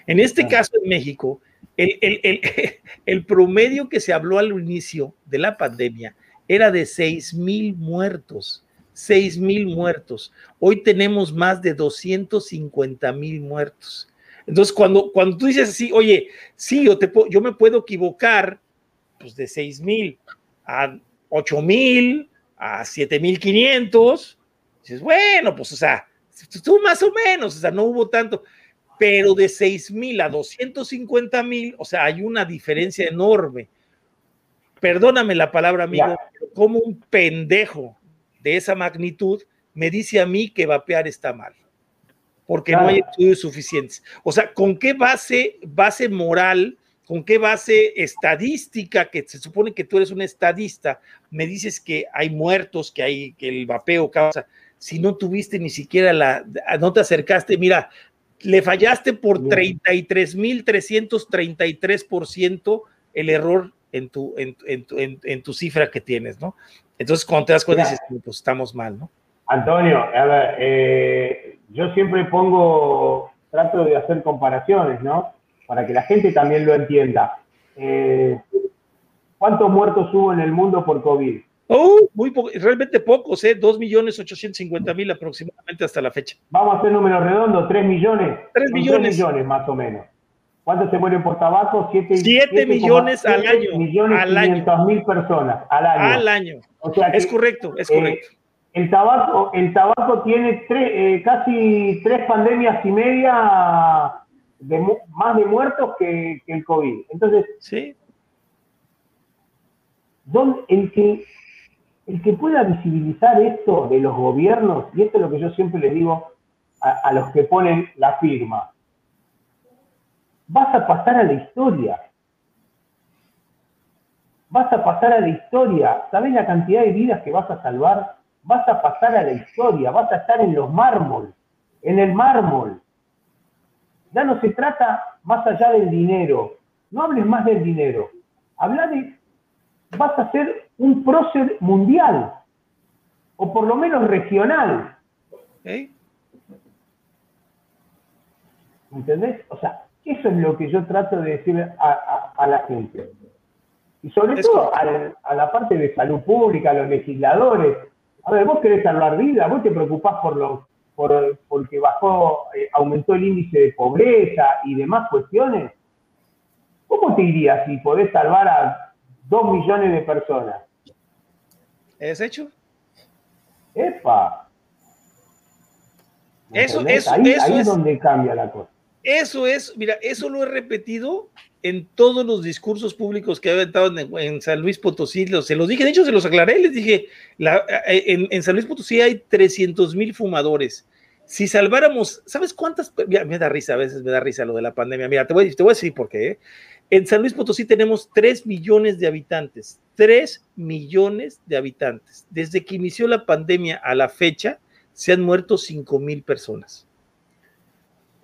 En este caso, en México, el, el, el, promedio que se habló al inicio de la pandemia era de seis mil muertos. seis mil muertos. Hoy tenemos más de 250 mil muertos. Entonces, cuando, cuando tú dices así, oye, sí, yo, te, yo me puedo equivocar pues de 6 mil a 8 mil, a 7 mil 500, dices, bueno, pues, o sea, tú más o menos, o sea, no hubo tanto, pero de 6 mil a 250 mil, o sea, hay una diferencia enorme. perdóname la palabra, amigo, como un pendejo de esa magnitud me dice a mí que vapear está mal, porque no hay estudios suficientes. O sea, ¿con qué base, base moral, con qué base estadística, que se supone que tú eres un estadista, me dices que hay muertos, que hay que el vapeo causa, si no tuviste ni siquiera la, no te acercaste, mira, le fallaste por 33.333% el error en tu, en, en, tu cifra que tienes, ¿no? Entonces, cuando te das cuenta, dices, pues estamos mal, ¿no? Antonio, a ver, eh, yo siempre pongo, trato de hacer comparaciones, ¿no? Para que la gente también lo entienda. Eh, ¿Cuántos muertos hubo en el mundo por COVID? Oh, muy realmente pocos, ¿eh? 2.850.000 aproximadamente hasta la fecha. Vamos a hacer números redondos, 3 millones. 3 millones. 3 millones más o menos. ¿Cuántos se mueren por tabaco? 7, 7, millones al año. Millones al año. mil personas al año. Al año. O sea es correcto, es correcto. Eh, el tabaco, el tabaco tiene eh, casi tres pandemias y media de, más de muertos que, el COVID. Entonces, ¿Sí? el, que, el que pueda visibilizar esto de los gobiernos, y esto es lo que yo siempre les digo a, los que ponen la firma, vas a pasar a la historia. Vas a pasar a la historia. ¿Sabes la cantidad de vidas que vas a salvar? Vas a pasar a la historia, vas a estar en los mármol, en el mármol. Ya no se trata más allá del dinero, no hables más del dinero, habla de, vas a ser un prócer mundial, o por lo menos regional. ¿Entendés? O sea, eso es lo que yo trato de decir a, la gente. Y sobre todo a, la parte de salud pública, a los legisladores, a ver, vos querés salvar vida, vos te preocupás por lo, por, porque bajó, eh, aumentó el índice de pobreza y demás cuestiones. ¿Cómo te irías si podés salvar a dos millones de personas? ¿Es hecho? ¡Epa! Eso, eso, ahí, eso ahí es donde cambia la cosa. Eso es, mira, eso lo he repetido en todos los discursos públicos que he aventado en, San Luis Potosí, se los dije, de hecho se los aclaré, les dije, en, San Luis Potosí hay 300 mil fumadores. Si salváramos, ¿sabes cuántas? me da risa, a veces me da risa lo de la pandemia. Mira, te voy, te voy a decir por qué. ¿eh? En San Luis Potosí tenemos 3 millones de habitantes, 3 millones de habitantes. Desde que inició la pandemia a la fecha, se han muerto 5 mil personas.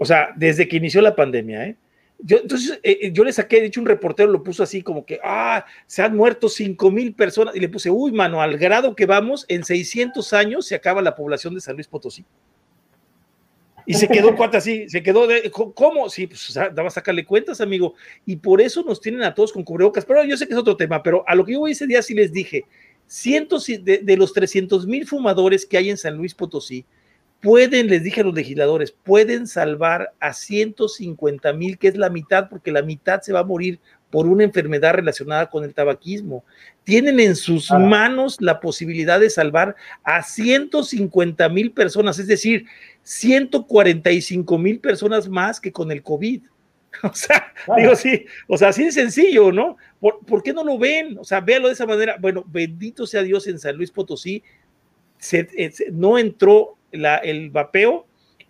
O sea, desde que inició la pandemia, ¿eh? Yo, entonces, eh, eh, yo le saqué, de hecho, un reportero lo puso así como que, ah, se han muerto 5 mil personas. Y le puse, uy, mano, al grado que vamos, en 600 años se acaba la población de San Luis Potosí. Y se quedó cuarta así, se quedó de, ¿cómo? Sí, pues daba a sacarle cuentas, amigo. Y por eso nos tienen a todos con cubrebocas. Pero yo sé que es otro tema, pero a lo que yo ese día sí les dije, cientos de, de los 300 mil fumadores que hay en San Luis Potosí, pueden, les dije a los legisladores, pueden salvar a 150 mil, que es la mitad, porque la mitad se va a morir por una enfermedad relacionada con el tabaquismo. Tienen en sus manos la posibilidad de salvar a 150 mil personas, es decir, 145 mil personas más que con el COVID. O sea, digo, sí, o sea, así de sencillo, ¿no? ¿Por, ¿Por, qué no lo ven? O sea, véalo de esa manera. Bueno, bendito sea Dios en San Luis Potosí, eh, no entró el vapeo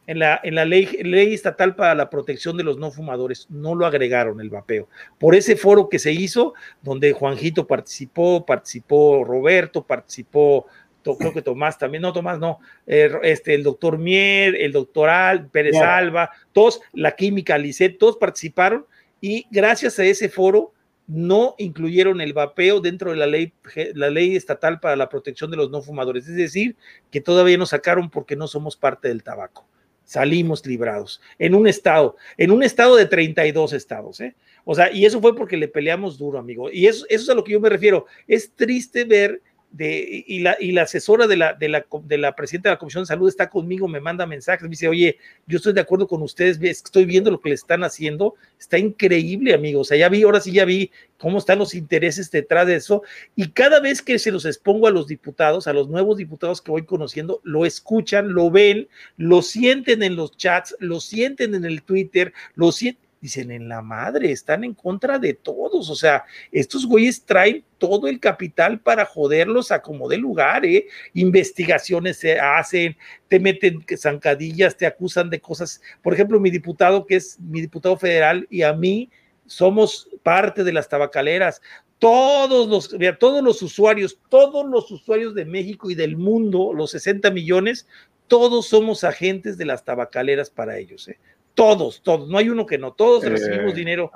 en la, en la ley, ley, estatal para la protección de los no fumadores. No lo agregaron el vapeo. Por ese foro que se hizo, donde Juanjito participó, participó Roberto, participó, creo que Tomás también, no, Tomás no, eh, este, el doctor Mier, el doctor Al, Pérez Alba, todos, la química, Lisset, todos participaron y gracias a ese foro no incluyeron el vapeo dentro de la ley, la ley estatal para la protección de los no fumadores. Es decir, que todavía nos sacaron porque no somos parte del tabaco. Salimos librados en un estado, en un estado de 32 estados. ¿eh? O sea, y eso fue porque le peleamos duro, amigo. Y eso, eso es a lo que yo me refiero. Es triste ver de, y, la, y la asesora de la, de, la, de la presidenta de la Comisión de Salud está conmigo, me manda mensajes, me dice, oye, yo estoy de acuerdo con ustedes, estoy viendo lo que le están haciendo, está increíble, amigos, o sea, ya vi, ahora sí ya vi cómo están los intereses detrás de eso, y cada vez que se los expongo a los diputados, a los nuevos diputados que voy conociendo, lo escuchan, lo ven, lo sienten en los chats, lo sienten en el Twitter, lo sienten, dicen en la madre, están en contra de todos, o sea, estos güeyes traen todo el capital para joderlos a como de lugar, ¿eh? Investigaciones se hacen, te meten zancadillas, te acusan de cosas. Por ejemplo, mi diputado, que es mi diputado federal, y a mí somos parte de las tabacaleras. Todos los, todos los usuarios, todos los usuarios de México y del mundo, los 60 millones, todos somos agentes de las tabacaleras para ellos. ¿eh? Todos, todos, no hay uno que no, todos recibimos eh, dinero.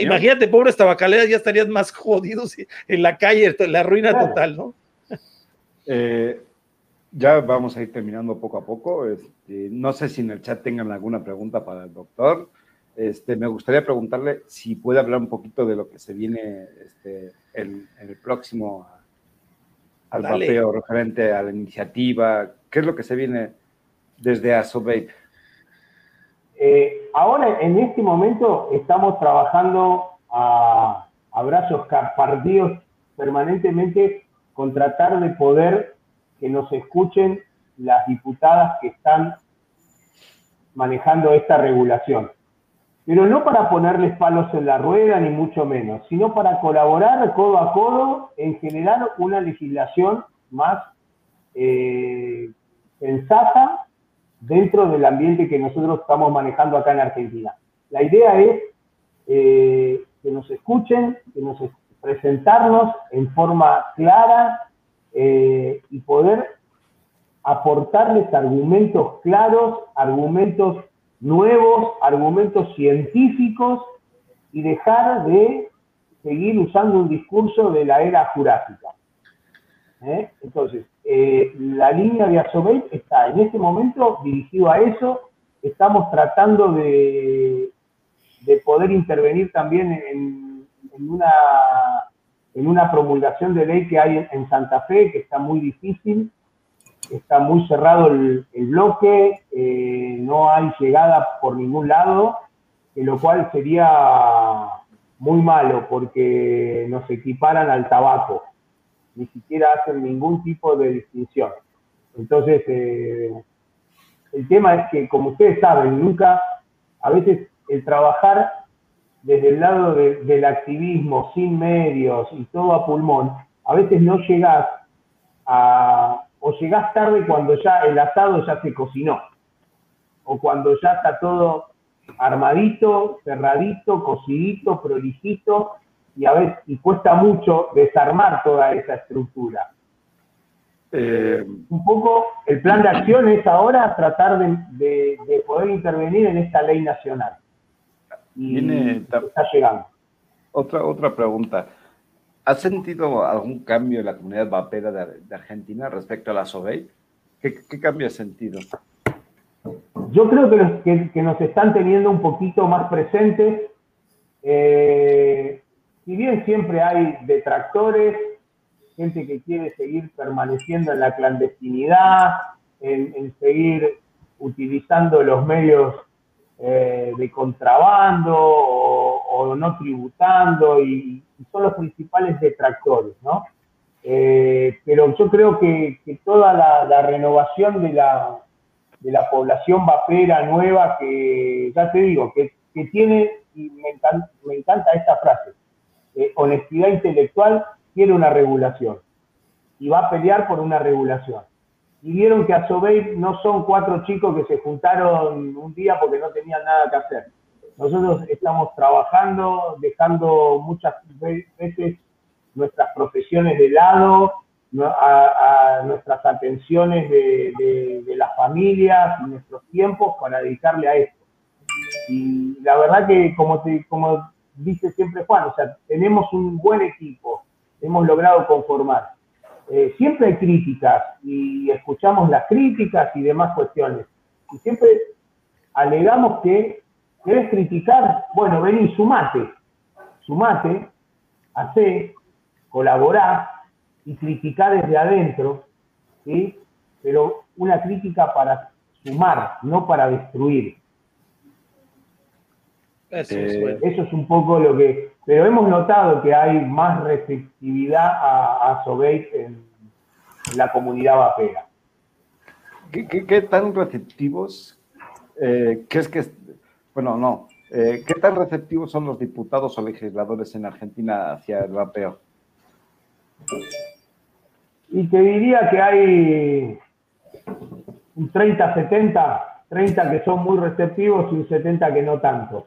Imagínate, pobres tabacaleras, ya estarían más jodidos en la calle, la ruina total, ¿no? Eh, ya vamos a ir terminando poco a poco. Este, no sé si en el chat tengan alguna pregunta para el doctor. Este, me gustaría preguntarle si puede hablar un poquito de lo que se viene este, en, el próximo al papeo referente a la iniciativa. ¿Qué es lo que se viene desde ASOBEIT? Eh, ahora, en este momento, estamos trabajando a, brazos partidos permanentemente con tratar de poder que nos escuchen las diputadas que están manejando esta regulación. Pero no para ponerles palos en la rueda, ni mucho menos, sino para colaborar codo a codo en generar una legislación más eh, sensata dentro del ambiente que nosotros estamos manejando acá en Argentina. La idea es eh, que nos escuchen, que nos presentarnos en forma clara eh, y poder aportarles argumentos claros, argumentos nuevos, argumentos científicos y dejar de seguir usando un discurso de la era jurásica. ¿Eh? Entonces, eh, la línea de Asobeit está en este momento dirigido a eso. Estamos tratando de, de poder intervenir también en, una, en una promulgación de ley que hay en Santa Fe, que está muy difícil, está muy cerrado el, bloque, eh, no hay llegada por ningún lado, lo cual sería muy malo porque nos equiparan al tabaco ni siquiera hacen ningún tipo de distinción. Entonces, eh, el tema es que, como ustedes saben, nunca, a veces el trabajar desde el lado del activismo, sin medios y todo a pulmón, a veces no llegás a, o llegás tarde cuando ya el asado ya se cocinó, o cuando ya está todo armadito, cerradito, cocidito, prolijito, y a veces y cuesta mucho desarmar toda esa estructura. Eh, un poco el plan de acción es ahora tratar de, poder intervenir en esta ley nacional. Y está llegando. Otra, otra pregunta. ¿Has sentido algún cambio en la comunidad vapera de, Argentina respecto a la SOBEI? ¿Qué, cambio has sentido? Yo creo que, que, nos están teniendo un poquito más presentes. Eh, si bien siempre hay detractores, gente que quiere seguir permaneciendo en la clandestinidad, en, seguir utilizando los medios eh, de contrabando o, no tributando, y, son los principales detractores, ¿no? Eh, pero yo creo que, toda la, renovación de la, de la población vapera nueva, que ya te digo, que, tiene, y me encanta esta frase, eh, honestidad intelectual, quiere una regulación y va a pelear por una regulación. Y vieron que a no son cuatro chicos que se juntaron un día porque no tenían nada que hacer. Nosotros estamos trabajando, dejando muchas veces nuestras profesiones de lado, a, nuestras atenciones de, las familias nuestros tiempos para dedicarle a esto. Y la verdad que, como, te, como dice siempre Juan, o sea, tenemos un buen equipo, hemos logrado conformar. Eh, siempre hay críticas y escuchamos las críticas y demás cuestiones. Y siempre alegamos que querés criticar, bueno, vení, sumate, sumate, hacé, colaborá y criticar desde adentro, ¿sí? pero una crítica para sumar, no para destruir. Eh, eso, es un poco lo que... Pero hemos notado que hay más receptividad a, a en, la comunidad vapera. ¿Qué, tan receptivos eh, crees que... Bueno, no. Eh, ¿Qué tan receptivos son los diputados o legisladores en Argentina hacia el vapeo? Y te diría que hay un 30-70, 30 que son muy receptivos y un 70 que no tanto.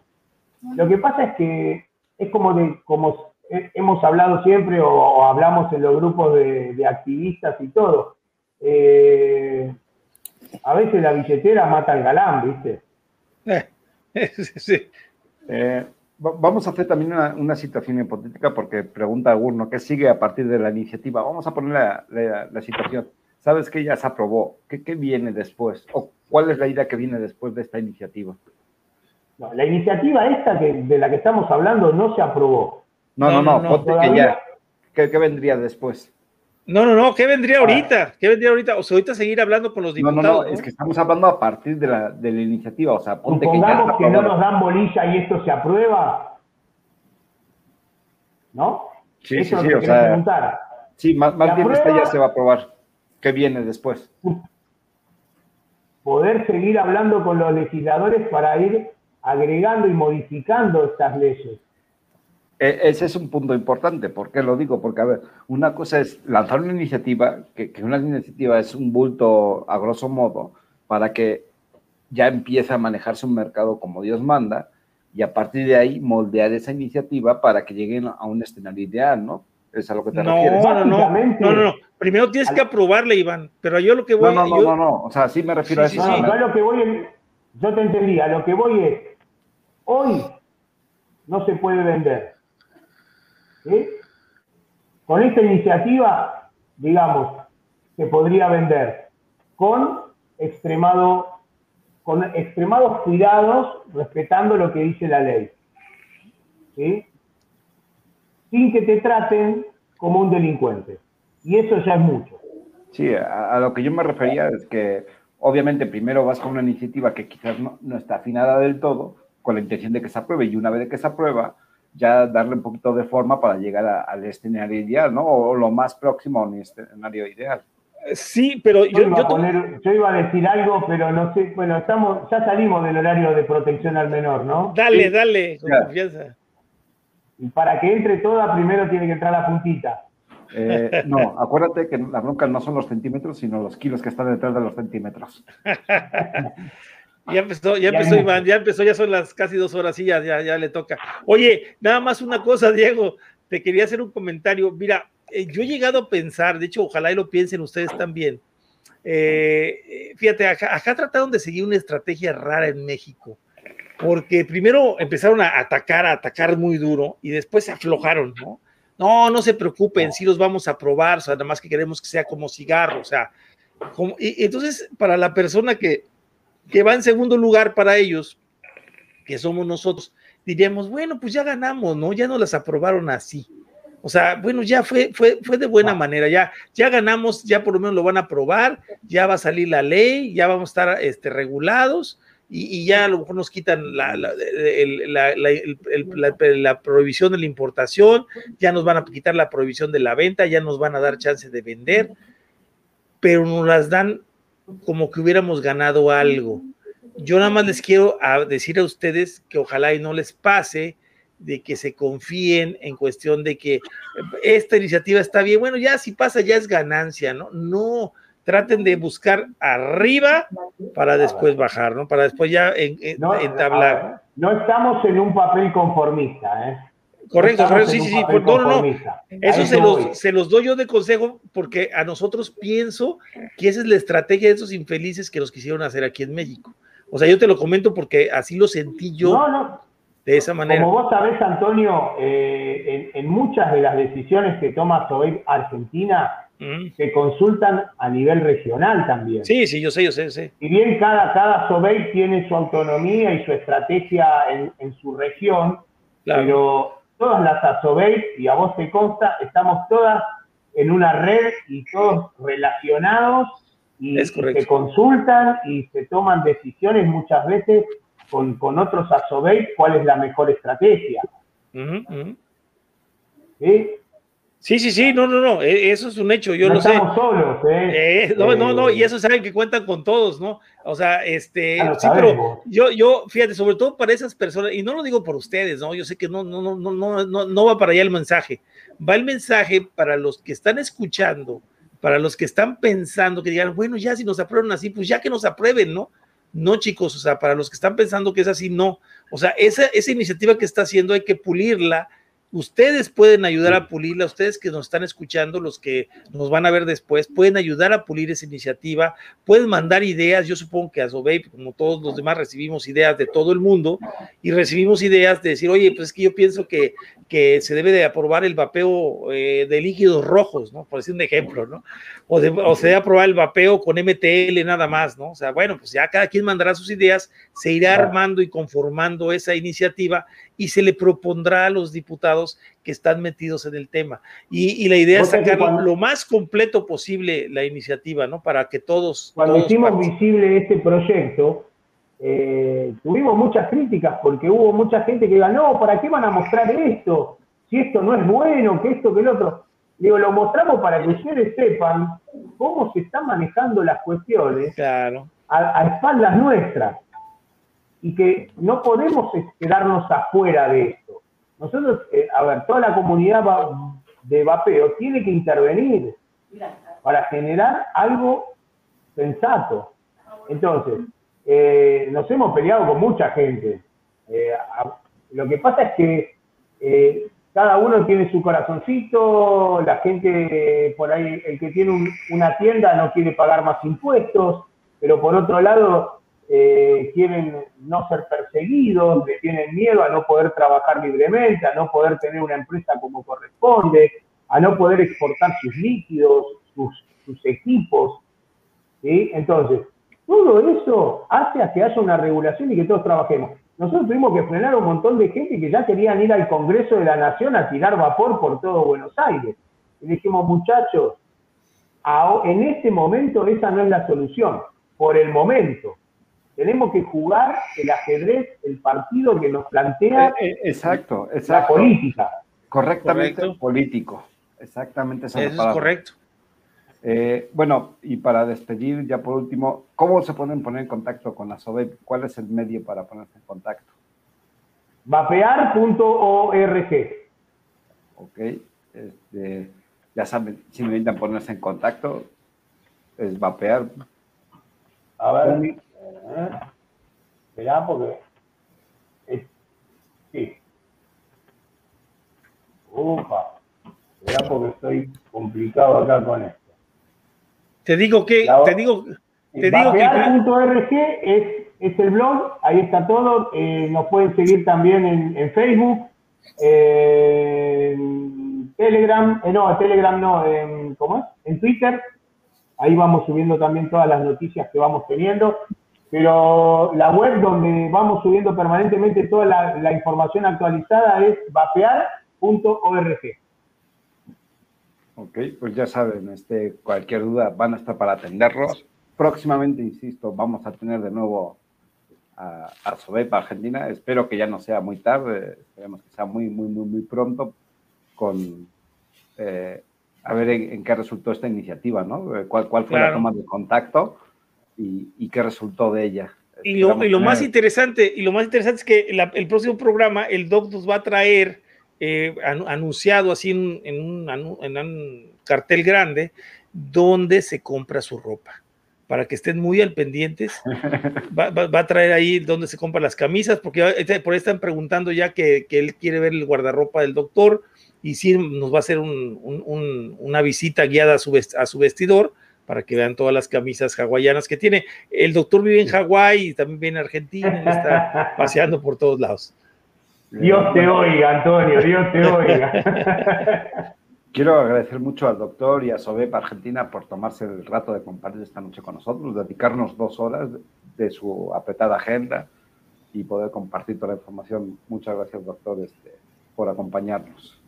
Lo que pasa es que es como, de, como hemos hablado siempre o, hablamos en los grupos de, activistas y todo. Eh, a veces la billetera mata al galán, ¿viste? sí. Eh, vamos a hacer también una, situación hipotética porque pregunta alguno, ¿qué sigue a partir de la iniciativa? Vamos a poner la, situación. Sabes que ya se aprobó. ¿Qué, viene después? ¿O cuál es la idea que viene después de esta iniciativa? La iniciativa esta de la que estamos hablando no se aprobó. No, no, no, no, que ya. ¿Qué, vendría después? No, no, no, ¿qué vendría ahorita? ¿Qué vendría ahorita? O sea, ahorita seguir hablando con los diputados. No, no, no, es que estamos hablando a partir de la, de la iniciativa. O sea, ponte que, ya que no nos dan bolilla y esto se aprueba. ¿No? Sí, sí, sí, o sea. Sí, más, más bien esta ya se va a aprobar. ¿Qué viene después? Poder seguir hablando con los legisladores para ir agregando y modificando estas leyes. E, ese es un punto importante. ¿Por qué lo digo? Porque, a ver, una cosa es lanzar una iniciativa, que, una iniciativa es un bulto a grosso modo, para que ya empiece a manejarse un mercado como Dios manda, y a partir de ahí moldear esa iniciativa para que lleguen a un escenario ideal, ¿no? Es a lo que te refieres. No, no, no, no, Primero tienes que aprobarle, Iván, pero yo lo que voy... No, no, no, no, o sea, sí me refiero a eso. Sí, yo lo que voy, yo te entendí, a lo que voy es, hoy no se puede vender con esta iniciativa, digamos, se podría vender con extremado, con extremados cuidados, respetando lo que dice la ley. Sin que te traten como un delincuente. Y eso ya es mucho. Sí, a, lo que yo me refería es que obviamente primero vas con una iniciativa que quizás no, no, está afinada del todo, con la intención de que se apruebe, y una vez que se aprueba, ya darle un poquito de forma para llegar al escenario ideal, ¿no? O lo más próximo a un escenario ideal. Sí, pero yo, yo, iba, a decir algo, pero no sé, bueno, estamos, ya salimos del horario de protección al menor, ¿no? Dale, dale, con confianza. Y para que entre toda, primero tiene que entrar la puntita. Eh, no, acuérdate que la bronca no son los centímetros, sino los kilos que están detrás de los centímetros. Ya empezó, ya empezó Iván, ya empezó, ya son las casi dos horas y ya, ya, le toca. Oye, nada más una cosa, Diego, te quería hacer un comentario. Mira, eh, yo he llegado a pensar, de hecho, ojalá y lo piensen ustedes también. Eh, fíjate, acá, trataron de seguir una estrategia rara en México, porque primero empezaron a atacar, a atacar muy duro y después se aflojaron, ¿no? No, no se preocupen, sí los vamos a probar, o sea, nada más que queremos que sea como cigarro, o sea, como, y entonces para la persona que, que va en segundo lugar para ellos, que somos nosotros, diríamos, bueno, pues ya ganamos, ¿no? Ya no las aprobaron así. O sea, bueno, ya fue, fue, fue de buena manera, ya, ya ganamos, ya por lo menos lo van a aprobar, ya va a salir la ley, ya vamos a estar este, regulados y, ya a lo mejor nos quitan la, la, la, prohibición de la importación, ya nos van a quitar la prohibición de la venta, ya nos van a dar chance de vender, pero nos las dan como que hubiéramos ganado algo. Yo nada más les quiero decir a ustedes que ojalá y no les pase de que se confíen en cuestión de que esta iniciativa está bien, bueno, ya si pasa ya es ganancia, ¿no? No, traten de buscar arriba para después bajar, ¿no? Para después ya entablar. no estamos en un papel conformista, ¿eh? Correcto, sí, sí, sí. no, no, no. Eso se los, se los, doy yo de consejo porque a nosotros pienso que esa es la estrategia de esos infelices que los quisieron hacer aquí en México. O sea, yo te lo comento porque así lo sentí yo de esa manera. Como vos sabés, Antonio, eh, en, muchas de las decisiones que toma Sobeid Argentina mm. se consultan a nivel regional también. Sí, sí, yo sé, yo sé, sé. Y bien cada, cada tiene su autonomía y su estrategia en, su región, pero todas las Asobeit, y a vos te consta, estamos todas en una red y todos relacionados y, se consultan y se toman decisiones muchas veces con, otros Asobeit cuál es la mejor estrategia. Sí, sí, sí, no, no, no, e, eso es un hecho, yo no lo estamos solos, ¿eh? ¿eh? no, no, no, y eso saben que cuentan con todos, ¿no? O sea, este, sí, pero yo, yo, fíjate, sobre todo para esas personas, y no lo digo por ustedes, ¿no? Yo sé que no, no, no, no, no, no va para allá el mensaje, va el mensaje para los que están escuchando, para los que están pensando, que digan, bueno, ya si nos aprueban así, pues ya que nos aprueben, ¿no? No, chicos, o sea, para los que están pensando que es así, no. O sea, esa, esa iniciativa que está haciendo hay que pulirla, Ustedes pueden ayudar a pulirla, ustedes que nos están escuchando, los que nos van a ver después, pueden ayudar a pulir esa iniciativa, pueden mandar ideas. Yo supongo que a como todos los demás, recibimos ideas de todo el mundo y recibimos ideas de decir, oye, pues es que yo pienso que, que se debe de aprobar el vapeo eh, de líquidos rojos, ¿no? Por decir un ejemplo, ¿no? O, o se debe aprobar el vapeo con MTL nada más, ¿no? O sea, bueno, pues ya cada quien mandará sus ideas, se irá armando y conformando esa iniciativa y se le propondrá a los diputados que están metidos en el tema. Y, la idea es sacar lo más completo posible la iniciativa, ¿no? Para que todos... Cuando hicimos visible este proyecto, eh, tuvimos muchas críticas porque hubo mucha gente que diga, no, ¿para qué van a mostrar esto? Si esto no es bueno, que esto, que el otro. Digo, lo mostramos para que ustedes sepan cómo se están manejando las cuestiones claro. a espaldas nuestras y que no podemos quedarnos afuera de esto. Nosotros, eh, a ver, toda la comunidad de vapeo tiene que intervenir para generar algo sensato. Entonces, eh, nos hemos peleado con mucha gente. Eh, lo que pasa es que cada uno tiene su corazoncito, la gente por ahí, el que tiene una tienda no quiere pagar más impuestos, pero por otro lado eh, quieren no ser perseguidos, le tienen miedo a no poder trabajar libremente, a no poder tener una empresa como corresponde, a no poder exportar sus líquidos, sus, equipos. Entonces, todo eso hace a que haya una regulación y que todos trabajemos. Nosotros tuvimos que frenar a un montón de gente que ya querían ir al Congreso de la Nación a tirar vapor por todo Buenos Aires. Y dijimos, muchachos, en este momento esa no es la solución, por el momento. Tenemos que jugar el ajedrez, el partido que nos plantea eh, eh, exacto, la política. Correctamente político. Exactamente Eso es correcto. Eh, bueno, y para despedir, ya por último, ¿cómo se pueden poner en contacto con la SOBEP? ¿Cuál es el medio para ponerse en contacto? Vapear.org. Ok, este, ya saben, si necesitan ponerse en contacto, es vapear. A ver. Esperá porque. sí. Porque estoy complicado acá con esto. Te digo que. te digo, te digo que. es, es el blog, ahí está todo. Eh, nos pueden seguir también en, Facebook, en Telegram, eh, no, Telegram no, en, ¿cómo es? En Twitter. Ahí vamos subiendo también todas las noticias que vamos teniendo pero la web donde vamos subiendo permanentemente toda la, información actualizada es vapear.org. Ok, pues ya saben, este, cualquier duda van a estar para atenderlos. Próximamente, insisto, vamos a tener de nuevo a, a Sobepa Argentina. Espero que ya no sea muy tarde, esperemos que sea muy, muy, muy, muy pronto con eh, a ver en, qué resultó esta iniciativa, ¿no? ¿Cuál, cuál fue la toma de contacto? Y, qué resultó de ella. Y lo, y lo, más interesante, y lo más interesante es que el próximo programa, el Doc nos va a traer eh, anunciado así en, un, cartel grande, donde se compra su ropa. Para que estén muy al pendientes, va, a traer ahí donde se compran las camisas, porque por ahí están preguntando ya que, él quiere ver el guardarropa del doctor y sí nos va a hacer una visita guiada a su, a su vestidor para que vean todas las camisas hawaianas que tiene. El doctor vive en Hawái y también vive en Argentina y está paseando por todos lados. Dios te oiga, Antonio, Dios te oiga. Quiero agradecer mucho al doctor y a Sobep Argentina por tomarse el rato de compartir esta noche con nosotros, dedicarnos dos horas de su apretada agenda y poder compartir toda la información. Muchas gracias, doctor, este, por acompañarnos.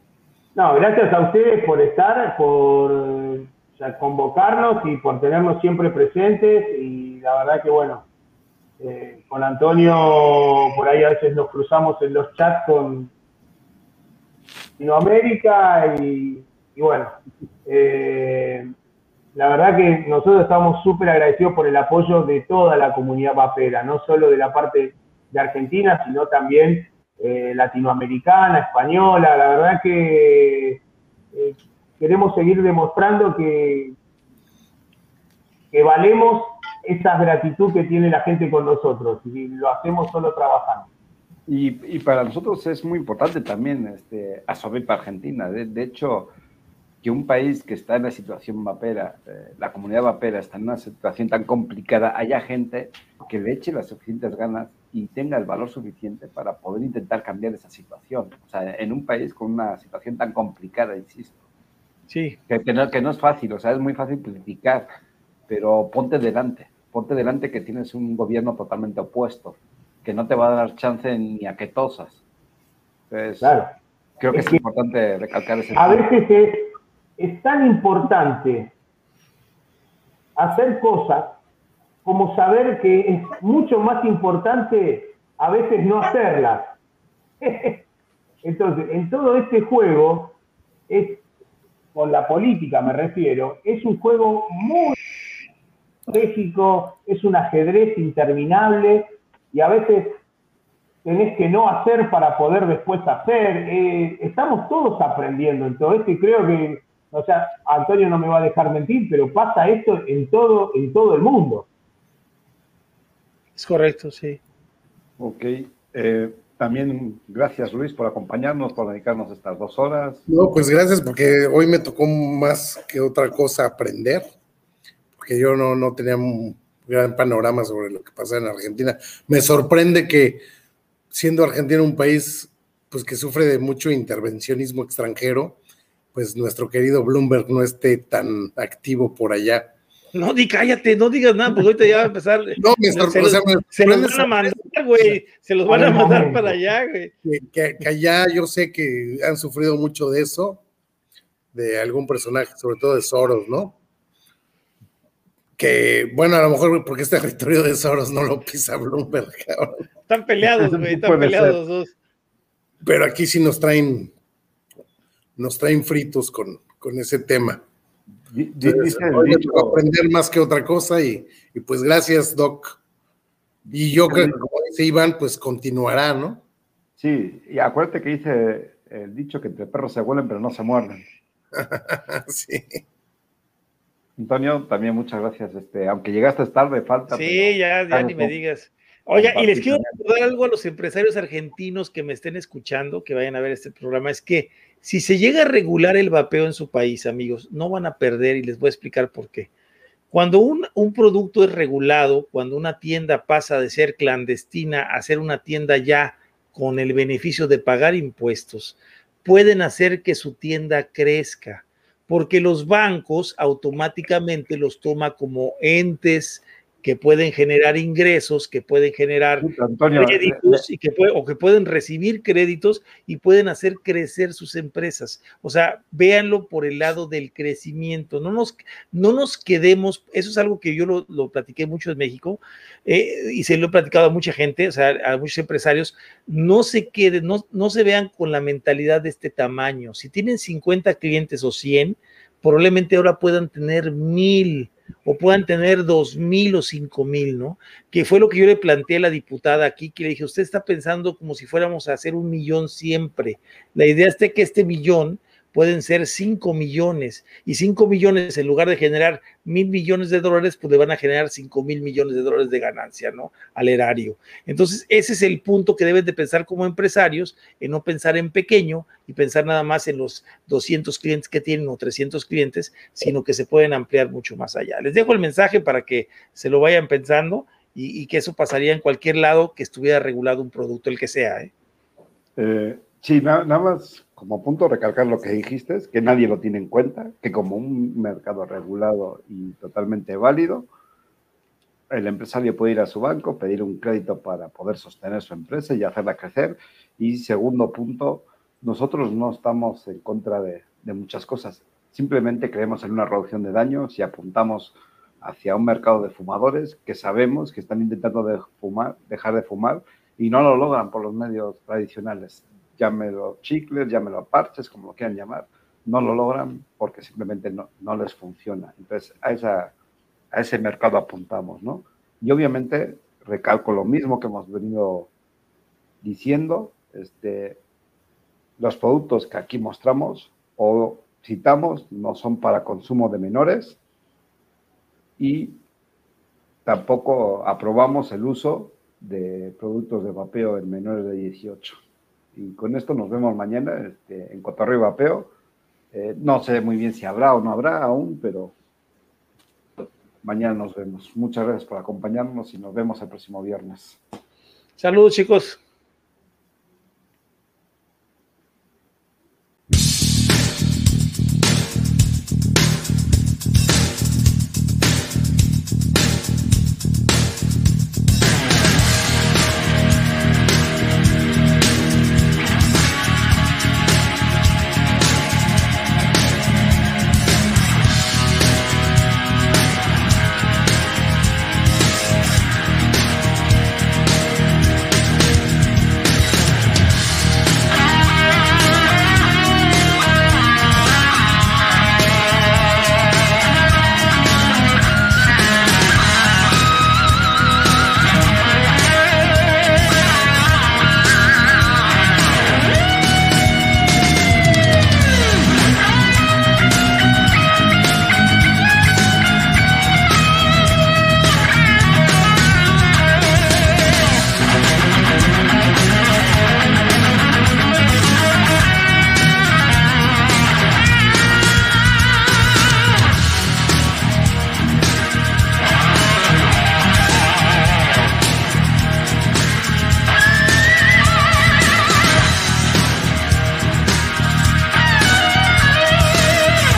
No, gracias a ustedes por estar, por convocarnos y por tenernos siempre presentes y la verdad que bueno, eh, con Antonio por ahí a veces nos cruzamos en los chats con Latinoamérica y, bueno, eh, la verdad que nosotros estamos súper agradecidos por el apoyo de toda la comunidad vapera, no solo de la parte de Argentina, sino también eh, latinoamericana, española. La verdad que queremos seguir demostrando que, que valemos esa gratitud que tiene la gente con nosotros y lo hacemos solo trabajando. Y, para nosotros es muy importante también este, para Argentina. De, hecho, que un país que está en la situación vapera, eh, la comunidad vapera está en una situación tan complicada, haya gente que le eche las suficientes ganas y tenga el valor suficiente para poder intentar cambiar esa situación. O sea, en un país con una situación tan complicada, insisto. Sí. Que, que, no, que no es fácil, o sea, es muy fácil criticar, pero ponte delante, ponte delante que tienes un gobierno totalmente opuesto, que no te va a dar chance ni a que tosas. claro. Creo que es, importante recalcar ese A veces es, es tan importante hacer cosas como saber que es mucho más importante a veces no hacerlas. Entonces, en todo este juego, con la política me refiero, es un juego muy estratégico, es un ajedrez interminable y a veces tenés que no hacer para poder después hacer. Eh, estamos todos aprendiendo en todo esto y creo que, o sea, Antonio no me va a dejar mentir, pero pasa esto en todo, en todo el mundo. Es correcto, sí. Ok. Eh, también gracias Luis por acompañarnos, por dedicarnos estas dos horas. No, pues gracias porque hoy me tocó más que otra cosa aprender, porque yo no, no tenía un gran panorama sobre lo que pasa en Argentina. Me sorprende que siendo Argentina un país pues que sufre de mucho intervencionismo extranjero, pues nuestro querido Bloomberg no esté tan activo por allá. No, di cállate, no digas nada, porque ahorita ya va a empezar. No, me sorprende. Se, van a mandar, güey. Se los van a mandar para allá, güey. Que, que, allá yo sé que han sufrido mucho de eso, de algún personaje, sobre todo de Soros, ¿no? que, bueno, a lo mejor porque este territorio de Soros no lo pisa Bloomberg. Están peleados, güey, están peleados los dos. Pero aquí sí nos traen, nos traen fritos con, con ese tema. Entonces, aprender más que otra cosa y, y, pues gracias, Doc. Y yo creo que como dice Iván, pues continuará, ¿no? Sí, y acuérdate que dice el dicho que entre perros se huelen pero no se muerden. sí. Antonio, también muchas gracias. Este, aunque llegaste tarde, falta. Sí, ya, ya ni me digas. Oye, y les quiero recordar algo a los empresarios argentinos que me estén escuchando, que vayan a ver este programa, es que si se llega a regular el vapeo en su país, amigos, no van a perder y les voy a explicar por qué. Cuando un, un producto es regulado, cuando una tienda pasa de ser clandestina a ser una tienda ya con el beneficio de pagar impuestos, pueden hacer que su tienda crezca porque los bancos automáticamente los toma como entes que pueden generar ingresos, que pueden generar créditos y que o que pueden recibir créditos y pueden hacer crecer sus empresas. O sea, véanlo por el lado del crecimiento. No nos, no nos quedemos, eso es algo que yo lo, lo platiqué mucho en México eh, y se lo he platicado a mucha gente, o sea, a muchos empresarios, no se queden, no, no se vean con la mentalidad de este tamaño. Si tienen 50 clientes o 100, probablemente ahora puedan tener mil o puedan tener dos mil o cinco mil, ¿no? Que fue lo que yo le planteé a la diputada aquí, que le dije, usted está pensando como si fuéramos a hacer un millón siempre. La idea es que este millón pueden ser 5 millones y 5 millones en lugar de generar mil millones de dólares, pues le van a generar 5 mil millones de dólares de ganancia, ¿no? Al erario. Entonces, ese es el punto que deben de pensar como empresarios, en no pensar en pequeño y pensar nada más en los 200 clientes que tienen o 300 clientes, sino que se pueden ampliar mucho más allá. Les dejo el mensaje para que se lo vayan pensando y, que eso pasaría en cualquier lado que estuviera regulado un producto, el que sea, ¿eh? eh sí, nada más como punto recalcar lo que dijiste, que nadie lo tiene en cuenta, que como un mercado regulado y totalmente válido, el empresario puede ir a su banco, pedir un crédito para poder sostener su empresa y hacerla crecer. Y segundo punto, nosotros no estamos en contra de, muchas cosas, simplemente creemos en una reducción de daños y apuntamos hacia un mercado de fumadores que sabemos que están intentando fumar, dejar de fumar y no lo logran por los medios tradicionales llámelo chicles, llámelo parches, como lo quieran llamar, no lo logran porque simplemente no, no les funciona. Entonces, a, esa, a ese mercado apuntamos, ¿no? Y obviamente recalco lo mismo que hemos venido diciendo, este, los productos que aquí mostramos o citamos no son para consumo de menores y tampoco aprobamos el uso de productos de vapeo en menores de 18. Y con esto nos vemos mañana este, en Cotorreo y Vapeo. Eh, no sé muy bien si habrá o no habrá aún, pero mañana nos vemos. Muchas gracias por acompañarnos y nos vemos el próximo viernes. Saludos, chicos.